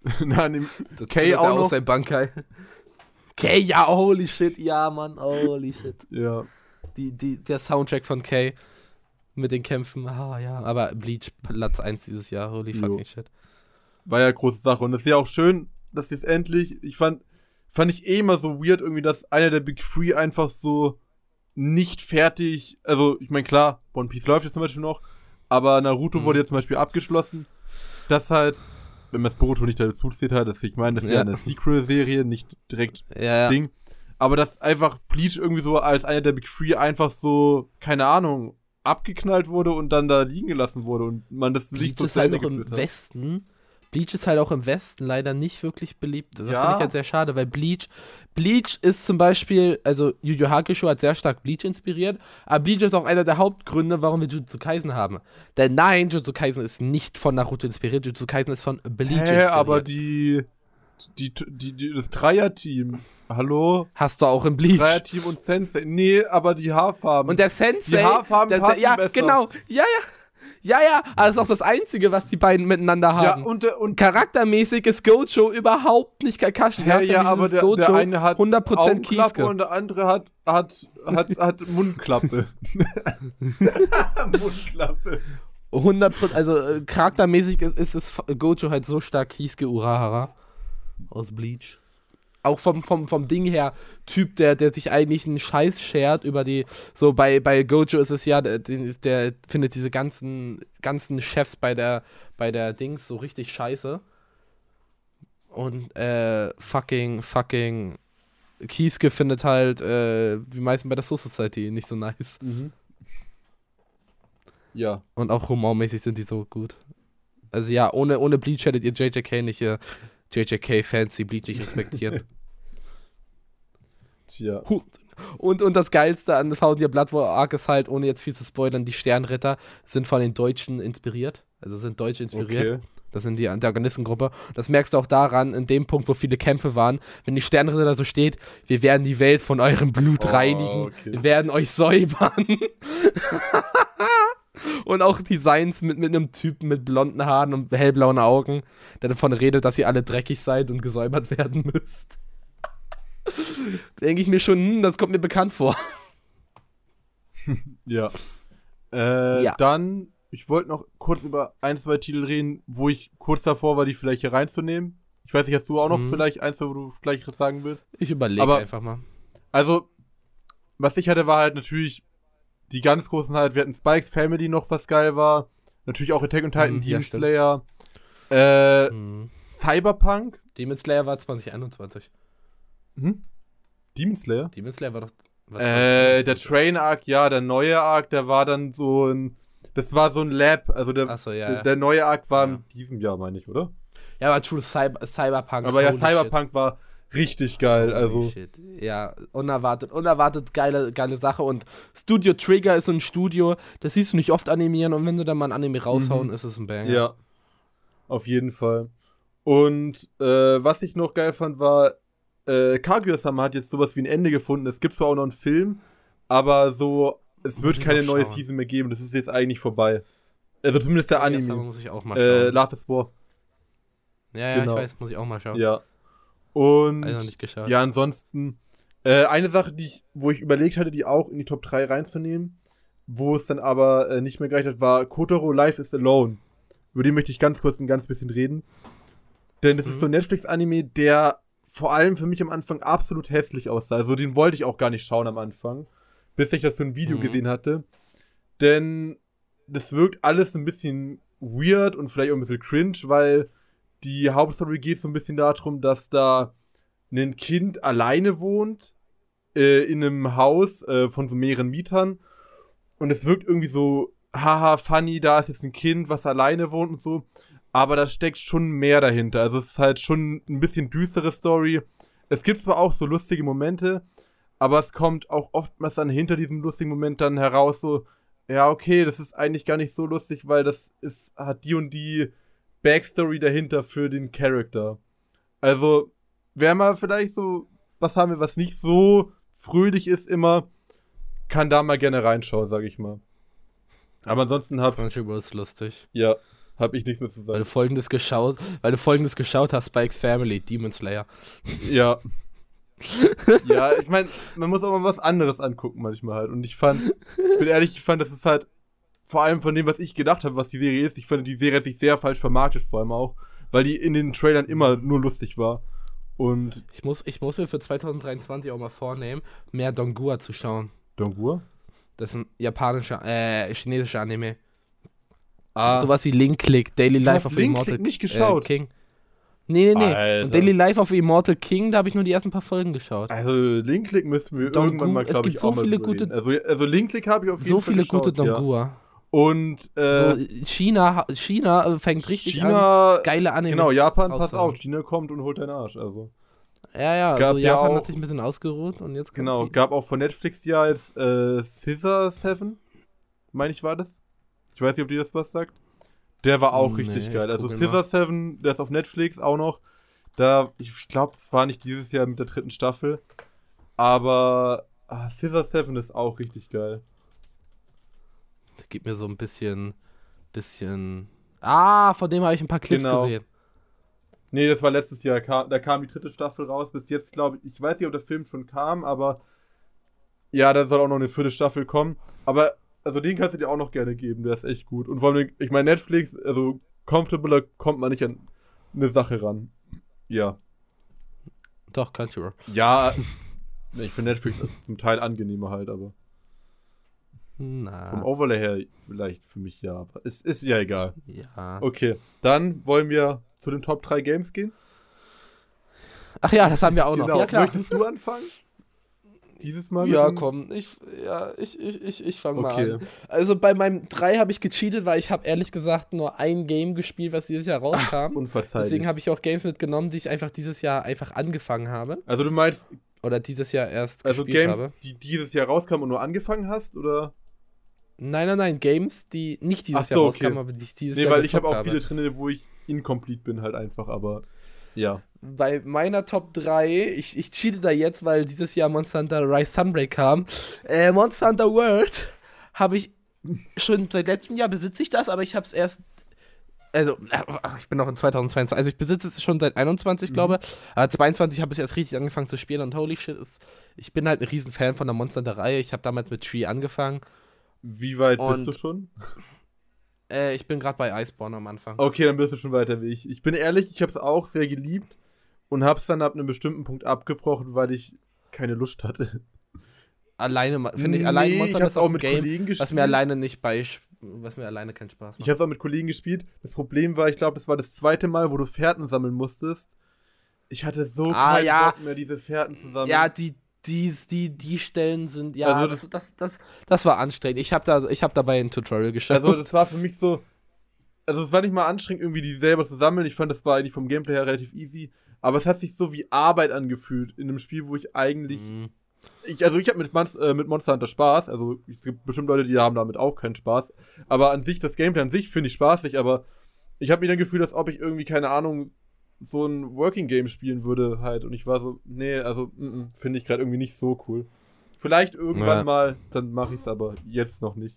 ein Anime. Das Kay findet er auch noch? Sein Bankai. Kay, ja, holy shit, ja, Mann, holy shit. Ja. Die, die, der Soundtrack von Kay mit den Kämpfen, ah ja, aber Bleach Platz 1 dieses Jahr, holy Jo. fucking shit. War ja große Sache. Und es ist ja auch schön, dass jetzt endlich. Ich fand, fand ich eh immer so weird, irgendwie, dass einer der Big Three einfach so nicht fertig. Also, ich meine, klar, One Piece läuft jetzt zum Beispiel noch, aber Naruto Mhm. wurde jetzt zum Beispiel abgeschlossen. Das halt, wenn man das Boruto nicht dazu zählt hat, dass ich meine, das ist ja, Ja. eine Sequel-Serie, nicht direkt Ja. Ding. Aber dass einfach Bleach irgendwie so als einer der Big Three einfach so, keine Ahnung, abgeknallt wurde und dann da liegen gelassen wurde und man das Bleach Lied so ist halt auch im hat. Westen. Bleach ist halt auch im Westen leider nicht wirklich beliebt. Das Ja. finde ich halt sehr schade, weil Bleach, Bleach ist zum Beispiel, also Yu Yu Hakusho hat sehr stark Bleach inspiriert, aber Bleach ist auch einer der Hauptgründe, warum wir Jujutsu Kaisen haben. Denn nein, Jujutsu Kaisen ist nicht von Naruto inspiriert, Jujutsu Kaisen ist von Bleach Hä, inspiriert. aber die, die, die, die das Dreier-Team, hallo? Hast du auch im Bleach. Dreier-Team und Sensei. Nee, aber die Haarfarben. Und der Sensei. Die Haarfarben der, der, passen Ja, besser. genau. Ja, ja. Ja, ja. Aber das ist auch das Einzige, was die beiden miteinander ja, haben. und, der- und Charaktermäßig ist Gojo überhaupt nicht Kakashi. ja, ja, aber der, der eine hat 100% Augenklappe Kieske. und der andere hat, hat, hat, hat Mundklappe. Mundklappe. 100%, also äh, charaktermäßig ist, ist es Gojo halt so stark Kieske Urahara aus Bleach. Auch vom, vom, vom Ding her, Typ, der, der sich eigentlich einen Scheiß schert über die. So bei, bei Gojo ist es ja, der, der findet diese ganzen, ganzen Chefs bei der, bei der Dings so richtig scheiße. Und äh, fucking, fucking Kieske findet halt, äh, wie meisten bei der Soul Society, nicht so nice. Ja. Und auch humormäßig sind die so gut. Also ja, ohne, ohne Bleach hättet ihr JJK nicht, äh, JJK-Fans, die Bleach nicht respektieren. Tja. Huh. und, und das Geilste an Thousand Year Blood War Arc ist halt, ohne jetzt viel zu spoilern, die Sternritter sind von den Deutschen inspiriert. Also sind Deutsche inspiriert. Okay. Das sind die Antagonistengruppe. Das merkst du auch daran, in dem Punkt, wo viele Kämpfe waren, wenn die Sternritter da so steht, wir werden die Welt von eurem Blut Oh, reinigen, okay. wir werden euch säubern. und auch Designs mit, mit einem Typen mit blonden Haaren und hellblauen Augen, der davon redet, dass ihr alle dreckig seid und gesäubert werden müsst. Denke ich mir schon, hm, das kommt mir bekannt vor. Ja. Äh, Ja. Dann, ich wollte noch kurz über ein, zwei Titel reden, wo ich kurz davor war, die vielleicht hier reinzunehmen. Ich weiß nicht, hast du auch noch Mhm. vielleicht eins, wo du gleich was sagen willst? Ich überlege einfach mal. Also, was ich hatte, war halt natürlich die ganz großen halt, wir hatten Spikes Family noch, was geil war. Natürlich auch Attack on Titan, Mhm, Demon. Slayer. Äh, Hm. Cyberpunk. Demon Slayer war 2021. Hm? Demon Slayer? Demon Slayer war doch. War Äh, der 2021. Train Arc, ja, der neue Arc, der war dann so ein. Das war so ein Lab, also der, Achso, ja. der, der neue Arc war Ja. in diesem Jahr, meine ich, oder? Ja, aber True Cyber, Cyberpunk. Aber ja, Cyberpunk war richtig geil, also. Shit. Ja, unerwartet, unerwartet geile, geile Sache. Und Studio Trigger ist ein Studio, das siehst du nicht oft animieren und wenn sie dann mal ein Anime raushauen, Mhm. ist es ein Banger. Ja. Auf jeden Fall. Und äh, was ich noch geil fand, war, äh, Kaguya-sama hat jetzt sowas wie ein Ende gefunden. Es gibt zwar auch noch einen Film, aber so, es wird keine neue schauen. Season mehr geben. Das ist jetzt eigentlich vorbei. Also zumindest der Anime. muss ich auch mal Äh, schauen. Love is War. ja, ja, genau. ich weiß, muss ich auch mal schauen. Ja. Und Also nicht geschaut. ja, ansonsten, äh, eine Sache, die ich, wo ich überlegt hatte, die auch in die Top 3 reinzunehmen, wo es dann aber äh, nicht mehr gereicht hat, war Kotaro Life is Alone. Über den möchte ich ganz kurz ein ganz bisschen reden. Denn das Mhm. ist so ein Netflix-Anime, der vor allem für mich am Anfang absolut hässlich aussah. Also den wollte ich auch gar nicht schauen am Anfang, bis ich das für ein Video Mhm. gesehen hatte. Denn das wirkt alles ein bisschen weird und vielleicht auch ein bisschen cringe, weil die Hauptstory geht so ein bisschen darum, dass da ein Kind alleine wohnt äh, in einem Haus äh, von so mehreren Mietern und es wirkt irgendwie so haha funny, da ist jetzt ein Kind, was alleine wohnt und so, aber da steckt schon mehr dahinter. Also es ist halt schon ein bisschen düstere Story. Es gibt zwar auch so lustige Momente, aber es kommt auch oftmals dann hinter diesem lustigen Moment dann heraus so ja, okay, das ist eigentlich gar nicht so lustig, weil das ist, hat die und die Backstory dahinter für den Charakter. Also, wer mal vielleicht so was haben wir, was nicht so fröhlich ist immer, kann da mal gerne reinschauen, sag ich mal. Aber ansonsten hab, Crunchyroll ist lustig. ja, hab ich nichts mehr zu Weil sagen. du folgendes geschaut, weil du folgendes geschaut hast, Spikes Family, Demon Slayer. Ja. ja, ich meine, man muss auch mal was anderes angucken manchmal halt. Und ich fand, ich bin ehrlich, ich fand, das ist halt, vor allem von dem, was ich gedacht habe, was die Serie ist, ich fand, die Serie hat sich sehr falsch vermarktet, vor allem auch, weil die in den Trailern immer nur lustig war. Und Ich muss, ich muss mir für 2023 auch mal vornehmen, mehr Dongua zu schauen. Dongur? Das ist ein japanischer, äh, chinesischer Anime. Ah, Sowas wie Link Click, Daily Du Life of Link Immortal Click nicht geschaut? Äh, King. Nee, nee, nee. Alter. Und Daily Life of Immortal King, da habe ich nur die ersten paar Folgen geschaut. also Link-Click müssten wir Dongu- irgendwann mal, es glaube gibt ich, so auch mal viele drüber gute-. Also, also Link-Click habe ich auf jeden So Fall viele geschaut, gute ja. Und äh, so, China, China fängt richtig an, China, geile Anime. genau, Japan, pass auf, China kommt und holt deinen Arsch, also. Ja, ja, Gab also ja Japan auch- hat sich ein bisschen ausgeruht und jetzt kommt Genau, China. gab auch von Netflix ja jetzt äh, Scissor 7, meine ich war das. Ich weiß nicht, ob dir das was sagt. Der war auch Nee, richtig ich geil. Also Scissor 7, der ist auf Netflix auch noch. Da, ich glaube, das war nicht dieses Jahr mit der dritten Staffel. Aber ah, Scissor 7 ist auch richtig geil. Gib mir so ein bisschen, bisschen. Ah, von dem habe ich ein paar Clips Genau. gesehen. Nee, das war letztes Jahr. Da kam die dritte Staffel raus. Bis jetzt, glaube ich, ich weiß nicht, ob der Film schon kam, aber ja, da soll auch noch eine vierte Staffel kommen. Aber, also den kannst du dir auch noch gerne geben, der ist echt gut. Und vor allem, ich meine, Netflix, also comfortabler kommt man nicht an eine Sache ran. Ja. Doch, Crunchyroll. Ja, nee, ich finde Netflix zum Teil angenehmer halt, aber vom Na, Overlay her vielleicht für mich ja. Aber es ist ja egal. ja. Okay, dann wollen wir zu den Top 3 Games gehen. Ach ja, das haben wir auch noch. Genau. Ja, klar. Möchtest du anfangen? Dieses Mal? Ja, komm, ich, ja, ich, ich, ich, ich fange Okay. mal an. Also bei meinem 3 habe ich gecheatet, weil ich habe ehrlich gesagt nur ein Game gespielt, was dieses Jahr rauskam. Unverzeihlich. Deswegen habe ich auch Games mitgenommen, die ich einfach dieses Jahr einfach angefangen habe. Also du meinst, Oder dieses Jahr erst also gespielt Games, habe. die dieses Jahr rauskamen und nur angefangen hast, oder? Nein, nein, nein, Games, die nicht dieses Ach so, Jahr okay. rauskamen, aber die ich dieses Nee, Jahr weil ich habe auch viele drin, wo ich incomplete bin halt einfach, aber ja. Bei meiner Top 3, ich, ich cheate da jetzt, weil dieses Jahr Monster Hunter Rise Sunbreak kam. Äh, Monster Hunter World habe ich schon seit letztem Jahr besitze ich das, aber ich habe es erst. Also, äh, ich bin noch in 2022. Also, ich besitze es schon seit 21, Mhm. glaube Aber 22 habe ich erst richtig angefangen zu spielen und holy shit, ist, ich bin halt ein riesen Fan von der Monster Hunter Reihe. Ich habe damals mit Tree angefangen. Wie weit Und- bist du schon? Äh, ich bin gerade bei Iceborne am Anfang. Okay, dann bist du schon weiter wie ich. Ich bin ehrlich, ich habe es auch sehr geliebt und habe es dann ab einem bestimmten Punkt abgebrochen, weil ich keine Lust hatte. alleine, finde ich, alleine Monster ist auch ein Game, was mir alleine nicht bei, was mir alleine keinen Spaß macht. Ich habe es auch mit Kollegen gespielt. Das Problem war, ich glaube, das war das zweite Mal, wo du Fährten sammeln musstest. Ich hatte so ah, keinen ja. Bock mehr, diese Fährten zu sammeln. Ja, die, die, die, die Stellen sind, ja, also das, das, das, das, war anstrengend. Ich habe da, hab dabei ein Tutorial geschaut. Also das war für mich so, also es war nicht mal anstrengend, irgendwie die selber zu sammeln. Ich fand, das war eigentlich vom Gameplay her relativ easy. Aber es hat sich so wie Arbeit angefühlt in einem Spiel, wo ich eigentlich. Mhm. Ich, also ich habe mit, äh, mit Monster Hunter Spaß. Also es gibt bestimmt Leute, die haben damit auch keinen Spaß. Aber an sich, das Gameplay an sich finde ich spaßig. Aber ich habe mich dann gefühlt, als ob ich irgendwie, keine Ahnung, so ein Working Game spielen würde halt. Und ich war so, nee, also finde ich gerade irgendwie nicht so cool. Vielleicht irgendwann ja. mal, dann mache ich es aber jetzt noch nicht.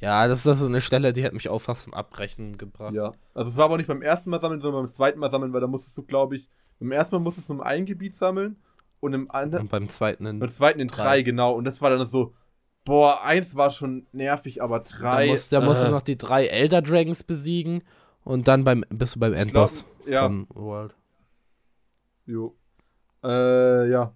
Ja, das, das ist eine Stelle, die hat mich auch fast zum Abbrechen gebracht. Ja, also es war aber nicht beim ersten Mal sammeln, sondern beim zweiten Mal sammeln, weil da musstest du, glaube ich, beim ersten Mal musstest du nur ein Gebiet sammeln und im anderen. Und beim zweiten in. Beim zweiten in drei, drei genau. Und das war dann so, boah, eins war schon nervig, aber drei. Da musst, da äh, musst du noch die drei Elder Dragons besiegen und dann beim, bist du beim Endboss ja. von World. Jo. Äh, ja.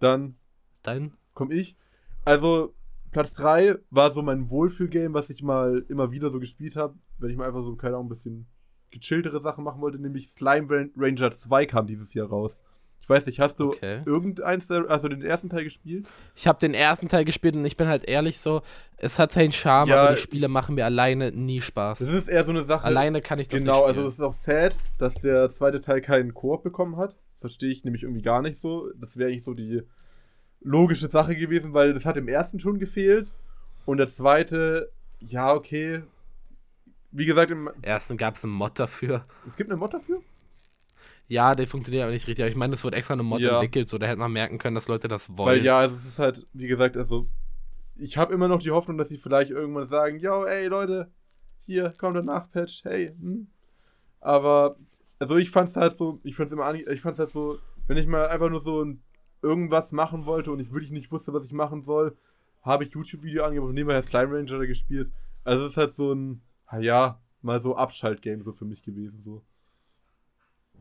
Dann. Dein? Komm ich. Also, Platz 3 war so mein Wohlfühlgame, was ich mal immer wieder so gespielt habe, wenn ich mal einfach so, keine Ahnung, ein bisschen gechilltere Sachen machen wollte, nämlich Slime Ranger 2 kam dieses Jahr raus. Ich weiß nicht, hast du okay. irgendeins, also den ersten Teil gespielt? Ich habe den ersten Teil gespielt und ich bin halt ehrlich so, es hat seinen Charme, ja, aber die Spiele machen mir alleine nie Spaß. Das ist eher so eine Sache. Alleine kann ich das genau, nicht Genau, also es ist auch sad, dass der zweite Teil keinen Koop bekommen hat. Verstehe ich nämlich irgendwie gar nicht so. Das wäre eigentlich so die logische Sache gewesen, weil das hat im ersten schon gefehlt. Und der zweite, ja, okay. Wie gesagt, im ersten gab es einen Mod dafür. Es gibt einen Mod dafür? Ja, der funktioniert aber nicht richtig. Aber ich meine, es wird extra eine Mod ja. entwickelt, so da hätte man merken können, dass Leute das wollen. Weil ja, also es ist halt, wie gesagt, also ich habe immer noch die Hoffnung, dass sie vielleicht irgendwann sagen, yo, ey Leute, hier kommt der Nachpatch, hey. Hm. Aber also ich fand's halt so, ich fand's immer, ich fand's halt so, wenn ich mal einfach nur so ein irgendwas machen wollte und ich wirklich nicht wusste, was ich machen soll, habe ich YouTube-Video angemacht und nebenher Slime Ranger gespielt. Also es ist halt so ein, ja, mal so Abschaltgame so für mich gewesen, so.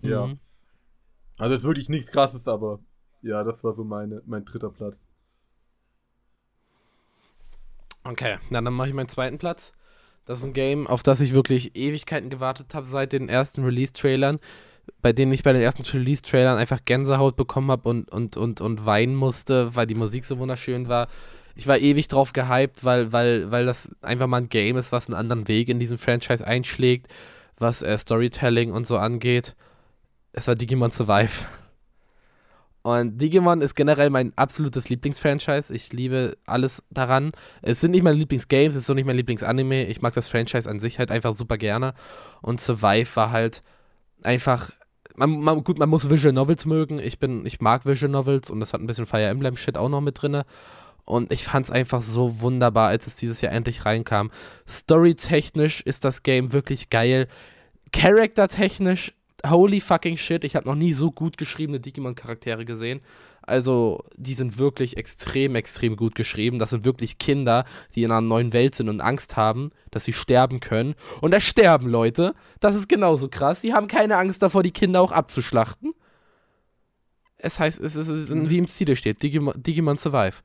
Ja. Mhm. Also es ist wirklich nichts krasses, aber ja, das war so meine, mein dritter Platz. Okay, na, dann mache ich meinen zweiten Platz. Das ist ein Game, auf das ich wirklich Ewigkeiten gewartet habe seit den ersten Release-Trailern bei denen ich bei den ersten Release-Trailern einfach Gänsehaut bekommen habe und, und, und, und weinen musste, weil die Musik so wunderschön war. Ich war ewig drauf gehypt, weil, weil, weil das einfach mal ein Game ist, was einen anderen Weg in diesem Franchise einschlägt, was äh, Storytelling und so angeht. Es war Digimon Survive. Und Digimon ist generell mein absolutes Lieblingsfranchise. Ich liebe alles daran. Es sind nicht meine Lieblingsgames, es ist auch nicht mein Lieblingsanime. Ich mag das Franchise an sich halt einfach super gerne. Und Survive war halt einfach man, man, gut, man muss Visual Novels mögen. Ich bin, ich mag Visual Novels und das hat ein bisschen Fire Emblem Shit auch noch mit drin. Und ich fand es einfach so wunderbar, als es dieses Jahr endlich reinkam. Storytechnisch ist das Game wirklich geil. Charaktertechnisch, holy fucking shit, ich habe noch nie so gut geschriebene Digimon-Charaktere gesehen. Also, die sind wirklich extrem, extrem gut geschrieben. Das sind wirklich Kinder, die in einer neuen Welt sind und Angst haben, dass sie sterben können. Und da sterben Leute. Das ist genauso krass. Die haben keine Angst davor, die Kinder auch abzuschlachten. Es heißt, es ist, wie im Ziele steht, Digimon, Digimon Survive.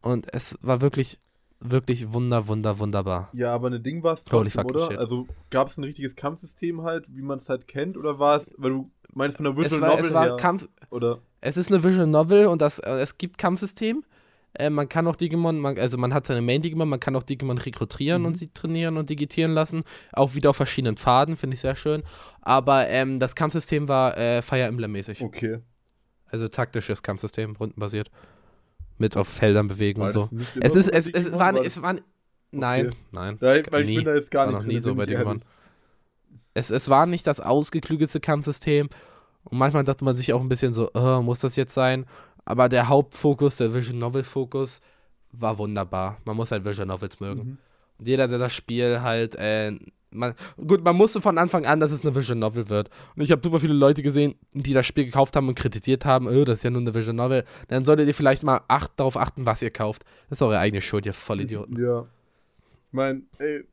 Und es war wirklich, wirklich wunder, wunder, wunderbar. Ja, aber ein Ding war es trotzdem, oder? Shit. Also gab es ein richtiges Kampfsystem halt, wie man es halt kennt, oder war es, weil du meinst von der Visual es war, Novel es war her, Kampf, oder? Es ist eine Visual Novel und das, äh, es gibt Kampfsystem. Äh, man kann auch Digimon, man, also man hat seine Main-Digimon, man kann auch Digimon rekrutieren mhm. und sie trainieren und digitieren lassen. Auch wieder auf verschiedenen Pfaden, finde ich sehr schön. Aber ähm, das Kampfsystem war äh, Fire Emblem-mäßig. Okay. Also taktisches Kampfsystem, rundenbasiert. Mit auf Feldern bewegen war und so. Es ist, es, es, war, es war, nein, okay. nein. Ja, weil nie. ich bin da jetzt gar nicht. noch nie so bei Digimon. Es, es war nicht das ausgeklügelte Kampfsystem, und manchmal dachte man sich auch ein bisschen so, oh, muss das jetzt sein? Aber der Hauptfokus, der Vision Novel Fokus, war wunderbar. Man muss halt Vision Novels mögen. Mhm. Und jeder, der das Spiel halt, äh, man, gut, man musste von Anfang an, dass es eine Vision Novel wird. Und ich habe super viele Leute gesehen, die das Spiel gekauft haben und kritisiert haben, oh, das ist ja nur eine Vision Novel. Dann solltet ihr vielleicht mal acht, darauf achten, was ihr kauft. Das ist eure eigene Schuld, ihr Vollidioten. Ja. Ich meine, ey,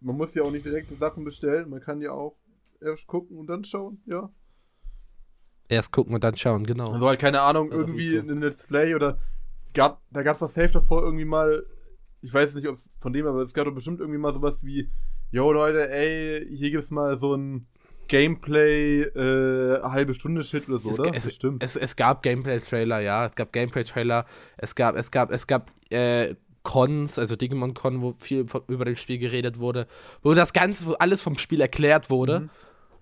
man muss ja auch nicht direkt Sachen bestellen. Man kann ja auch erst gucken und dann schauen, ja. Erst gucken und dann schauen, genau. Also halt keine Ahnung, irgendwie ein Let's Play oder gab, da gab es doch safe davor irgendwie mal, ich weiß nicht, ob von dem, aber es gab doch bestimmt irgendwie mal sowas wie, yo Leute, ey, hier gibt's mal so ein Gameplay äh, halbe Stunde Shit oder so, es, oder? Es, Bestimmt. Es, es gab Gameplay-Trailer, ja. Es gab Gameplay-Trailer. Es gab, es gab, es gab äh, Cons, also Digimon Con, wo viel über das Spiel geredet wurde, wo das Ganze, wo alles vom Spiel erklärt wurde. Mhm.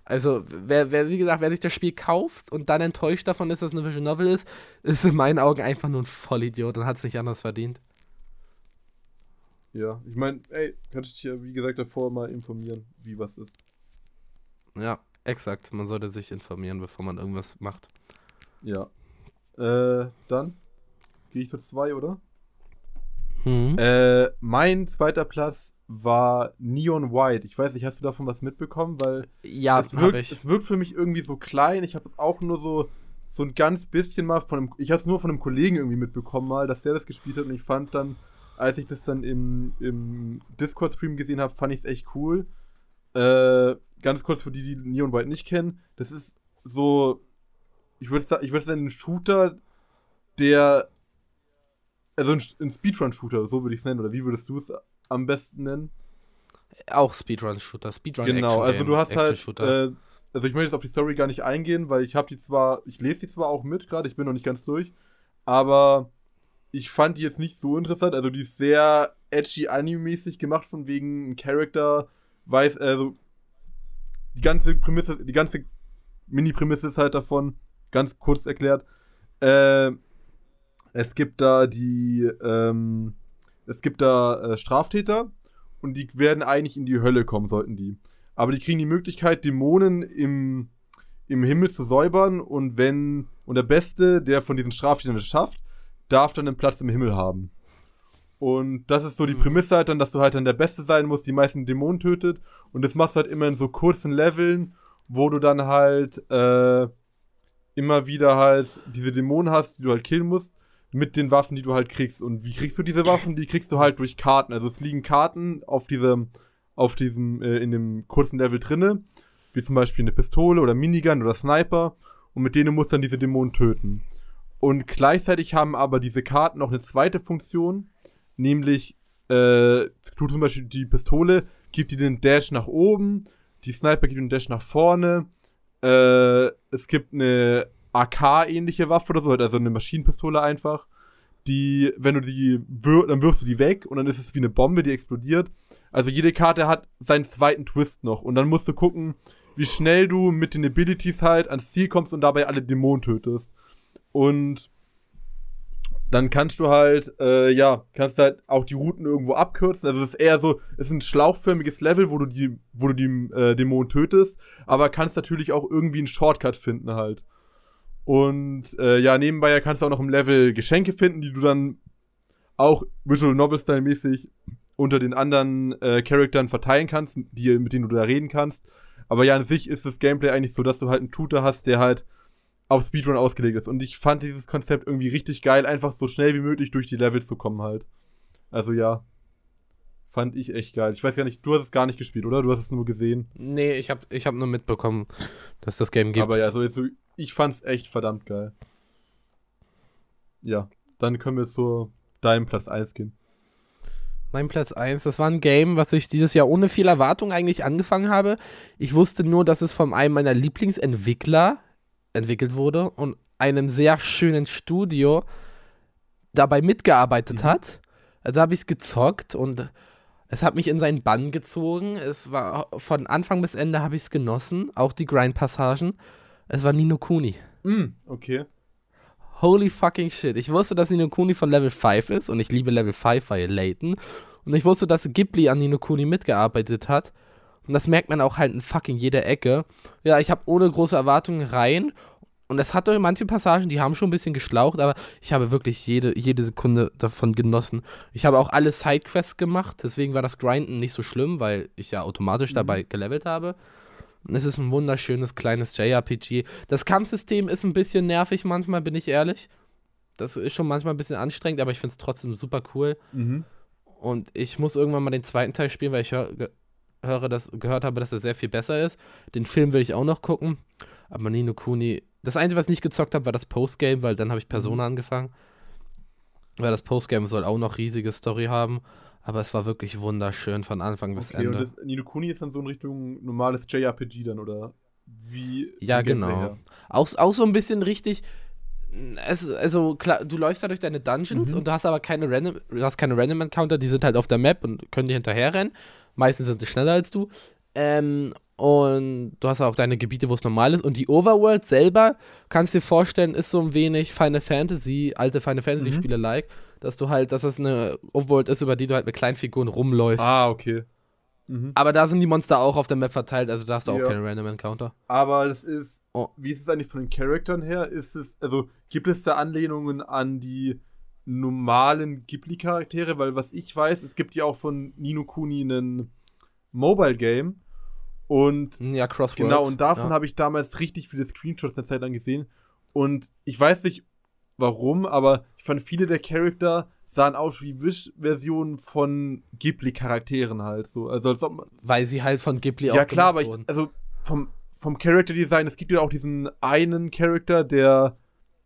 Also, wer, wer, wie gesagt, wer sich das Spiel kauft und dann enttäuscht davon ist, dass es eine Visual Novel ist, ist in meinen Augen einfach nur ein Vollidiot und hat es nicht anders verdient. Ja, ich meine, ey, kannst dich ja, wie gesagt, davor mal informieren, wie was ist. Ja, exakt. Man sollte sich informieren, bevor man irgendwas macht. Ja. Äh, dann gehe ich für zwei, oder? Mhm. Äh, mein zweiter Platz war Neon White. Ich weiß nicht, hast du davon was mitbekommen? Weil ja, es, wirkt, ich. es wirkt für mich irgendwie so klein. Ich habe es auch nur so, so ein ganz bisschen mal von einem, ich habe es nur von einem Kollegen irgendwie mitbekommen mal, dass der das gespielt hat und ich fand dann, als ich das dann im, im Discord-Stream gesehen habe, fand ich es echt cool. Äh, ganz kurz für die, die Neon White nicht kennen, das ist so, ich würde sagen, ich würde sagen, ein Shooter, der, also ein, ein Speedrun-Shooter, so würde ich es nennen, oder wie würdest du es am besten nennen? Auch Speedrun-Shooter. Speedrun Genau, also du hast halt, äh, also ich möchte jetzt auf die Story gar nicht eingehen, weil ich habe die zwar, ich lese die zwar auch mit gerade, ich bin noch nicht ganz durch, aber ich fand die jetzt nicht so interessant, also die ist sehr edgy anime-mäßig gemacht, von wegen ein Charakter weiß, also die ganze Prämisse, die ganze Mini-Prämisse ist halt davon, ganz kurz erklärt, äh, es gibt da die, ähm, es gibt da äh, Straftäter und die werden eigentlich in die Hölle kommen, sollten die. Aber die kriegen die Möglichkeit, Dämonen im, im Himmel zu säubern und wenn, und der Beste, der von diesen Straftätern es schafft, darf dann einen Platz im Himmel haben. Und das ist so die Mhm. Prämisse halt dann, dass du halt dann der Beste sein musst, die meisten Dämonen tötet. Und das machst du halt immer in so kurzen Leveln, wo du dann halt äh, immer wieder halt diese Dämonen hast, die du halt killen musst, mit den Waffen, die du halt kriegst. Und wie kriegst du diese Waffen? Die kriegst du halt durch Karten. Also es liegen Karten auf diesem, auf diesem, äh, in dem kurzen Level drinne, wie zum Beispiel eine Pistole oder Minigun oder Sniper. Und mit denen musst du dann diese Dämonen töten. Und gleichzeitig haben aber diese Karten noch eine zweite Funktion, nämlich äh, tut zum Beispiel die Pistole, gibt dir den Dash nach oben, die Sniper gibt den Dash nach vorne, äh, es gibt eine AK-ähnliche Waffe oder so, also eine Maschinenpistole einfach, die, wenn du die wirfst, dann wirfst du die weg und dann ist es wie eine Bombe, die explodiert. Also jede Karte hat seinen zweiten Twist noch und dann musst du gucken, wie schnell du mit den Abilities halt ans Ziel kommst und dabei alle Dämonen tötest. Und dann kannst du halt, äh, ja, kannst halt auch die Routen irgendwo abkürzen. Also es ist eher so, es ist ein schlauchförmiges Level, wo du die, wo du die äh, Dämonen tötest, aber kannst natürlich auch irgendwie einen Shortcut finden halt. Und äh, ja, nebenbei kannst du auch noch im Level Geschenke finden, die du dann auch Visual Novel Style mäßig unter den anderen äh, Charakteren verteilen kannst, die, mit denen du da reden kannst. Aber ja, an sich ist das Gameplay eigentlich so, dass du halt einen Tutor hast, der halt auf Speedrun ausgelegt ist. Und ich fand dieses Konzept irgendwie richtig geil, einfach so schnell wie möglich durch die Level zu kommen halt. Also ja. Fand ich echt geil. Ich weiß gar nicht, du hast es gar nicht gespielt, oder? Du hast es nur gesehen. nee, ich habe ich hab nur mitbekommen, dass das Game gibt. Aber ja, so jetzt, ich fand's echt verdammt geil. Ja, dann können wir zu deinem Platz 1 gehen. Mein Platz 1, das war ein Game, was ich dieses Jahr ohne viel Erwartung eigentlich angefangen habe. Ich wusste nur, dass es von einem meiner Lieblingsentwickler entwickelt wurde und einem sehr schönen Studio dabei mitgearbeitet Mhm. hat. Also habe ich es gezockt und es hat mich in seinen Bann gezogen. Es war von Anfang bis Ende habe ich es genossen, auch die Grind-Passagen. Es war Nino Kuni. Mm, okay. Holy fucking shit. Ich wusste, dass Nino Kuni von Level 5 ist und ich liebe Level 5 weil Layton. Und ich wusste, dass Ghibli an Nino Kuni mitgearbeitet hat. Und das merkt man auch halt in fucking jeder Ecke. Ja, ich habe ohne große Erwartungen rein. Und es hatte manche Passagen, die haben schon ein bisschen geschlaucht, aber ich habe wirklich jede, jede Sekunde davon genossen. Ich habe auch alle Sidequests gemacht, deswegen war das Grinden nicht so schlimm, weil ich ja automatisch Mhm. dabei gelevelt habe. Und es ist ein wunderschönes kleines JRPG. Das Kampfsystem ist ein bisschen nervig manchmal, bin ich ehrlich. Das ist schon manchmal ein bisschen anstrengend, aber ich finde es trotzdem super cool. Mhm. Und ich muss irgendwann mal den zweiten Teil spielen, weil ich hör, ge höre, dass, gehört habe, dass er sehr viel besser ist. Den Film will ich auch noch gucken. Aber Nino Kuni. Das Einzige, was ich nicht gezockt habe, war das Postgame, weil dann habe ich Persona angefangen. Weil das Postgame soll auch noch riesige Story haben. Aber es war wirklich wunderschön von Anfang bis Okay, und Ende. das Nino Kuni ist dann so in Richtung normales JRPG dann, oder wie? Ja, genau. Auch, auch so ein bisschen richtig. Es, also klar, du läufst da durch deine Dungeons Mhm. und du hast aber keine Random, du hast keine Random Encounter, die sind halt auf der Map und können dir hinterherrennen. Meistens sind sie schneller als du. Ähm, und du hast auch deine Gebiete, wo es normal ist. Und die Overworld selber, kannst dir vorstellen, ist so ein wenig Final Fantasy, alte Final Fantasy Mhm. Like, dass du halt, dass das eine Overworld ist, über die du halt mit kleinen Figuren rumläufst. Ah, okay. Mhm. Aber da sind die Monster auch auf der Map verteilt, also da hast du auch Ja. keine Random Encounter. Aber das ist, Oh. wie ist es eigentlich von den Charaktern her? Ist es, also gibt es da Anlehnungen an die normalen Ghibli-Charaktere? Weil was ich weiß, es gibt ja auch von Nino Kuni einen Mobile-Game und Ja, Crosswords. Genau, und davon ja. habe ich damals richtig viele Screenshots eine Zeit lang gesehen. Und ich weiß nicht warum, aber ich fand viele der Charakter sahen aus wie Wish-Versionen von Ghibli-Charakteren halt so. Also als ob man, Weil sie halt von Ghibli auch Ja klar, aber ich, also vom, vom Character-Design, es gibt ja auch diesen einen Charakter, der,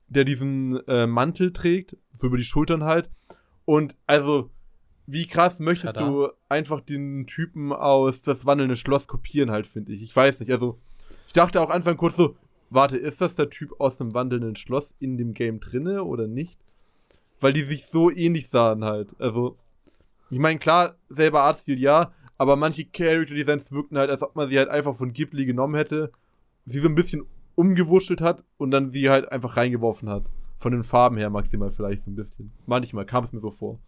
der diesen äh, Mantel trägt, so über die Schultern halt. Und also, wie krass möchtest Tada. du einfach den Typen aus das wandelnde Schloss kopieren halt, finde ich. Ich weiß nicht, also ich dachte auch Anfang kurz so, warte, ist das der Typ aus dem wandelnden Schloss in dem Game drinne oder nicht? Weil die sich so ähnlich sahen halt. Also, ich meine, klar, selber Artstil ja, aber manche Character Designs wirkten halt, als ob man sie halt einfach von Ghibli genommen hätte, sie so ein bisschen umgewurschtelt hat und dann sie halt einfach reingeworfen hat. Von den Farben her maximal vielleicht so ein bisschen. Manchmal kam es mir so vor.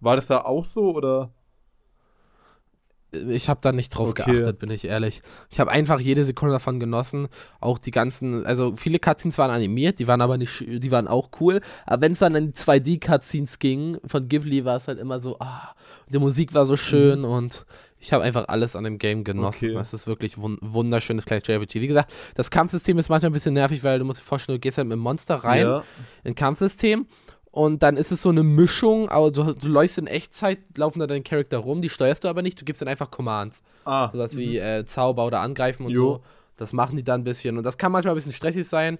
War das da auch so oder? Ich habe da nicht drauf Okay. geachtet, bin ich ehrlich. Ich habe einfach jede Sekunde davon genossen. Auch die ganzen, also viele Cutscenes waren animiert, die waren aber nicht, die waren auch cool. Aber wenn es dann in die 2D-Cutscenes ging, von Ghibli war es halt immer so, ah, die Musik war so schön und ich habe einfach alles an dem Game genossen. Mhm. Okay. Es ist wirklich wun wunderschönes kleines JRPG. Wie gesagt, das Kampfsystem ist manchmal ein bisschen nervig, weil du musst dir vorstellen, du gehst halt mit dem Monster rein Ja. ein Kampfsystem und dann ist es so eine Mischung, aber du, du läufst in Echtzeit, laufen da deine Charakter rum, die steuerst du aber nicht, du gibst dann einfach Commands. Ah. Sowas wie äh, Zauber oder Angreifen und Jo. so. Das machen die dann ein bisschen und das kann manchmal ein bisschen stressig sein,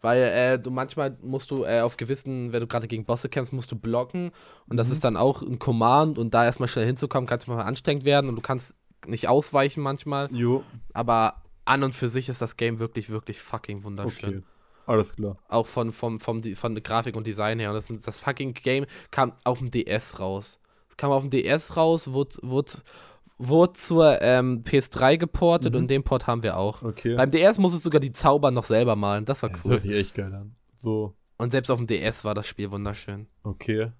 weil äh, du manchmal musst du äh, auf gewissen, wenn du gerade gegen Bosse kämpfst, musst du blocken und das Mhm. ist dann auch ein Command und da erstmal schnell hinzukommen, kann es manchmal anstrengend werden und du kannst nicht ausweichen manchmal, Jo. aber an und für sich ist das Game wirklich, wirklich fucking wunderschön. Okay. Alles klar. Auch von, vom, vom, von der Grafik und Design her. Und das, das fucking Game kam auf dem DS raus. Es kam auf dem DS raus, wurde, wurde, wurde zur ähm, PS3 geportet Mhm. und den Port haben wir auch. Okay. Beim DS musstest du sogar die Zauber noch selber malen. Das war das cool. hört sich echt geil an. So, Und selbst auf dem DS war das Spiel wunderschön. okay.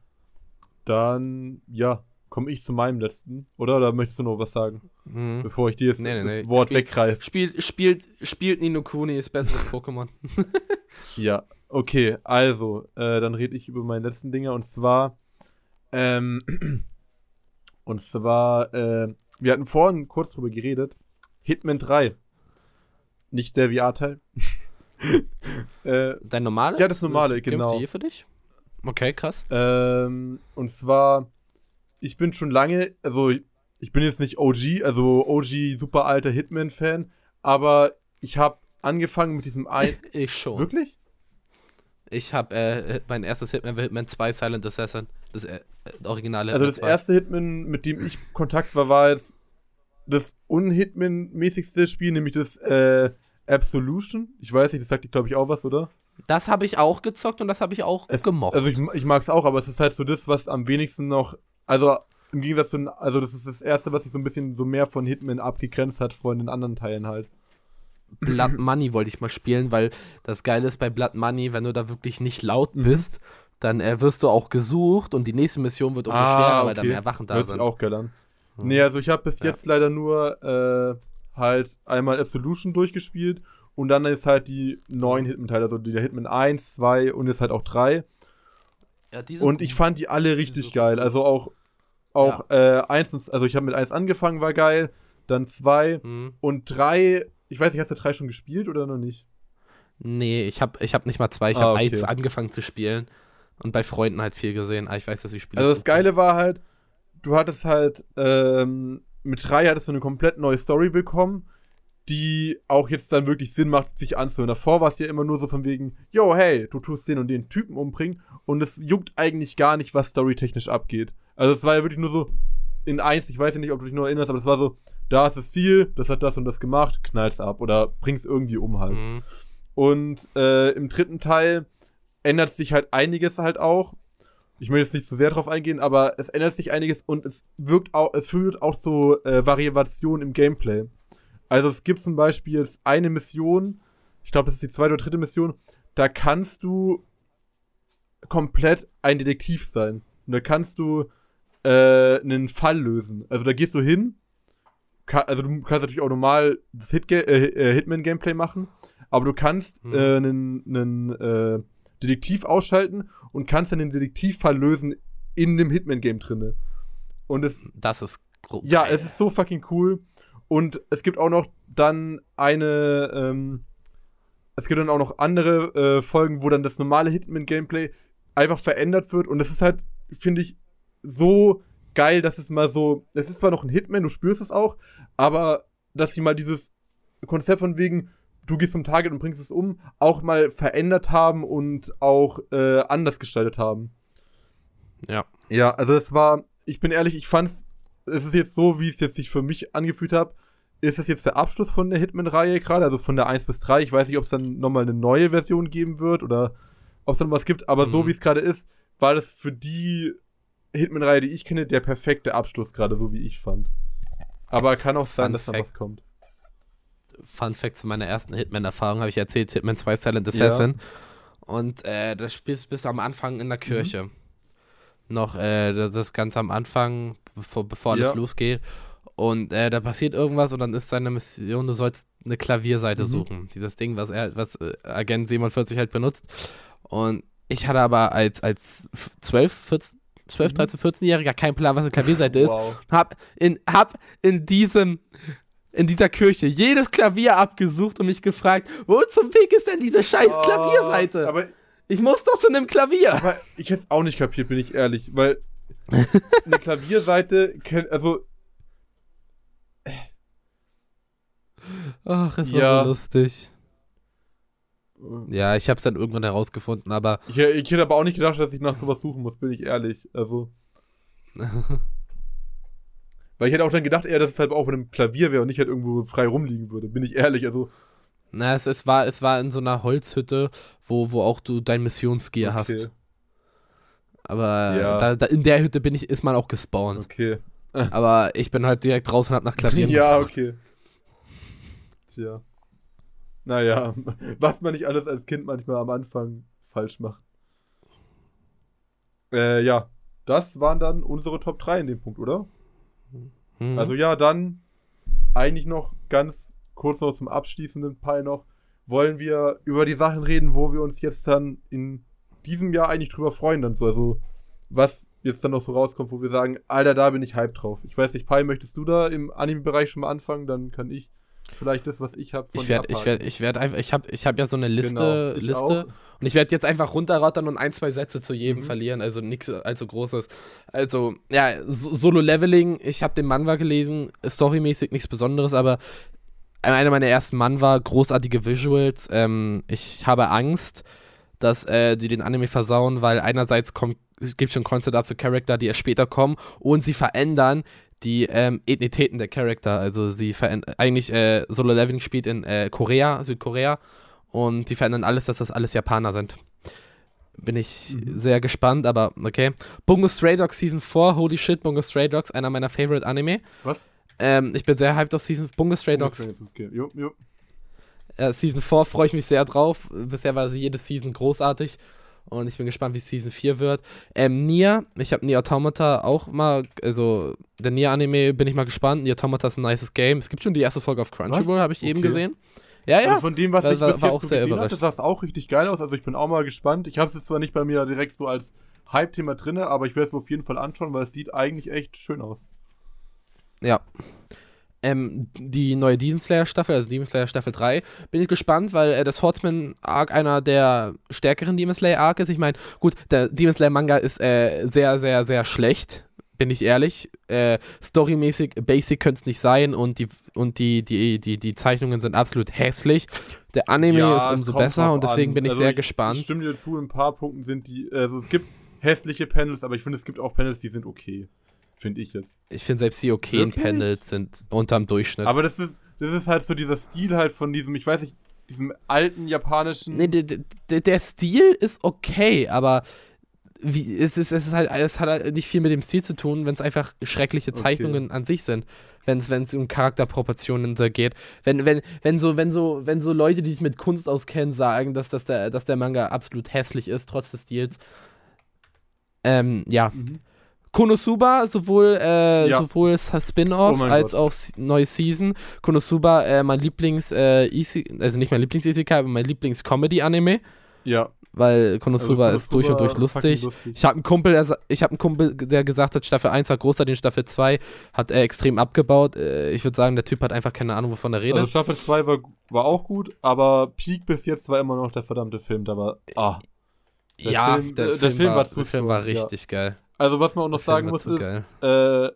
Dann, ja, komme ich zu meinem letzten. Oder? Oder möchtest du noch was sagen? Mhm. Bevor ich dir jetzt Nee, nee, das nee. Wort Spiel- wegreiß. Spielt, spielt, spielt Nino Kuni, ist besseres Pokémon. Ja, okay, also, äh, dann rede ich über meine letzten Dinge und zwar, ähm, und zwar, äh, wir hatten vorhin kurz drüber geredet, Hitman 3. Nicht der VR-Teil. äh, Dein normale? Ja, das normale, Games genau. die für dich? Okay, krass. ähm, und zwar, ich bin schon lange, also ich- ich bin jetzt nicht OG, also OG super alter Hitman-Fan, aber ich habe angefangen mit diesem ein. Ich schon. Wirklich? Ich habe äh, mein erstes Hitman war Hitman 2 Silent Assassin. Das äh, äh, originale Also Hitman das 2. erste Hitman, mit dem ich Kontakt war, war jetzt das unhitman-mäßigste Spiel, nämlich das äh, Absolution. Ich weiß nicht, das sagt dir, glaube ich, auch was, oder? Das habe ich auch gezockt und das habe ich auch Es, gemocht. Also ich, ich mag es auch, aber es ist halt so das, was am wenigsten noch, also im Gegensatz zu, also das ist das erste, was sich so ein bisschen so mehr von Hitman abgegrenzt hat von den anderen Teilen halt. Blood Money wollte ich mal spielen, weil das Geile ist bei Blood Money, wenn du da wirklich nicht laut Mhm. Dann äh, wirst du auch gesucht und die nächste Mission wird umso Ah, schwerer, weil da okay. mehr Wachen da Hört sich sind. auch geil an. Hm. Nee, also ich habe bis Ja. jetzt leider nur äh, halt einmal Absolution durchgespielt und dann jetzt halt die neuen Hitman-Teile, also die der Hitman 1, 2 und jetzt halt auch 3. Ja, die Und ich fand die alle richtig geil. Also auch, auch äh, 1 und, also ich habe mit 1 angefangen, war geil. Dann 2 Hm. und 3, ich weiß nicht, hast du 3 schon gespielt oder noch nicht? Nee, ich habe ich hab nicht mal zwei, ich Ah, habe okay. eins angefangen zu spielen und bei Freunden halt viel gesehen. Ah, ich weiß, dass ich spiele. Also das Geile war halt, du hattest halt, ähm, mit 3 hattest du eine komplett neue Story bekommen, die auch jetzt dann wirklich Sinn macht, sich anzuhören. Davor war es ja immer nur so von wegen, yo, hey, du tust den und den Typen umbringen und es juckt eigentlich gar nicht, was storytechnisch abgeht. Also es war ja wirklich nur so in eins, ich weiß ja nicht, ob du dich nur erinnerst, aber es war so, da ist das Ziel, das hat das und das gemacht, knallst ab oder bringst irgendwie um halt. Mhm. Und äh, im dritten Teil ändert sich halt einiges halt auch. Ich möchte jetzt nicht zu sehr drauf eingehen, aber es ändert sich einiges und es wirkt auch, es führt auch so äh, Variationen im Gameplay. Also es gibt zum Beispiel jetzt eine Mission, ich glaube, das ist die zweite oder dritte Mission, da kannst du komplett ein Detektiv sein. Und da kannst du äh, einen Fall lösen. Also da gehst du hin, ka also du kannst natürlich auch normal das Hit äh, äh, Hitman-Gameplay machen, aber du kannst Mhm. äh, einen, einen äh, Detektiv ausschalten und kannst dann den Detektivfall lösen in dem Hitman-Game drinne. Und es Das ist grob. ja, es ist so fucking cool. Und es gibt auch noch dann eine, ähm, es gibt dann auch noch andere äh, Folgen, wo dann das normale Hitman-Gameplay einfach verändert wird. Und es ist halt, finde ich, so geil, dass es mal so, es ist zwar noch ein Hitman, du spürst es auch, aber dass sie mal dieses Konzept von wegen, du gehst zum Target und bringst es um, auch mal verändert haben und auch äh, anders gestaltet haben. Ja. Ja, also es war, ich bin ehrlich, ich fand's, es ist jetzt so, wie es jetzt sich für mich angefühlt hat, ist es jetzt der Abschluss von der Hitman-Reihe gerade, also von der 1 bis 3. Ich weiß nicht, ob es dann nochmal eine neue Version geben wird oder ob es dann was gibt, aber so Mhm. wie es gerade ist, war das für die Hitman-Reihe, die ich kenne, der perfekte Abschluss gerade, so wie ich fand. Aber kann auch sein, Fun dass da was kommt. Fun Fact zu meiner ersten Hitman-Erfahrung habe ich erzählt, Hitman 2 Silent Ja. Assassin. Und äh, das spielst bis am Anfang in der Kirche. Noch äh, das- ganz am Anfang, bevor, bevor alles Ja. losgeht. Und äh, da passiert irgendwas und dann ist seine Mission, du sollst eine Klavierseite Mhm. suchen. Dieses Ding, was er, was äh, Agent 47 halt benutzt. Und ich hatte aber als, als 12, 14, 12, Mhm. 13, 14-Jähriger keinen Plan, was eine Klavierseite ist Wow. hab in, hab in diesem in dieser Kirche jedes Klavier abgesucht und mich gefragt, wo zum Weg ist denn diese scheiß Klavierseite? Oh, Aber, ich muss doch zu einem Klavier. aber ich hätte es auch nicht kapiert, bin ich ehrlich, weil eine Klavierseite, also Ach, es war Ja. so lustig. Ja, ich hab's dann irgendwann herausgefunden, aber Ich, ich hätte aber auch nicht gedacht, dass ich nach sowas suchen muss, bin ich ehrlich. Also. Weil ich hätte auch dann gedacht, eher, dass es halt auch mit einem Klavier wäre und nicht halt irgendwo frei rumliegen würde, bin ich ehrlich. Also. na, es, es, war, es war in so einer Holzhütte, wo, wo auch du dein Missionsgear okay, hast. Aber Ja. da, da, in der Hütte bin ich, ist man auch gespawnt. Okay. Aber ich bin halt direkt raus und hab nach Klavieren ja, gesucht. okay. Tja. Naja, was man nicht alles als Kind manchmal am Anfang falsch macht. Äh, ja. Das waren dann unsere Top 3 in dem Punkt, oder? Mhm. Also ja, dann eigentlich noch ganz kurz noch zum abschließenden Teil noch. Wollen wir über die Sachen reden, wo wir uns jetzt dann in diesem Jahr eigentlich drüber freuen dann so. Also was jetzt dann noch so rauskommt, wo wir sagen, Alter, da bin ich hype drauf. Ich weiß nicht, Pai, möchtest du da im Anime-Bereich schon mal anfangen? Dann kann ich vielleicht das, was ich habe, Ich werde, ich werde, ich werde einfach, ich habe, ich habe ja so eine Liste, Genau, ich Liste auch. und ich werde jetzt einfach runterrattern und ein, zwei Sätze zu jedem Mhm. verlieren, also nichts allzu großes. Also ja, so- Solo-Leveling. Ich habe den Manhwa gelesen, storymäßig nichts Besonderes, aber einer meiner ersten Manhwa, großartige Visuals. Ähm, ich habe Angst, dass äh, die den Anime versauen, weil einerseits kommt, es gibt schon Concept Art für Charakter, die erst später kommen und sie verändern die ähm, Ethnitäten der Charakter. Also sie verändern eigentlich äh, Solo Leveling spielt in äh, Korea, Südkorea und die verändern alles, dass das alles Japaner sind. Bin ich Mhm. sehr gespannt, aber okay. Bungo Stray Dogs Season 4, holy shit, Bungo Stray Dogs, einer meiner favorite Anime. Was? Ähm, ich bin sehr hyped auf Season Bungo Stray Dogs. Okay. Jo, jo. Äh, Season 4 freue ich mich sehr drauf. Bisher war jede Season großartig. Und ich bin gespannt, wie Season 4 wird. Ähm, Nier, ich habe Nier Automata auch mal, also der Nier-Anime bin ich mal gespannt. Nier Automata ist ein nices Game. Es gibt schon die erste Folge auf Crunchyroll, habe ich eben Okay. gesehen. Ja, ja. Also von dem, was War- ich bis war jetzt auch so sehr gesehen habe, überrascht. das sah auch richtig geil aus. Also ich bin auch mal gespannt. Ich habe es jetzt zwar nicht bei mir direkt so als Hype-Thema drinne, aber ich werde es mir auf jeden Fall anschauen, weil es sieht eigentlich echt schön aus. Ja. Ähm, die neue Demon Slayer Staffel, also Demon Slayer Staffel 3, bin ich gespannt, weil äh, das Swordsman Arc einer der stärkeren Demon Slayer Arc ist. Ich meine, gut, der Demon Slayer Manga ist äh, sehr, sehr, sehr schlecht. bin ich ehrlich. Äh, storymäßig, basic könnte es nicht sein und die und die, die, die, die Zeichnungen sind absolut hässlich. Der Anime Ja, ist umso besser und deswegen an. bin ich Also sehr Ich gespannt. stimme dir zu, in ein paar Punkten sind die, also es gibt hässliche Panels, aber ich finde, es gibt auch Panels, die sind okay. Finde ich jetzt. Ich finde selbst die okayen Wirklich? Panels sind unterm Durchschnitt. Aber das ist, das ist halt so dieser Stil halt von diesem, ich weiß nicht, diesem alten japanischen. Nee, der, der, Stil ist okay, aber wie, es, ist, es, ist halt, es hat halt nicht viel mit dem Stil zu tun, wenn es einfach schreckliche Okay. Zeichnungen an sich sind. Wenn es um Charakterproportionen da geht. Wenn, wenn, wenn, so, wenn, so, wenn so Leute, die sich mit Kunst auskennen, sagen, dass, dass, der, dass der Manga absolut hässlich ist, trotz des Stils. Ähm, ja. Mhm. Konosuba, sowohl, äh, Ja. sowohl Spin-off Oh als Gott. auch neue Season. Konosuba, äh, mein Lieblings, äh, Isi also nicht mein Lieblings-Isekai, aber mein Lieblings-Comedy-Anime, Ja. weil Konosuba Also ist durch und durch Konosuba fucking lustig. Ich habe einen Kumpel, der, sa- ich habe einen Kumpel, der gesagt hat, Staffel 1 war großartig, Staffel 2 hat er extrem abgebaut. Äh, ich würde sagen, der Typ hat einfach keine Ahnung, wovon er redet. Also Staffel 2 war, war auch gut, aber Peak bis jetzt war immer noch der verdammte Film. Da war. Ah. der ja, Film- der, äh, der Film Film war, war der Film war strong, ja. richtig geil. Also was man auch noch sagen muss zu ist, äh,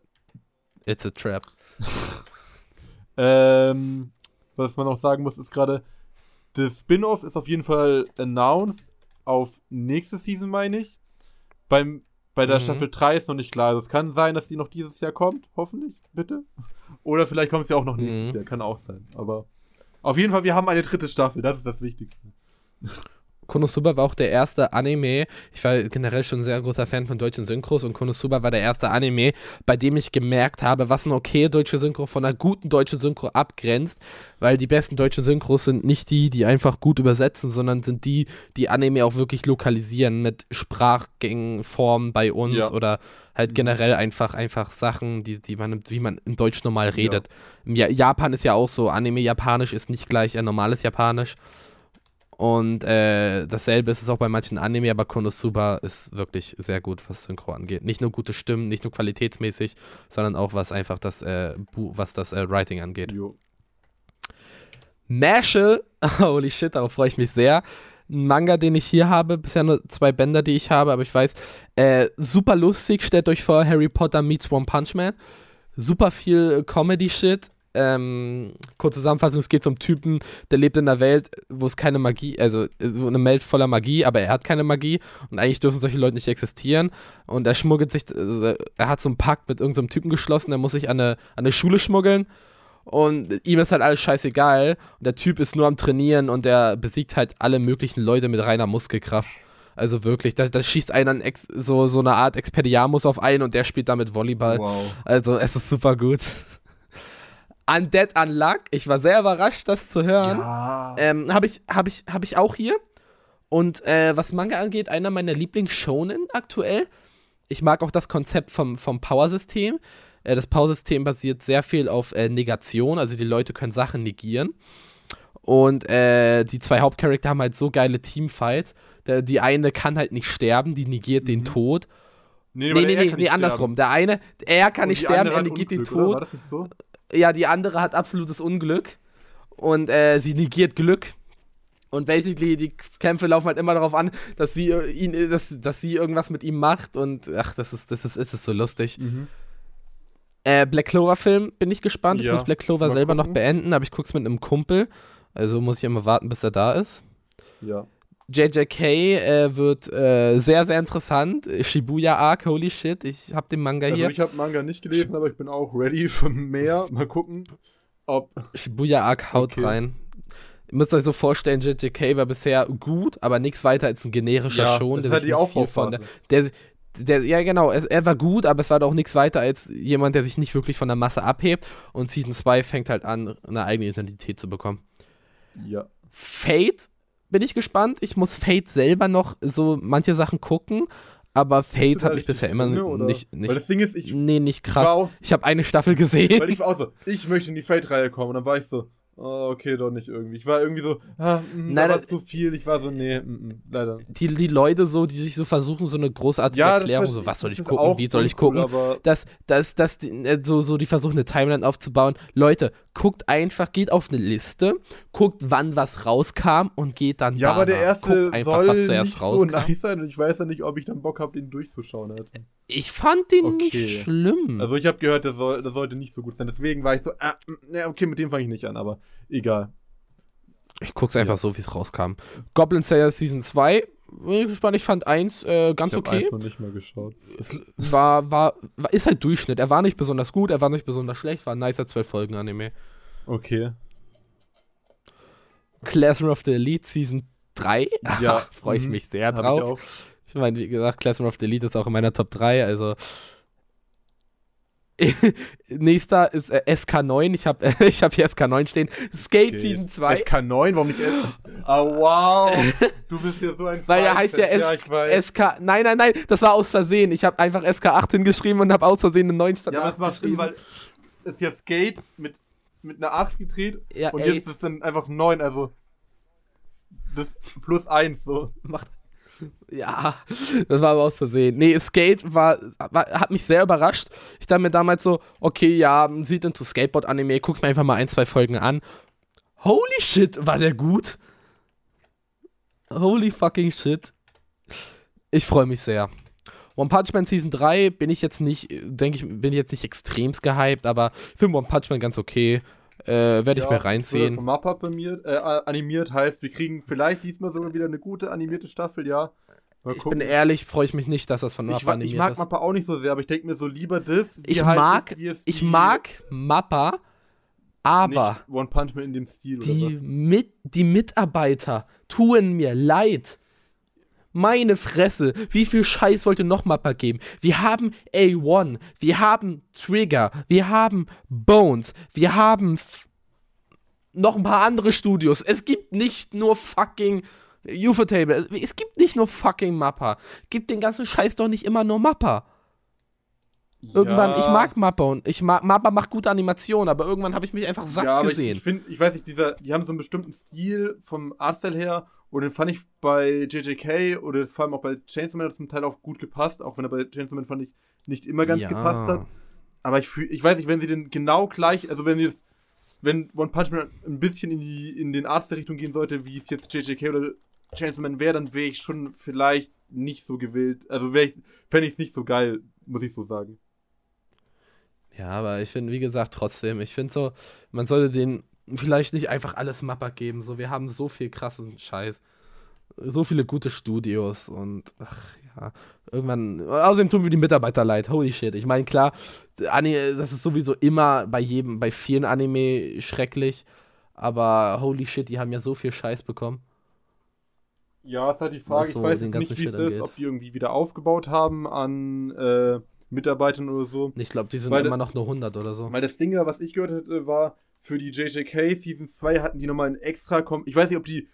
It's a trap. ähm, was man auch sagen muss, ist gerade, das Spin-off ist auf jeden Fall announced auf nächste Season, meine ich. Beim, bei der Mhm. Staffel 3 ist noch nicht klar. Also es kann sein, dass die noch dieses Jahr kommt, hoffentlich, bitte. Oder vielleicht kommt ja auch noch nächstes Mhm. Jahr, kann auch sein. Aber auf jeden Fall, wir haben eine dritte Staffel, das ist das Wichtigste. Konosuba war auch der erste Anime. Ich war generell schon ein sehr großer Fan von deutschen Synchros und Konosuba war der erste Anime, bei dem ich gemerkt habe, was eine okay deutsche Synchro von einer guten deutschen Synchro abgrenzt, weil die besten deutschen Synchros sind nicht die, die einfach gut übersetzen, sondern sind die, die Anime auch wirklich lokalisieren mit Sprachgängen, Formen bei uns Ja. oder halt Mhm. generell einfach einfach Sachen, die, die man, wie man in Deutsch normal redet. Ja Japan ist ja auch so, Anime Japanisch ist nicht gleich ein normales Japanisch. Und äh, dasselbe ist es auch bei manchen Anime, aber Konosuba ist wirklich sehr gut, was Synchro angeht. Nicht nur gute Stimmen, nicht nur qualitätsmäßig, sondern auch was einfach das, äh, was das äh, Writing angeht. Jo. Mashal, holy shit, darauf freue ich mich sehr. Ein Manga, den ich hier habe, bisher nur zwei Bänder, die ich habe, aber ich weiß, äh, super lustig, stellt euch vor, Harry Potter meets One Punch Man. Super viel Comedy-Shit. Ähm, kurze Zusammenfassung, es geht um Typen, der lebt in einer Welt, wo es keine Magie, also äh, so eine Welt voller Magie, aber er hat keine Magie und eigentlich dürfen solche Leute nicht existieren und er schmuggelt sich, äh, er hat so einen Pakt mit irgendeinem Typen geschlossen, der muss sich an eine, an eine Schule schmuggeln und ihm ist halt alles scheißegal. Und der Typ ist nur am Trainieren und der besiegt halt alle möglichen Leute mit reiner Muskelkraft. Also wirklich, da, da schießt einer so, so eine Art Expediamus auf einen und der spielt damit Volleyball. Wow. Also es ist super gut. Undead Unluck, ich war sehr überrascht, das zu hören. Ja. Ähm, habe ich, hab ich, hab ich auch hier. Und äh, was Manga angeht, einer meiner Lieblings-Shonen aktuell. Ich mag auch das Konzept vom, vom Power-System. Äh, das Power-System basiert sehr viel auf äh, Negation, also die Leute können Sachen negieren. Und äh, die zwei Hauptcharakter haben halt so geile Teamfights. Der, die eine kann halt nicht sterben, die negiert den Mhm. Tod. Nee, Nee, nee, nee, nee andersrum. Der eine, er kann Und nicht sterben, er negiert den Unglück, oder? Tod. War das nicht so? Ja, die andere hat absolutes Unglück und äh, sie negiert Glück. Und basically, die Kämpfe laufen halt immer darauf an, dass sie äh, ihn, äh, dass, dass sie irgendwas mit ihm macht und ach, das ist, das ist, ist, ist so lustig. Mhm. Äh, Black Clover Film bin ich gespannt. Ich Ja, muss Black Clover mal selber noch gucken. beenden, aber ich guck's mit einem Kumpel. Also muss ich immer warten, bis er da ist. Ja. JJK äh, wird äh, sehr, sehr interessant. Shibuya Arc, holy shit. Ich hab den Manga Also hier. ich habe Manga nicht gelesen, aber ich bin auch ready für mehr. Mal gucken, ob. Shibuya Arc haut Okay. rein. Ihr müsst euch so vorstellen, JJK war bisher gut, aber nichts weiter als ein generischer Schon. das der sich die nicht viel von Aufbauphase. der, der, der, ja genau, es, er war gut, aber es war doch nichts weiter als jemand, der sich nicht wirklich von der Masse abhebt. Und Season 2 fängt halt an, eine eigene Identität zu bekommen. Ja. Fate bin ich gespannt. Ich muss Fate selber noch so manche Sachen gucken, aber Fate hat mich bisher immer drinne, oder? nicht, Weil nicht, das Ding ist, ich, nee, nicht krass. auch, Ich habe eine Staffel gesehen. weil ich war auch so, ich möchte in die Fate-Reihe kommen. Und dann war ich so, oh, okay, doch nicht irgendwie. Ich war irgendwie so, ah, mh, Nein, da war zu viel. Ich war so, nee, mh, mh, leider. die, die Leute so, die sich so versuchen, so eine großartige Ja, Erklärung, so was soll ich gucken, wie soll ich uncool, gucken, dass, dass, dass die, äh, so, so die versuchen, eine Timeline aufzubauen. Leute, guckt einfach, geht auf eine Liste, guckt, wann was rauskam und geht dann Ja, aber der danach. erste Guckt einfach, soll was zuerst nicht so rauskam. nice sein und ich weiß ja nicht, ob ich dann Bock habe, den durchzuschauen. Halt. Ich fand den Okay. nicht schlimm. Also ich habe gehört, der, soll, der sollte nicht so gut sein. Deswegen war ich so, ah, mm, ja, okay, mit dem fange ich nicht an, aber egal. ich guck's einfach so, wie es rauskam. Goblin Slayer Season 2, bin ich gespannt. Ich fand 1 äh, ganz ich habe okay. eins noch nicht mal geschaut. War, war, war, ist halt Durchschnitt. Er war nicht besonders gut, er war nicht besonders schlecht, war ein nicer 12 Folgen Anime. Okay. Classroom of the Elite Season 3. Ja, freue ich mhm. mich sehr drauf. ich. Ich meine, wie gesagt, Classroom of the Elite ist auch in meiner Top 3, also. Nächster ist äh, SK9. Ich habe äh, ich hab hier SK9 stehen. Skate Okay. Season 2. SK9, warum nicht S? Ah, wow. Du bist ja so ein Weil er heißt ja. S weiß. SK. Nein, nein, nein, das war aus Versehen. Ich habe einfach SK8 hingeschrieben und habe aus Versehen einen neuen Stand Ja, aber das macht Sinn, weil es ist ja Skate mit, mit einer 8 gedreht Ja, und ey. jetzt ist es dann einfach 9, also das plus 1 so. Macht. Ja, das war aber aus Versehen. Nee, Skate war, war, hat mich sehr überrascht. Ich dachte mir damals so, okay, ja, sieht into Skateboard-Anime, guck mir einfach mal ein, zwei Folgen an. Holy shit, war der gut. Holy fucking shit. Ich freue mich sehr. One Punch Man Season 3 bin ich jetzt nicht, denke ich, bin ich jetzt nicht extremst gehypt, aber ich finde One Punch Man ganz okay. Äh, Werde ich mir reinziehen. Vom Mappa animiert, äh, animiert heißt, wir kriegen vielleicht diesmal sogar wieder eine gute animierte Staffel, ja. Mal Ich gucken. bin ehrlich, freue ich mich nicht, dass das von ich, Mappa wa- animiert ich mag ist. Mappa auch nicht so sehr, aber ich denke mir so lieber das. Ich halt mag- das, Ich mag Mappa, aber One Punch Man in dem Stil die, oder was. mit, die Mitarbeiter tun mir leid. Meine Fresse, wie viel Scheiß wollte noch Mappa geben? Wir haben A1, wir haben Trigger, wir haben Bones, wir haben noch ein paar andere Studios. Es gibt nicht nur fucking Ufotable. Es gibt nicht nur fucking Mappa. Gibt den ganzen Scheiß doch nicht immer nur Mappa. Irgendwann, Ja. ich mag Mappa und ich mag, Mappa macht gute Animationen, aber irgendwann habe ich mich einfach satt ja, gesehen. Ich, ich finde, ich weiß nicht, dieser, die haben so einen bestimmten Stil vom Artstyle her und den fand ich bei JJK oder vor allem auch bei Chainsaw Man zum Teil auch gut gepasst, auch wenn er bei Chainsaw Man fand ich nicht immer ganz Ja. gepasst hat. Aber ich fühl, ich weiß nicht, wenn sie den genau gleich, also wenn jetzt, wenn One Punch Man ein bisschen in die in den Artstyle-Richtung gehen sollte, wie es jetzt JJK oder Chainsaw Man wäre, dann wäre ich schon vielleicht nicht so gewillt. Also wäre ich, fände ich es nicht so geil, muss ich so sagen. Ja, aber ich finde, wie gesagt, trotzdem, ich finde so, man sollte den vielleicht nicht einfach alles Mappa geben. So, wir haben so viel krassen Scheiß. So viele gute Studios und ach ja, irgendwann. Außerdem tun wir die Mitarbeiter leid. Holy shit. Ich meine, klar, das ist sowieso immer bei jedem, bei vielen Anime schrecklich. Aber holy shit, die haben ja so viel Scheiß bekommen. Ja, ist halt die Frage. So ich weiß nicht, wie es ist, ob die irgendwie wieder aufgebaut haben an äh, Mitarbeitern oder so. Ich glaube, die sind Weil- immer noch nur 100 oder so. Weil das Ding, was ich gehört hatte, war, für die JJK Season 2 hatten die nochmal ein extra. Kom ich weiß nicht, ob die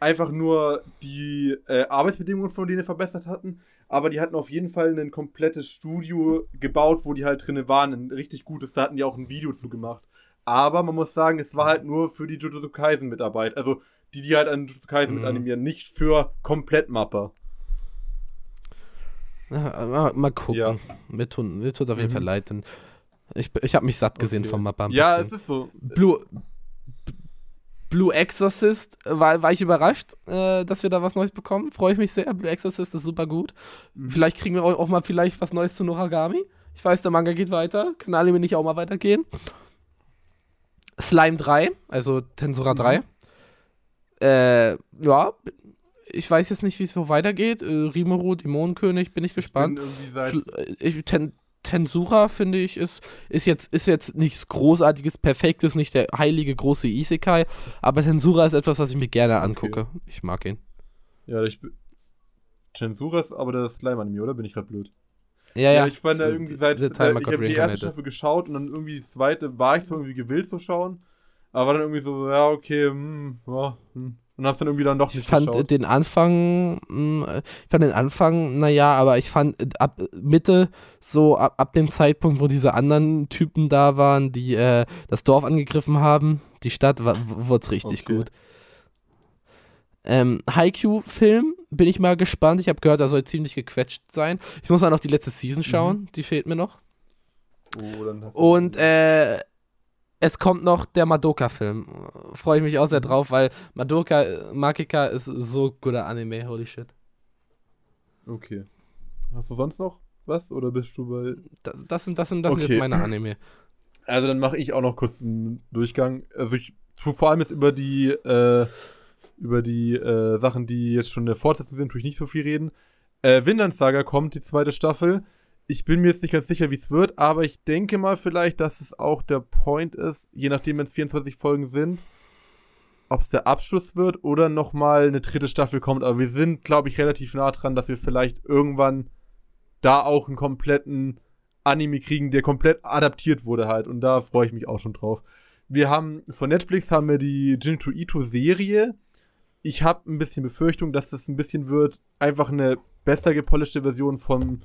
einfach nur die äh, Arbeitsbedingungen von denen verbessert hatten, aber die hatten auf jeden Fall ein komplettes Studio gebaut, wo die halt drinne waren. Ein richtig gutes, da hatten die auch ein Video zu gemacht. Aber man muss sagen, es war halt nur für die Jujutsu Kaisen Mitarbeit. Also die, die halt an Jujutsu Kaisen Mhm. mit animieren, nicht für komplett Mapper. Ja, mal, mal gucken. Ja. Mir tut, mir tut auf jeden Mhm. Fall leid. Denn ich ich habe mich satt gesehen Okay. vom Mappa. Ja, es ist so. Blue, Blue Exorcist, war, war ich überrascht, äh, dass wir da was Neues bekommen. Freue ich mich sehr. Blue Exorcist ist super gut. Mhm. Vielleicht kriegen wir auch mal vielleicht was Neues zu Noragami. Ich weiß, der Manga geht weiter. Kann Anime nicht auch mal weitergehen? Slime 3, also Tensura Mhm. 3. Äh, ja, ich weiß jetzt nicht, wie es so weitergeht. Äh, Rimuru, Dämonenkönig, bin ich gespannt. Ich bin äh, Ten, Tensura, finde ich, ist, ist, jetzt, ist jetzt nichts Großartiges, Perfektes, nicht der heilige große Isekai, aber Tensura ist etwas, was ich mir gerne angucke. Ich mag ihn. Ja, ich bin. Chensura ist aber das Slime-Anime, oder? Bin ich gerade blöd? Ja, ja. ich bin da irgendwie seit. The Äh, ich habe die erste. Staffel geschaut und dann irgendwie die zweite war ich so irgendwie gewillt zu schauen. Aber dann irgendwie so, ja, okay, hm, ja, hm. Und hab's dann irgendwie dann doch Ich nicht fand geschaut. den Anfang, mh, ich fand den Anfang, naja, aber ich fand äh, ab Mitte, so ab, ab dem Zeitpunkt, wo diese anderen Typen da waren, die äh, das Dorf angegriffen haben, die Stadt, wurde es richtig Okay. gut. Ähm, Haikyuu-Film, bin ich mal gespannt. Ich habe gehört, er soll ziemlich gequetscht sein. Ich muss mal noch die letzte Season schauen, die fehlt mir noch. Oh, Und äh, es kommt noch der Madoka-Film. Freue ich mich auch sehr drauf, weil Madoka, Makika ist so guter Anime, holy shit. Okay. Hast du sonst noch was oder bist du bei. Das, das sind, das sind, das Okay. sind jetzt meine Anime. Also dann mache ich auch noch kurz einen Durchgang. Also ich tue vor allem jetzt über die äh, über die äh, Sachen, die jetzt schon eine Fortsetzung sind, tue ich nicht so viel reden. Äh, Vinland Saga kommt, die zweite Staffel. Ich bin mir jetzt nicht ganz sicher, wie es wird, aber ich denke mal vielleicht, dass es auch der Point ist, je nachdem, wenn es 24 Folgen sind, ob es der Abschluss wird oder nochmal eine dritte Staffel kommt. Aber wir sind, glaube ich, relativ nah dran, dass wir vielleicht irgendwann da auch einen kompletten Anime kriegen, der komplett adaptiert wurde halt. Und da freue ich mich auch schon drauf. Wir haben von Netflix haben wir die Jinto Ito Serie. Ich habe ein bisschen Befürchtung, dass das ein bisschen wird einfach eine besser gepolischte Version von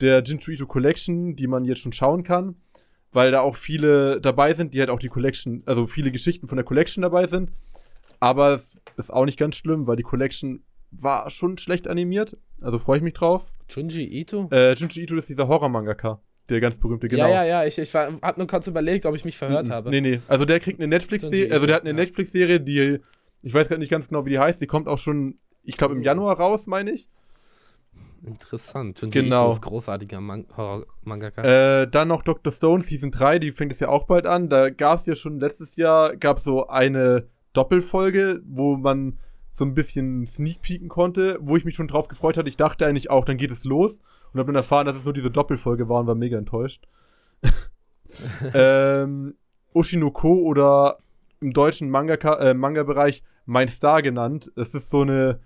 der Jinto Ito Collection, die man jetzt schon schauen kann, weil da auch viele dabei sind, die halt auch die Collection, also viele Geschichten von der Collection dabei sind. Aber es ist auch nicht ganz schlimm, weil die Collection war schon schlecht animiert. Also freue ich mich drauf. Junji Ito? Äh, Junji Ito ist dieser Horror-Mangaka. Der ganz berühmte, genau. Ja, ja, ja, ich, ich war, hab nur kurz überlegt, ob ich mich verhört Mhm. habe. Nee, nee. Also der kriegt eine Netflix-Serie, also der hat eine ja. Netflix-Serie, die, ich weiß gerade nicht ganz genau, wie die heißt, die kommt auch schon, ich glaube, im Januar raus, meine ich. Interessant. Junji Genau. Ito ist großartiger Man Horror-Mangaka. Äh, dann noch Dr. Stone Season 3, die fängt es ja auch bald an. Da gab es ja schon letztes Jahr, gab so eine Doppelfolge, wo man so ein bisschen sneak peeken konnte, wo ich mich schon drauf gefreut hatte. Ich dachte eigentlich auch, dann geht es los. Und habe dann erfahren, dass es nur diese Doppelfolge war und war mega enttäuscht. ähm, Oshinoko oder im deutschen Manga- äh, Manga-Bereich Mein Star genannt. Es ist so eine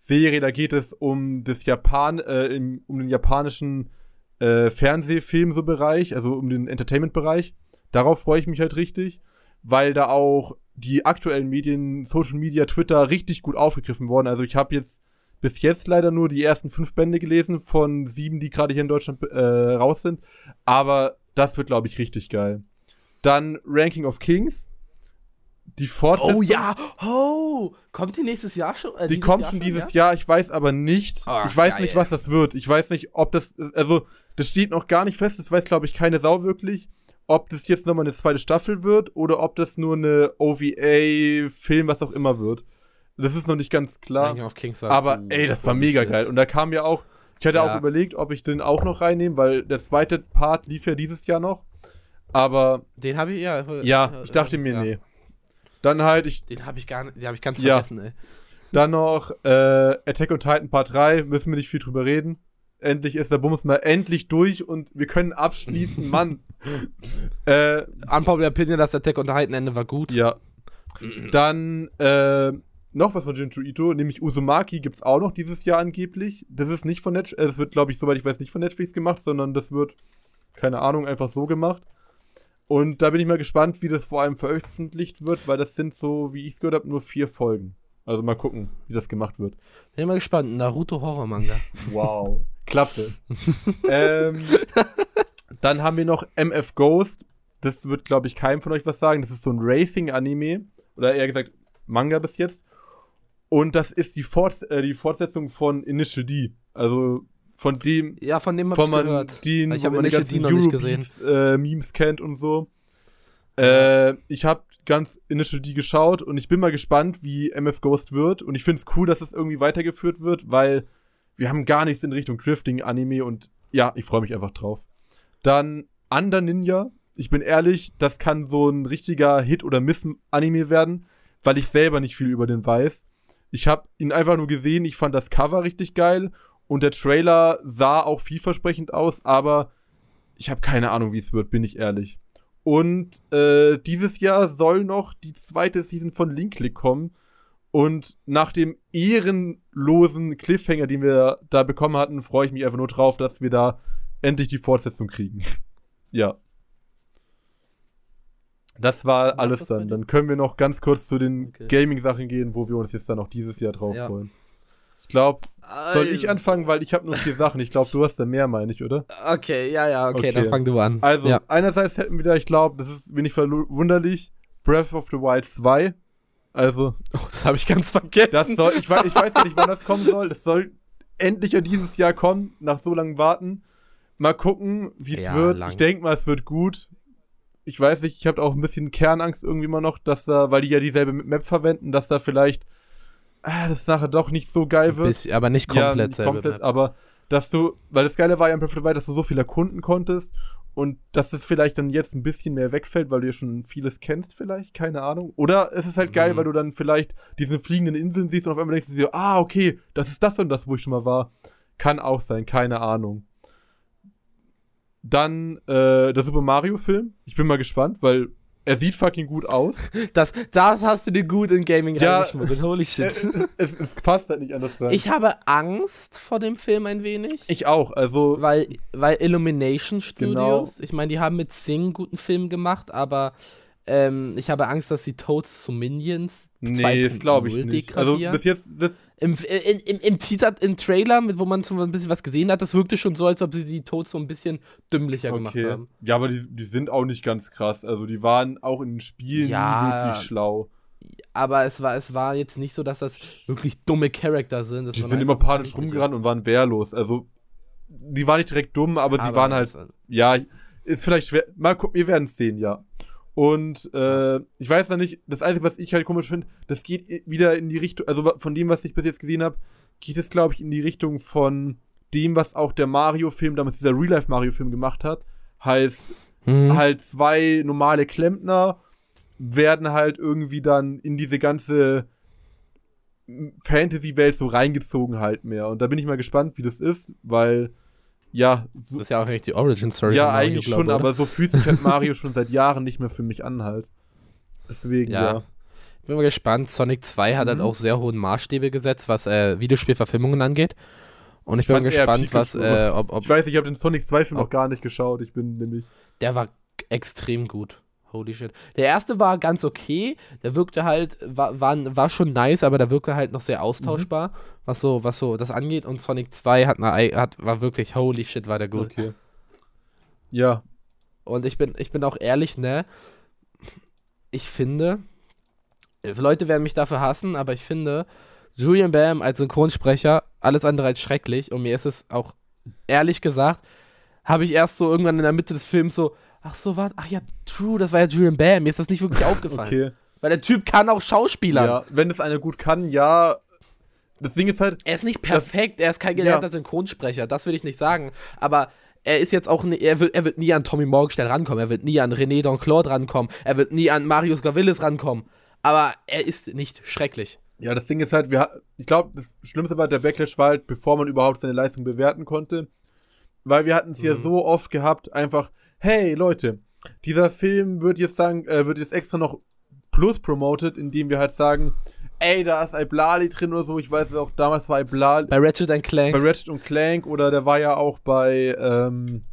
Serie, da geht es um das Japan, äh, im, um den japanischen äh, Fernsehfilm so Bereich, also um den Entertainment-Bereich. Darauf freue ich mich halt richtig, weil da auch die aktuellen Medien, Social Media, Twitter richtig gut aufgegriffen wurden. Also ich habe jetzt bis jetzt leider nur die ersten fünf Bände gelesen von sieben, die gerade hier in Deutschland äh, raus sind. Aber das wird, glaube ich, richtig geil. Dann Ranking of Kings. Die Fortsetzung. oh ja! Oh! Kommt die nächstes Jahr schon? Äh, Die kommt Jahr schon dieses ja? Jahr, ich weiß aber nicht. Ach, ich weiß geil. nicht, was das wird. Ich weiß nicht, ob das. Also, das steht noch gar nicht fest, das weiß, glaube ich, keine Sau wirklich. Ob das jetzt nochmal eine zweite Staffel wird oder ob das nur eine OVA, Film, was auch immer wird. Das ist noch nicht ganz klar. Aber gut. ey, das war mega geil. Und da kam ja auch. Ich hatte Ja. auch überlegt, ob ich den auch noch reinnehme, weil der zweite Part lief ja dieses Jahr noch. Aber Den habe ich, ja. ja, äh, ich dachte äh, mir, ja. nee. Dann halt, ich Den habe ich gar nicht, den habe ich ganz Ja. vergessen, ey. Dann noch äh, Attack on Titan Part 3, müssen wir nicht viel drüber reden. Endlich ist der Bums mal endlich durch und wir können abschließen, Mann. äh, Unpopular Opinion, das Attack on Titan Ende war gut. ja. Dann äh, noch was von Jinju Ito, nämlich Uzumaki gibt's auch noch dieses Jahr angeblich. Das ist nicht von Netflix, äh, das wird, glaube ich, soweit ich weiß, nicht von Netflix gemacht, sondern das wird, keine Ahnung, einfach so gemacht. Und da bin ich mal gespannt, wie das vor allem veröffentlicht wird, weil das sind so, wie ich es gehört habe, nur vier Folgen. Also mal gucken, wie das gemacht wird. Bin mal gespannt. Naruto Horror Manga. Wow. Klappe. ähm, dann haben wir noch MF Ghost. Das wird, glaube ich, keinem von euch was sagen. Das ist so ein Racing-Anime. Oder eher gesagt, Manga bis jetzt. Und das ist die, Forts äh, die Fortsetzung von Initial D. Also von dem, Ja, von dem habe von ich man gehört. den, Ich wo habe Initial ganzen D noch nicht gesehen. Eurobeats, äh, Memes kennt und so. Äh, ich habe ganz Initial D geschaut und ich bin mal gespannt, wie MF Ghost wird. Und ich finde es cool, dass es irgendwie weitergeführt wird, weil wir haben gar nichts in Richtung Drifting-Anime und ja, ich freue mich einfach drauf. Dann Under Ninja. Ich bin ehrlich, das kann so ein richtiger Hit- oder Miss-Anime werden, weil ich selber nicht viel über den weiß. Ich habe ihn einfach nur gesehen, ich fand das Cover richtig geil und der Trailer sah auch vielversprechend aus, aber ich habe keine Ahnung, wie es wird, bin ich ehrlich. Und äh, dieses Jahr soll noch die zweite Season von Link Click kommen. Und nach dem ehrenlosen Cliffhanger, den wir da bekommen hatten, freue ich mich einfach nur drauf, dass wir da endlich die Fortsetzung kriegen. ja. Das war alles dann. Dann können wir noch ganz kurz zu den Okay. Gaming-Sachen gehen, wo wir uns jetzt dann noch dieses Jahr drauf Ja. freuen. Ich glaube, soll ich anfangen, weil ich habe nur vier Sachen. Ich glaube, du hast da mehr, meine ich, oder? Okay, ja, ja, okay, Okay. dann fang du an. Also, ja. einerseits hätten wir da, ich glaube, das ist wenig verwunderlich, Breath of the Wild 2. Also, Oh, das habe ich ganz vergessen. das soll, ich weiß, ich weiß ja nicht, wann das kommen soll. Das soll endlich ja dieses Jahr kommen, nach so langem Warten. Mal gucken, wie es Ja, wird. lang. Ich denke mal, es wird gut. ich weiß nicht, ich habe auch ein bisschen Kernangst irgendwie immer noch, dass da, weil die ja dieselbe Map verwenden, dass da vielleicht ah, das nachher doch nicht so geil wird. Bisschen, aber nicht komplett ja, nicht komplett, Map. aber dass du, weil das Geile war ja im Breath of the Wild, dass du so viel erkunden konntest und dass es vielleicht dann jetzt ein bisschen mehr wegfällt, weil du ja schon vieles kennst vielleicht, keine Ahnung. Oder es ist halt geil, Mhm. weil du dann vielleicht diese fliegenden Inseln siehst und auf einmal denkst du dir, ah, okay, das ist das und das, wo ich schon mal war. Kann auch sein, keine Ahnung. Dann äh, der Super Mario Film. Ich bin mal gespannt, weil er sieht fucking gut aus. Das, das hast du dir gut in Gaming Ja. reingeschmuggelt. Holy shit. es, es passt halt nicht anders rein. Ich habe Angst vor dem Film ein wenig. ich auch, also weil, weil Illumination Genau. Studios, ich meine, die haben mit Sing einen guten Film gemacht, aber ähm, ich habe Angst, dass die Toads zu Minions nee, das glaube ich 2.0 nicht. Also bis jetzt das, Im, im, im, Im Teaser, im Trailer, mit, wo man so ein bisschen was gesehen hat, das wirkte schon so, als ob sie die Toads so ein bisschen dümmlicher gemacht okay. haben. Ja, aber die, die sind auch nicht ganz krass. Also die waren auch in den Spielen Ja. wirklich schlau. Aber es war, es war jetzt nicht so, dass das wirklich dumme Charakter sind. Das Die sind immer panisch rumgerannt und waren wehrlos. Also die waren nicht direkt dumm, aber, sie Aber waren halt ja, ist vielleicht schwer. Mal gucken, wir werden es sehen, ja. Und äh, ich weiß noch nicht, das Einzige, was ich halt komisch finde, das geht wieder in die Richtung, also von dem, was ich bis jetzt gesehen habe, geht es, glaube ich, in die Richtung von dem, was auch der Mario-Film, damals dieser Real-Life-Mario-Film gemacht hat. Heißt, Mhm. halt zwei normale Klempner werden halt irgendwie dann in diese ganze Fantasy-Welt so reingezogen halt mehr. Und da bin ich mal gespannt, wie das ist, weil, ja, so, Das ist ja auch eigentlich die Origin Story. ja, Mario, eigentlich glaub, schon, oder? aber so fühlt sich halt Mario schon seit Jahren nicht mehr für mich an halt. Deswegen, ja. Ja. Bin mal gespannt. Sonic 2 hat halt Mhm. auch sehr hohen Maßstäbe gesetzt, was äh, Videospielverfilmungen angeht. Und ich, Ich bin gespannt, was, äh, ob, ob Ich weiß, ich habe den Sonic 2-Film Oh. noch gar nicht geschaut. Ich bin nämlich. der war extrem gut. Holy shit. Der erste war ganz okay. Der wirkte halt, war, war, war schon nice, aber der wirkte halt noch sehr austauschbar, was so, was so das angeht. Und Sonic 2 hat, eine, hat war wirklich, holy shit, war der gut. Okay. Ja. Und ich bin, ich bin auch ehrlich, ne? Ich finde, äh, Leute werden mich dafür hassen, aber ich finde, Julian Bam als Synchronsprecher alles andere als schrecklich. Und mir ist es auch, ehrlich gesagt, habe ich erst so irgendwann in der Mitte des Films so, ach so, was? Ach ja, true, das war ja Julian Bam. Mir ist das nicht wirklich aufgefallen. Okay. Weil der Typ kann auch Schauspielern. Ja, wenn das einer gut kann, ja. Das Ding ist halt, Er ist nicht perfekt, er ist kein gelernter Ja. Synchronsprecher, das will ich nicht sagen. Aber er ist jetzt auch, er, wird, er wird nie an Tommy Morgenstern rankommen, er wird nie an René Donclaude rankommen, er wird nie an Marius Gavillis rankommen. Aber er ist nicht schrecklich. Ja, das Ding ist halt, wir, ich glaube, das Schlimmste war der Backlash war halt, bevor man überhaupt seine Leistung bewerten konnte. Weil wir hatten es ja Mhm. so oft gehabt, einfach, hey Leute, dieser Film wird jetzt sagen, äh, wird jetzt extra noch plus promoted, indem wir halt sagen, ey, da ist Iblali drin oder so. Ich weiß es auch, damals war Iblali Bei Ratchet Clank. bei Ratchet und Clank oder der war ja auch bei, ähm,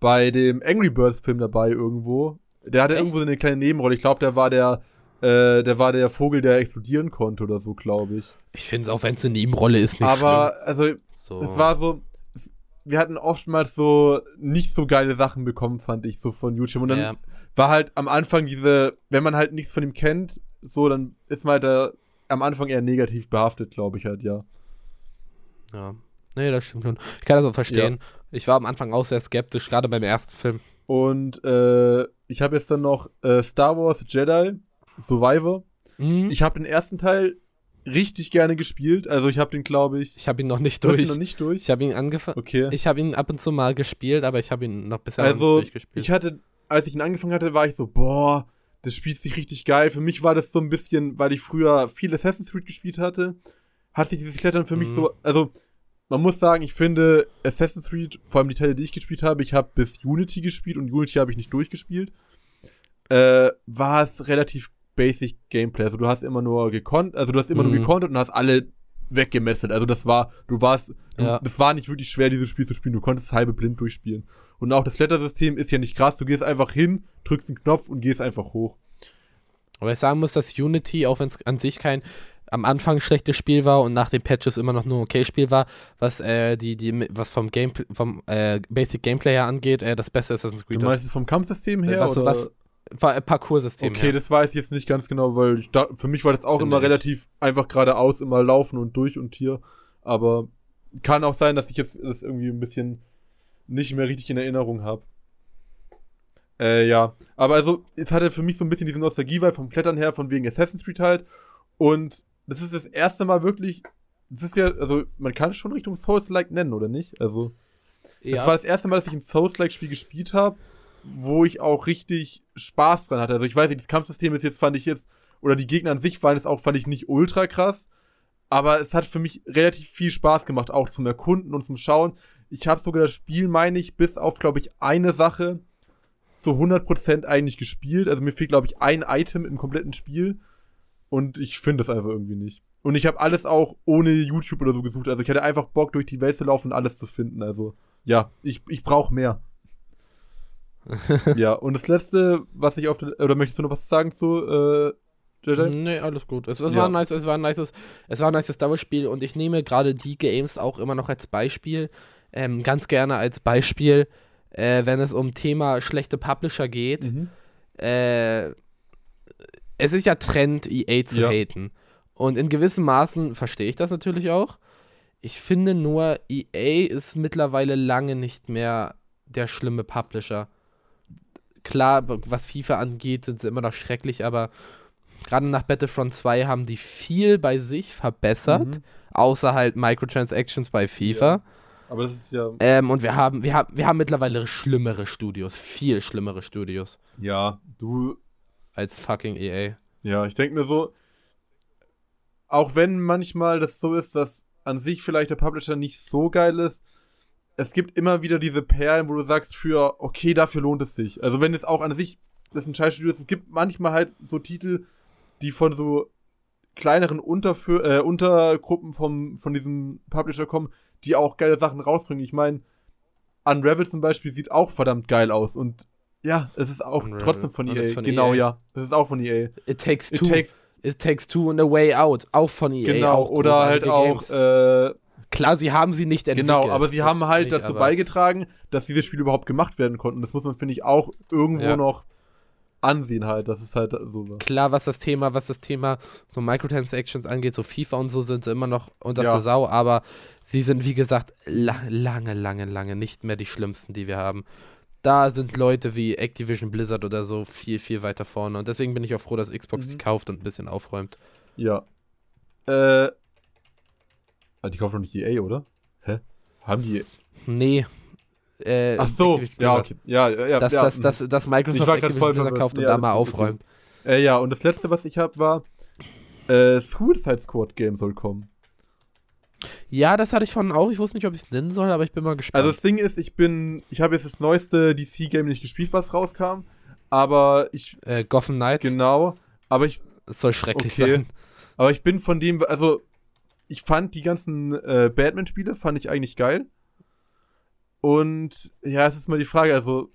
bei dem Angry Birds Film dabei irgendwo. Der hatte Echt? irgendwo so eine kleine Nebenrolle. Ich glaube, der war der, äh, der war der Vogel, der explodieren konnte oder so, glaube ich. ich finde es, auch wenn es eine Nebenrolle ist, nicht Aber, also, schlimm. So. es war so, wir hatten oftmals so nicht so geile Sachen bekommen, fand ich, so von YouTube. Und dann ja. war halt am Anfang diese, wenn man halt nichts von ihm kennt, so, dann ist man halt da am Anfang eher negativ behaftet, glaube ich halt, ja. ja. Nee, das stimmt schon. Ich kann das auch verstehen. Ich war am Anfang auch sehr skeptisch, gerade beim ersten Film. Und äh, ich habe jetzt dann noch äh, Star Wars Jedi Survivor. Mhm. Ich habe den ersten Teil richtig gerne gespielt. Also ich habe den, glaube ich, habe ihn noch nicht durch. noch nicht durch. Ich habe ihn angefangen. okay. Ich habe ihn ab und zu mal gespielt, aber ich habe ihn noch bisher noch also nicht durchgespielt. ich hatte, als ich ihn angefangen hatte, war ich so, boah, das spielt sich richtig geil. Für mich war das so ein bisschen, weil ich früher viel Assassin's Creed gespielt hatte, hat sich dieses Klettern für mich Mhm. so, also man muss sagen, ich finde Assassin's Creed, vor allem die Teile, die ich gespielt habe, ich habe bis Unity gespielt und Unity habe ich nicht durchgespielt, äh, war es relativ basic Gameplay. Also du hast immer nur gekonnt, also du hast immer nur Mhm. gekonnt und hast alle weggemesselt. Also das war, du warst, du, Ja. das war nicht wirklich schwer, dieses Spiel zu spielen. Du konntest es halbe blind durchspielen. Und auch das Klettersystem ist ja nicht krass. Du gehst einfach hin, drückst einen Knopf und gehst einfach hoch. Aber ich sagen muss, dass Unity, auch wenn es an sich kein am Anfang schlechtes Spiel war und nach den Patches immer noch nur ein okay Spiel war, was äh, die, die, was vom Game vom äh, Basic Gameplay her angeht, äh, das beste Assassin's Creed Du meinst es vom Kampfsystem ist. her? Was, oder? was äh, Parcoursystem. okay, ja. das weiß ich jetzt nicht ganz genau, weil ich da, für mich war das auch Finde immer ich. relativ einfach geradeaus, immer laufen und durch und hier. Aber kann auch sein, dass ich jetzt das irgendwie ein bisschen nicht mehr richtig in Erinnerung habe. Äh, ja. Aber also, es hatte für mich so ein bisschen diese Nostalgie-Vibe vom Klettern her, von wegen Assassin's Creed halt. Und das ist das erste Mal wirklich. Das ist ja, also, man kann es schon Richtung Souls-like nennen, oder nicht? Also, Ja. das war das erste Mal, dass ich ein Souls-like-Spiel gespielt habe, wo ich auch richtig Spaß dran hatte. Also, ich weiß nicht, das Kampfsystem ist jetzt, fand ich jetzt, oder die Gegner an sich waren jetzt auch, fand ich nicht ultra krass. Aber es hat für mich relativ viel Spaß gemacht, auch zum Erkunden und zum Schauen. Ich habe sogar das Spiel, meine ich, bis auf, glaube ich, eine Sache zu 100% eigentlich gespielt. Also mir fehlt, glaube ich, ein Item im kompletten Spiel. Und ich finde es einfach irgendwie nicht. Und ich habe alles auch ohne YouTube oder so gesucht. Also ich hatte einfach Bock, durch die Welt zu laufen und alles zu finden. Also ja, ich, ich brauche mehr. ja, und das letzte, was ich auf der, oder möchtest du noch was sagen zu äh, JJ? Nee, alles gut. Es, es, Ja. war ein nice, es war ein nices, es war ein nices Dauerspiel und ich nehme gerade die Games auch immer noch als Beispiel, ähm, ganz gerne als Beispiel, äh, wenn es um Thema schlechte Publisher geht. Mhm. Äh, es ist ja Trend, EA zu Ja. haten. Und in gewissem Maßen verstehe ich das natürlich auch. Ich finde nur, EA ist mittlerweile lange nicht mehr der schlimme Publisher. Klar, was FIFA angeht, sind sie immer noch schrecklich, aber gerade nach Battlefront 2 haben die viel bei sich verbessert, Mhm. außer halt Microtransactions bei FIFA. Aber das ist ja. Ähm, und wir haben, wir, haben, wir haben mittlerweile schlimmere Studios, viel schlimmere Studios Ja, du. als fucking EA. Ja, ich denke mir so, auch wenn manchmal das so ist, dass an sich vielleicht der Publisher nicht so geil ist, es gibt immer wieder diese Perlen, wo du sagst, für, okay, dafür lohnt es sich. Also wenn es auch an sich, das ist ein Scheißstudio ist, es gibt manchmal halt so Titel, die von so kleineren Unterfür äh, Untergruppen vom, von diesem Publisher kommen, die auch geile Sachen rausbringen. Ich meine, Unravel zum Beispiel sieht auch verdammt geil aus und ja, es ist auch Unravel. trotzdem von Und EA. von genau, EA. ja. Das ist auch von EA. It Takes It Two. takes It Takes Two and A Way Out. Auch von EA. Genau, auch oder halt auch, äh, Klar, sie haben sie nicht entwickelt. genau, aber sie Das haben halt nicht, dazu beigetragen, dass diese Spiele überhaupt gemacht werden konnten. Das muss man, finde ich, auch irgendwo Ja. noch ansehen halt. Das ist halt so was. Klar, was das Thema, was das Thema so Microtransactions angeht, so FIFA und so sind sie immer noch unterste Ja. Sau, aber sie sind, wie gesagt, la lange, lange, lange nicht mehr die schlimmsten, die wir haben. Da sind Leute wie Activision Blizzard oder so viel, viel weiter vorne. Und deswegen bin ich auch froh, dass Xbox Mhm. die kauft und ein bisschen aufräumt. Ja. Äh. Ah, Die kaufen doch nicht EA, oder? Hä? Haben die. Nee. Äh, Ach so, Activision ja, okay. Ja, ja. Dass, ja. dass, dass, dass Microsoft Activision voll Blizzard kauft und Ja, da mal aufräumt. Äh, ja, und das letzte, was ich habe, war. Äh, Suicide Squad Game soll kommen. Ja, das hatte ich von auch. Ich wusste nicht, ob ich es nennen soll, aber ich bin mal gespannt. Also das Ding ist, ich bin. Ich habe jetzt das neueste DC-Game nicht gespielt, was rauskam. Aber ich. äh, Gotham Knights. Genau. Aber ich Es soll schrecklich Okay. sein. Aber ich bin von dem, also ich fand die ganzen äh, Batman-Spiele, fand ich eigentlich geil. Und ja, es ist mal die Frage, also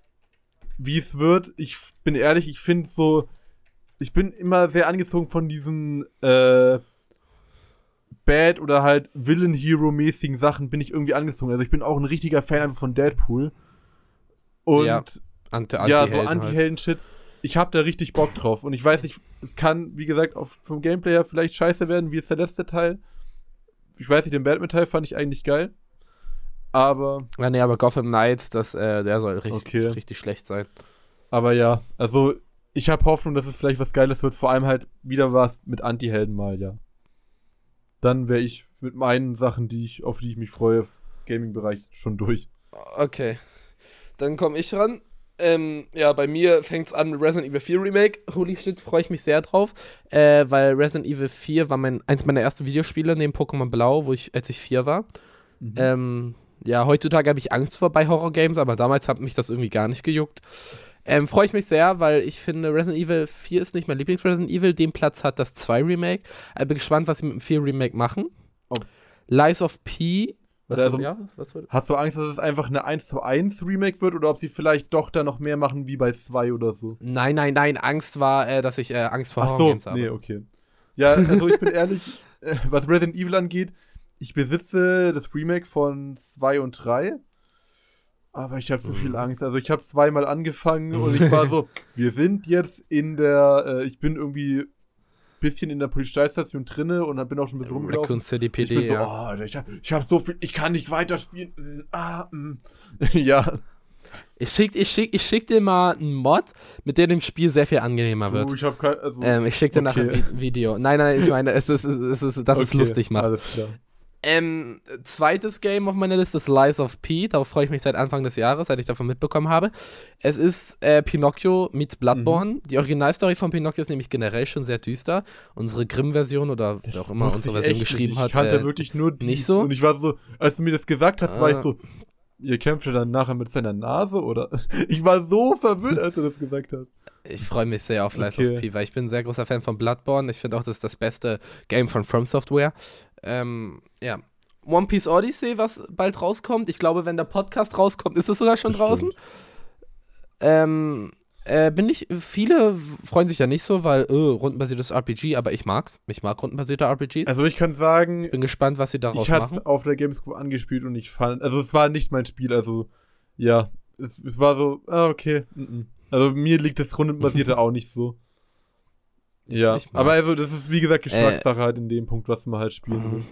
wie es wird. Ich bin ehrlich, ich finde so, ich bin immer sehr angezogen von diesen äh, Bad oder halt Villain-Hero-mäßigen Sachen, bin ich irgendwie angezogen. Also ich bin auch ein richtiger Fan einfach von Deadpool. Und Ja, Anti ja, so halt. Anti-Helden-Shit. Ich hab da richtig Bock drauf. Und ich weiß nicht, es kann, wie gesagt, auch vom Gameplay her vielleicht scheiße werden, wie jetzt der letzte Teil. Ich weiß nicht, den Batman-Teil fand ich eigentlich geil. Aber, Ja, nee, aber Gotham Knights, das, äh, der soll richtig, Okay. richtig schlecht sein. aber ja, also ich habe Hoffnung, dass es vielleicht was Geiles wird. Vor allem halt wieder was mit Anti-Helden mal, ja. Dann wäre ich mit meinen Sachen, die ich, auf die ich mich freue, Gaming-Bereich schon durch. Okay. Dann komme ich ran. Ähm, ja, bei mir fängt's an mit Resident Evil 4 Remake. Holy shit, freue ich mich sehr drauf. Äh, weil Resident Evil 4 war mein, eins meiner ersten Videospiele neben Pokémon Blau, wo ich, als ich vier war. Mhm. Ähm, ja, heutzutage habe ich Angst vor bei Horror-Games, aber damals hat mich das irgendwie gar nicht gejuckt. Ähm, freue ich mich sehr, weil ich finde, Resident Evil 4 ist nicht mein Lieblings-Resident Evil. Den Platz hat das 2 Remake. Ich bin gespannt, was sie mit dem 4 Remake machen. Oh. Lies of P. Was, Also- ja, was wurde? Hast du Angst, dass es einfach eine 1 zu 1 Remake wird oder ob sie vielleicht doch da noch mehr machen wie bei 2 oder so? Nein, nein, nein. Angst war, äh, dass ich äh, Angst vor Ach so, Horror-Games habe. nee, okay. Ja, also ich bin ehrlich, äh, was Resident Evil angeht, ich besitze das Remake von 2 und 3, aber ich habe so viel Mhm. Angst. Also ich habe zweimal angefangen und ich war so, wir sind jetzt in der, äh, ich bin irgendwie bisschen in der Polizeistation drinne und bin auch schon ein bisschen rumgelaufen. Raccoon City Ich PD, bin so, ja. oh, Alter, ich habe ich hab so viel, ich kann nicht weiterspielen. Mm, Ah, mm. ja. Ich schick, ich, schick, ich schick dir mal einen Mod, mit dem dem Spiel sehr viel angenehmer wird. Oh, ich habe kein. Also, ähm, ich schick dir nachher okay. ein Vi- Video. Nein, nein, ich meine, es ist, es ist, das ist okay, lustig macht. Alles klar. Ähm, zweites Game auf meiner Liste ist Lies of P. Darauf freue ich mich seit Anfang des Jahres, seit ich davon mitbekommen habe. Es ist äh, Pinocchio meets Bloodborne. Mhm. Die Originalstory von Pinocchio ist nämlich generell schon sehr düster. Unsere Grimm-Version oder wie auch immer unsere Version geschrieben nicht. hat. Ich kannte äh, wirklich nur die. nicht so? Und ich war so, als du mir das gesagt hast, war ich Ah. so, ihr kämpft ja dann nachher mit seiner Nase, oder? Ich war so verwirrt, als du das gesagt hast. Ich freue mich sehr auf Lies Okay. of P, weil ich bin ein sehr großer Fan von Bloodborne. Ich finde auch, das ist das beste Game von From Software. Ähm, ja. One Piece Odyssey, was bald rauskommt. Ich glaube, wenn der Podcast rauskommt, ist es sogar schon Bestimmt. draußen. Ähm, äh, bin ich, viele freuen sich ja nicht so, weil, äh, rundenbasiertes RPG, aber ich mag's. Ich mag rundenbasierte RPGs. Also ich kann sagen, bin gespannt, was sie daraus ich hatte es machen. auf der Gamescom angespielt und ich fand, also es war nicht mein Spiel, also ja, es, es war so, ah, okay. mhm. Also mir liegt das Rundenbasierte auch nicht so. Ja, aber also das ist wie gesagt Äh, Geschmackssache halt in dem Punkt, was man halt spielen will.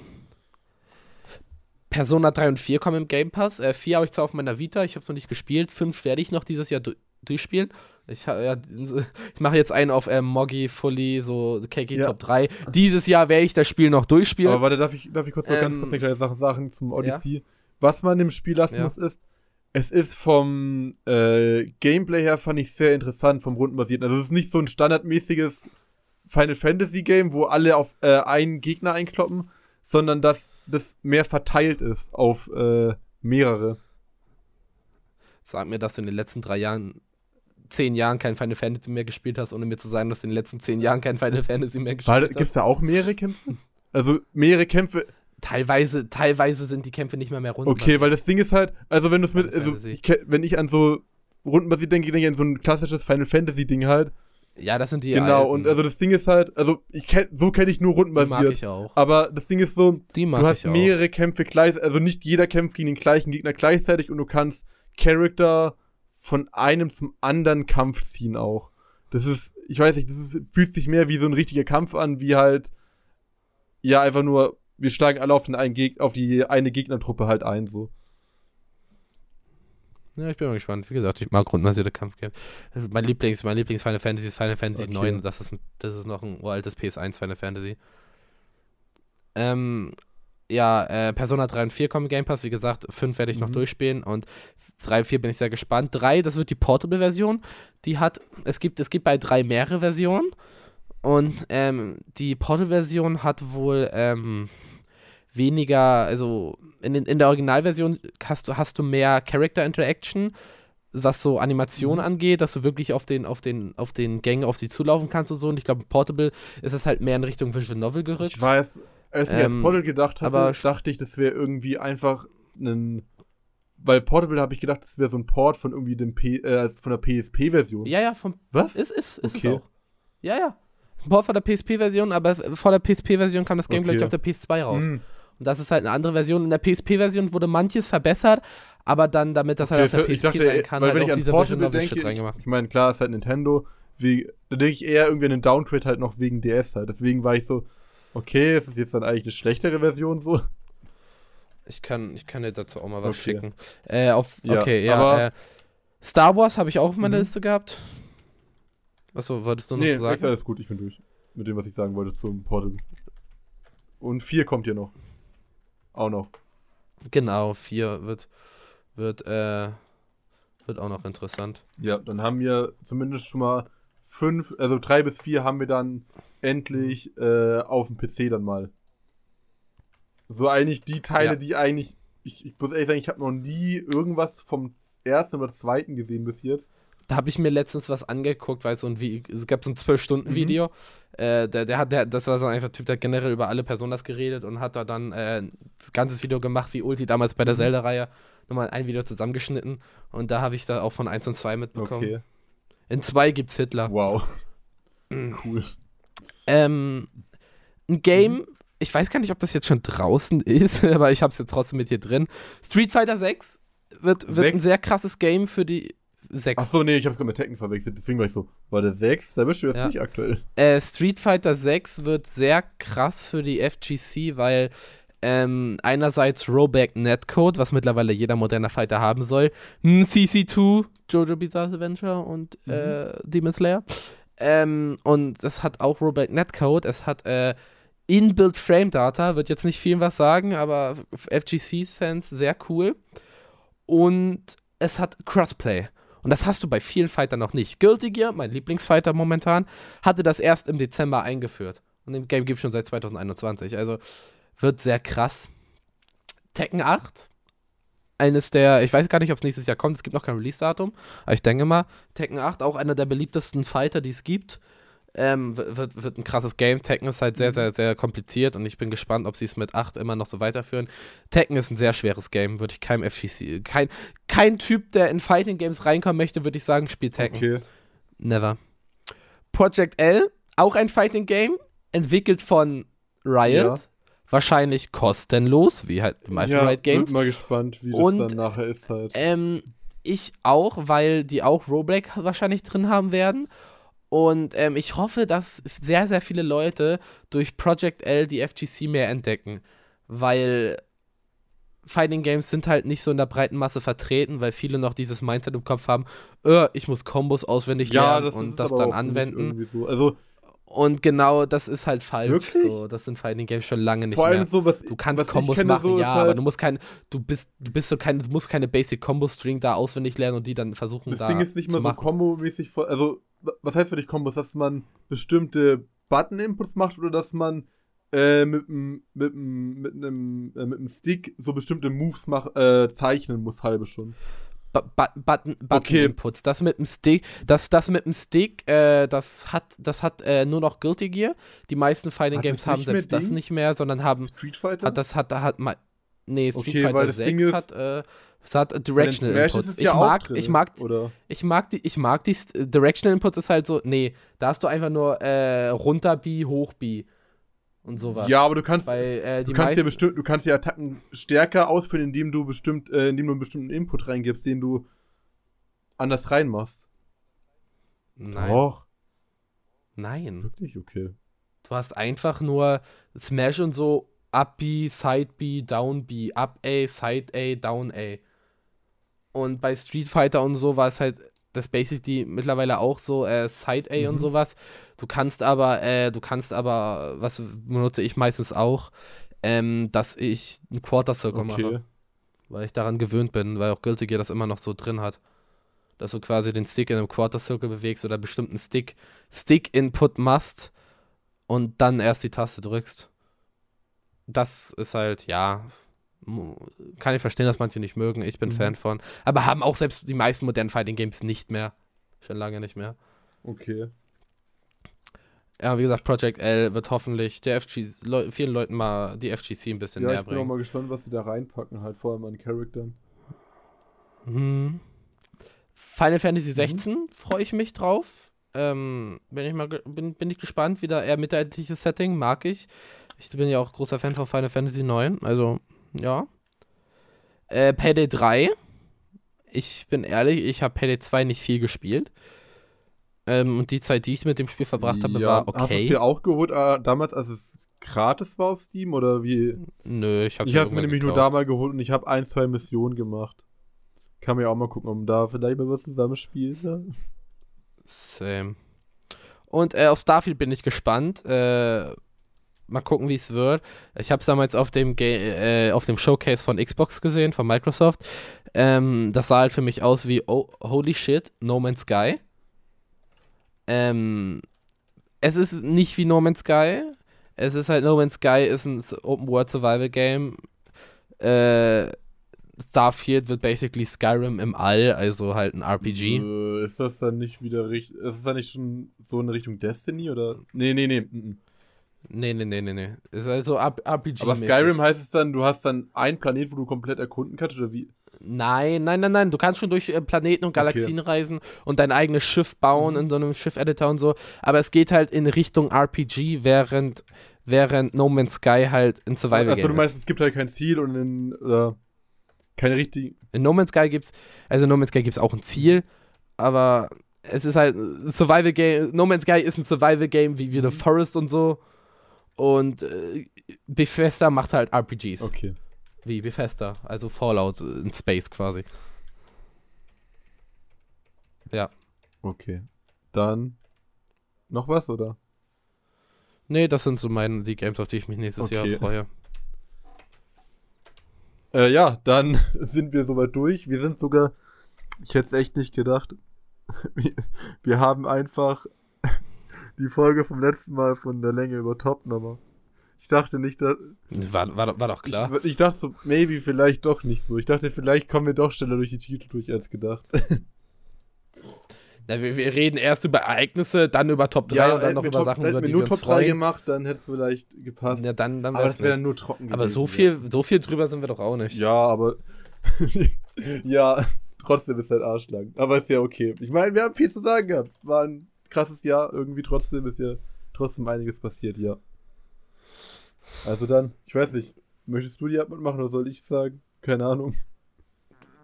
Persona 3 und 4 kommen im Game Pass. Äh, 4 habe ich zwar auf meiner Vita, ich habe es noch nicht gespielt. 5 werde ich noch dieses Jahr du durchspielen. Ich, ja, ich mache jetzt einen auf äh, Moggy, Fully, so KK Ja. Top 3. Dieses Jahr werde ich das Spiel noch durchspielen. Aber warte, darf ich, darf ich kurz noch ganz Ähm, kurz eine kleine Sache sagen zum Odyssey? Was man im Spiel lassen Ja. muss, ist, es ist vom äh, Gameplay her, fand ich sehr interessant, vom Rundenbasierten. Also es ist nicht so ein standardmäßiges Final Fantasy Game, wo alle auf äh, einen Gegner einkloppen, sondern dass das mehr verteilt ist auf äh, mehrere. Sag mir, dass du in den letzten drei Jahren, zehn Jahren kein Final Fantasy mehr gespielt hast, ohne mir zu sagen, dass du in den letzten zehn Jahren kein Final Fantasy mehr gespielt Gibt es hast. da auch mehrere Kämpfe? Also mehrere Kämpfe, Teilweise, teilweise sind die Kämpfe nicht mal mehr rund. Okay, weil das Ding ist halt, also wenn du es mit, also ich, wenn ich an so rundenbasiert denke, denke ich an so ein klassisches Final Fantasy Ding halt. Ja, das sind die genau, alten. und also das Ding ist halt, also ich kenn, so kenne ich nur die mag rundenbasiert. ich auch. Aber das Ding ist so, Die mag du hast ich auch. mehrere Kämpfe gleich, also nicht jeder kämpft gegen den gleichen Gegner gleichzeitig und du kannst Charakter von einem zum anderen Kampf ziehen auch. Das ist, ich weiß nicht, das ist, fühlt sich mehr wie so ein richtiger Kampf an, wie halt, ja, einfach nur, wir schlagen alle auf den einen Geg auf die eine Gegnertruppe halt ein, so. Ja, ich bin mal gespannt. Wie gesagt, ich mag rundenbasierte Kampfgames. Mein Lieblings, mein Lieblings Final Fantasy ist Final Fantasy Okay. 9. Das ist, ein- das ist noch ein uraltes PS1 Final Fantasy. Ähm, ja, äh, Persona 3 und 4 kommen Game Pass. Wie gesagt, 5 werde ich noch Mhm. durchspielen und 3 und 4 bin ich sehr gespannt. 3, das wird die Portable-Version. Die hat, es gibt, es gibt bei 3 mehrere Versionen. Und ähm, die Portal-Version hat wohl ähm, weniger, also in, in der Originalversion hast du, hast du mehr Character Interaction, was so Animation Mhm. angeht, dass du wirklich auf den, auf den, auf den Gängen auf die zulaufen kannst und so. Und ich glaube, Portable ist es halt mehr in Richtung Visual Novel gerückt. Ich weiß, als ich Ähm, als Portal gedacht hatte, aber- dachte ich, das wäre irgendwie einfach ein. Weil Portable habe ich gedacht, das wäre so ein Port von irgendwie dem P äh, von der PSP-Version. Ja, ja, vom, Was? ist, ist, ist Okay. es auch. Ja, ja. Ein Port von der PSP-Version, aber vor der PSP-Version kam das Game, Okay. glaube ich, auf der PS2 raus. Hm. Und das ist halt eine andere Version. In der PSP-Version wurde manches verbessert, aber dann, damit das halt auf der Okay, PSP sein kann, weil halt wenn ich an diese Portable denke, Shit ich, reingemacht. ich meine, klar, ist halt Nintendo, wie, da denke ich eher irgendwie an einen Downgrade halt noch wegen DS halt. Deswegen war ich so, okay, ist es jetzt dann eigentlich eine schlechtere Version so? Ich kann, ich kann dir dazu auch mal was Okay. schicken. Äh, auf, Ja, okay, ja. aber- äh, Star Wars habe ich auch auf meiner Mhm. Liste gehabt. Achso, wolltest du noch nee, ist sagen? alles gut, ich bin durch. Mit dem, was ich sagen wollte zum Portable. Und 4 kommt hier noch. Auch noch. Genau, 4 wird, wird, äh, wird auch noch interessant. Ja, dann haben wir zumindest schon mal fünf, also drei bis vier haben wir dann endlich äh, auf dem PC dann mal. So eigentlich die Teile, Ja. die eigentlich, ich, ich muss ehrlich sagen, ich habe noch nie irgendwas vom ersten oder zweiten gesehen bis jetzt. Da habe ich mir letztens was angeguckt, weil so ein Vi- es gab so ein Mhm. 12-Stunden-Video. Äh, der, der hat, der, das war so einfach ein Typ, der hat generell über alle Personas geredet und hat da dann äh, ein ganzes Video gemacht, wie Ulti damals bei der Mhm. Zelda-Reihe. Nochmal ein Video zusammengeschnitten und da habe ich da auch von 1 und 2 mitbekommen. Okay. In 2 gibt's Hitler. Wow. Mhm. cool. Ähm, ein Game, Mhm. ich weiß gar nicht, ob das jetzt schon draußen ist, aber ich habe es jetzt trotzdem mit hier drin. Street Fighter 6 wird, wird ein sehr krasses Game für die 6. Achso, nee, ich hab's gerade mit Tekken verwechselt, deswegen war ich so, war der 6? Da bist du jetzt Ja. nicht aktuell. Äh, Street Fighter 6 wird sehr krass für die FGC, weil Ähm, einerseits Rollback Netcode, was mittlerweile jeder moderne Fighter haben soll. CC2, Jojo Bizarre Adventure und Mhm. äh, Demon Slayer. Ähm, und es hat auch Rollback Netcode. Es hat äh, Inbuilt Frame Data, wird jetzt nicht vielen was sagen, aber FGC-Fans sehr cool. Und es hat Crossplay. Und das hast du bei vielen Fightern noch nicht. Guilty Gear, mein Lieblingsfighter momentan, hatte das erst im Dezember eingeführt. Und im Game gibt es schon seit 2021. Also wird sehr krass. Tekken 8. Eines der, ich weiß gar nicht, ob es nächstes Jahr kommt, es gibt noch kein Release-Datum, aber ich denke mal, Tekken 8, auch einer der beliebtesten Fighter, die es gibt. Ähm, wird, wird ein krasses Game. Tekken ist halt sehr, sehr, sehr kompliziert und ich bin gespannt, ob sie es mit 8 immer noch so weiterführen. Tekken ist ein sehr schweres Game, würde ich keinem FGC, kein, kein Typ, der in Fighting Games reinkommen möchte, würde ich sagen, spielt Tekken. Okay. Never. Project L, auch ein Fighting Game, entwickelt von Riot. Ja. Wahrscheinlich kostenlos, wie halt die meisten ja, Riot Games. Bin mal gespannt, wie Und, das dann nachher ist halt. Ähm, ich auch, weil die auch Rollback wahrscheinlich drin haben werden. Und ähm, ich hoffe, dass sehr, sehr viele Leute durch Project L die FGC mehr entdecken. Weil Fighting Games sind halt nicht so in der breiten Masse vertreten, weil viele noch dieses Mindset im Kopf haben, äh, ich muss Kombos auswendig lernen und ist das dann anwenden. So. Also Und genau das ist halt falsch. Wirklich? So, das sind Fighting Games schon lange nicht vor allem mehr. so, was Du kannst was Kombos kenne, machen, so ja, aber halt, du musst kein, du bist, du bist so keine, du musst keine Basic Combo String da auswendig lernen und die dann versuchen Das da Ding ist nicht mal so kombomäßig voll. Also, was heißt für dich Kombos? Dass man bestimmte Button-Inputs macht oder dass man äh, mit einem mit mit einem äh, mit einem Stick so bestimmte Moves mach, äh, zeichnen muss halbe. Bu- Bu- Button, Button Okay. Inputs. Das mit dem Stick, das, das mit dem Stick, äh, das hat, das hat äh, nur noch Guilty Gear. Die meisten Fighting Hat Games haben selbst das Ding? nicht mehr, sondern haben, Street Fighter? hat das hat, hat mal, nee, Street Okay, Fighter weil das 6 Ding ist- hat, äh, es hat Directional Smash Inputs. Ich ja auch mag, drin, ich mag, oder? ich mag die, ich mag die Directional Inputs ist halt so, nee, da hast du einfach nur äh, runter B, hoch B und sowas. Ja, aber du kannst Weil äh, die du kannst ja bestimmt du kannst die Attacken stärker ausführen, indem du bestimmt äh, indem du einen bestimmten Input reingibst, den du anders reinmachst. nein, Doch, nein. wirklich okay. Du hast einfach nur Smash und so Up B, Side B, Down B, Up A, Side A, Down A. Und bei Street Fighter und so war es halt das Basically mittlerweile auch so äh, Side A und Mhm. sowas. Du kannst aber, äh, du kannst aber, was benutze ich meistens auch, ähm, dass ich einen Quarter Circle mache. Okay. Weil ich daran gewöhnt bin, weil auch Guilty Gear das immer noch so drin hat. Dass du quasi den Stick in einem Quarter Circle bewegst oder bestimmten Stick, Stick-Input machst und dann erst die Taste drückst. Das ist halt, ja, kann ich verstehen, dass manche nicht mögen. Ich bin Mhm. Fan von. Aber haben auch selbst die meisten modernen Fighting Games nicht mehr. Schon lange nicht mehr. Okay. Ja, wie gesagt, Project L wird hoffentlich der FG, Leu vielen Leuten mal die FGC ein bisschen Ja, näher ich bin auch bringen. mal gespannt, was sie da reinpacken, halt vor allem an Charaktern. Mhm. Final Fantasy Mhm. 16 freue ich mich drauf. Ähm, bin ich mal bin, bin ich gespannt, wieder eher mittelalterliches Setting, mag ich. Ich bin ja auch großer Fan von Final Fantasy 9, also ja. Äh, Payday 3. Ich bin ehrlich, ich habe Payday 2 nicht viel gespielt. Ähm, und die Zeit, die ich mit dem Spiel verbracht habe, war Hast du es okay. dir auch geholt, äh, damals, als es gratis war auf Steam? Oder wie? Nö, ich habe Ich habe es mir nämlich nur da mal geholt und ich habe ein, zwei Missionen gemacht. Kann man ja auch mal gucken, ob man da vielleicht mal was zusammen spielt. Ne? Same. Und äh, auf Starfield bin ich gespannt. Äh, mal gucken, wie es wird. Ich habe es damals auf dem, äh, auf dem Showcase von Xbox gesehen, von Microsoft. Ähm, das sah halt für mich aus wie, oh, holy shit, No Man's Sky. Ähm, es ist nicht wie No Man's Sky. Es ist halt No Man's Sky ist ein Open World Survival Game. Äh, Starfield wird basically Skyrim im All, also halt ein RPG. Äh, ist das dann nicht wieder richtig. Ist das dann nicht schon so in Richtung Destiny oder? Nee, nee, nee. mhm. Nee, nee, nee, nee, nee. Ist also RPG. Aber Skyrim heißt es dann, du hast dann einen Planet, wo du komplett erkunden kannst oder wie? Nein, nein, nein, nein. Du kannst schon durch äh, Planeten und Galaxien reisen und dein eigenes Schiff bauen Mhm. in so einem Schiff-Editor und so. Aber es geht halt in Richtung RPG, während, während No Man's Sky halt ein Survival Achso, Game du meinst, ist. es gibt halt kein Ziel und in, oder keine richtigen. In No Man's Sky gibt's, also in No Man's Sky gibt's auch ein Ziel, aber es ist halt ein Survival Game. No Man's Sky ist ein Survival Game wie, wie The Mhm. Forest und so. Und äh, Bethesda macht halt RPGs. Okay. Wie Bethesda, also Fallout in Space quasi. Ja. Okay. Dann noch was, oder? Nee, das sind so meine, die Games, auf die ich mich nächstes Okay. Jahr freue. Äh, ja, dann sind wir soweit durch. Wir sind sogar, ich hätte es echt nicht gedacht, wir, wir haben einfach die Folge vom letzten Mal von der Länge über Top nochmal. Ich dachte nicht, dass. War, war, war doch klar. Ich, ich dachte so, maybe vielleicht doch nicht so. Ich dachte, vielleicht kommen wir doch schneller durch die Titel durch als gedacht. Na, wir, wir reden erst über Ereignisse, dann über Top 3 und dann noch über Sachen, über die wir nur uns Top 3 freuen. gemacht, dann hätte es vielleicht gepasst. Ja, dann, dann aber das wäre dann nicht. nur trocken Aber so gewesen, viel, so viel drüber sind wir doch auch nicht. Ja, aber. ja, trotzdem ist halt arschlang. Aber ist ja okay. Ich meine, wir haben viel zu sagen gehabt. War ein krasses Jahr. Irgendwie trotzdem ist ja trotzdem einiges passiert, ja. Also dann, ich weiß nicht. Möchtest du die Abmod machen oder soll ich sagen? Keine Ahnung.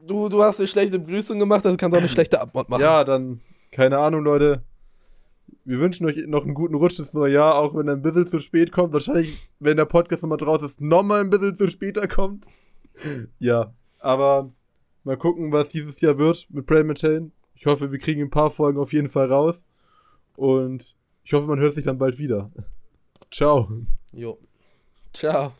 Du, du hast eine schlechte Begrüßung gemacht, also kannst du auch eine schlechte Abmod machen. Ja, dann, keine Ahnung, Leute. Wir wünschen euch noch einen guten Rutsch ins neue Jahr, auch wenn er ein bisschen zu spät kommt. Wahrscheinlich, wenn der Podcast nochmal draus ist, nochmal ein bisschen zu später kommt. Ja, aber mal gucken, was dieses Jahr wird mit Pray Maintain. Ich hoffe, wir kriegen ein paar Folgen auf jeden Fall raus. Und ich hoffe, man hört sich dann bald wieder. Ciao. Jo. Ciao.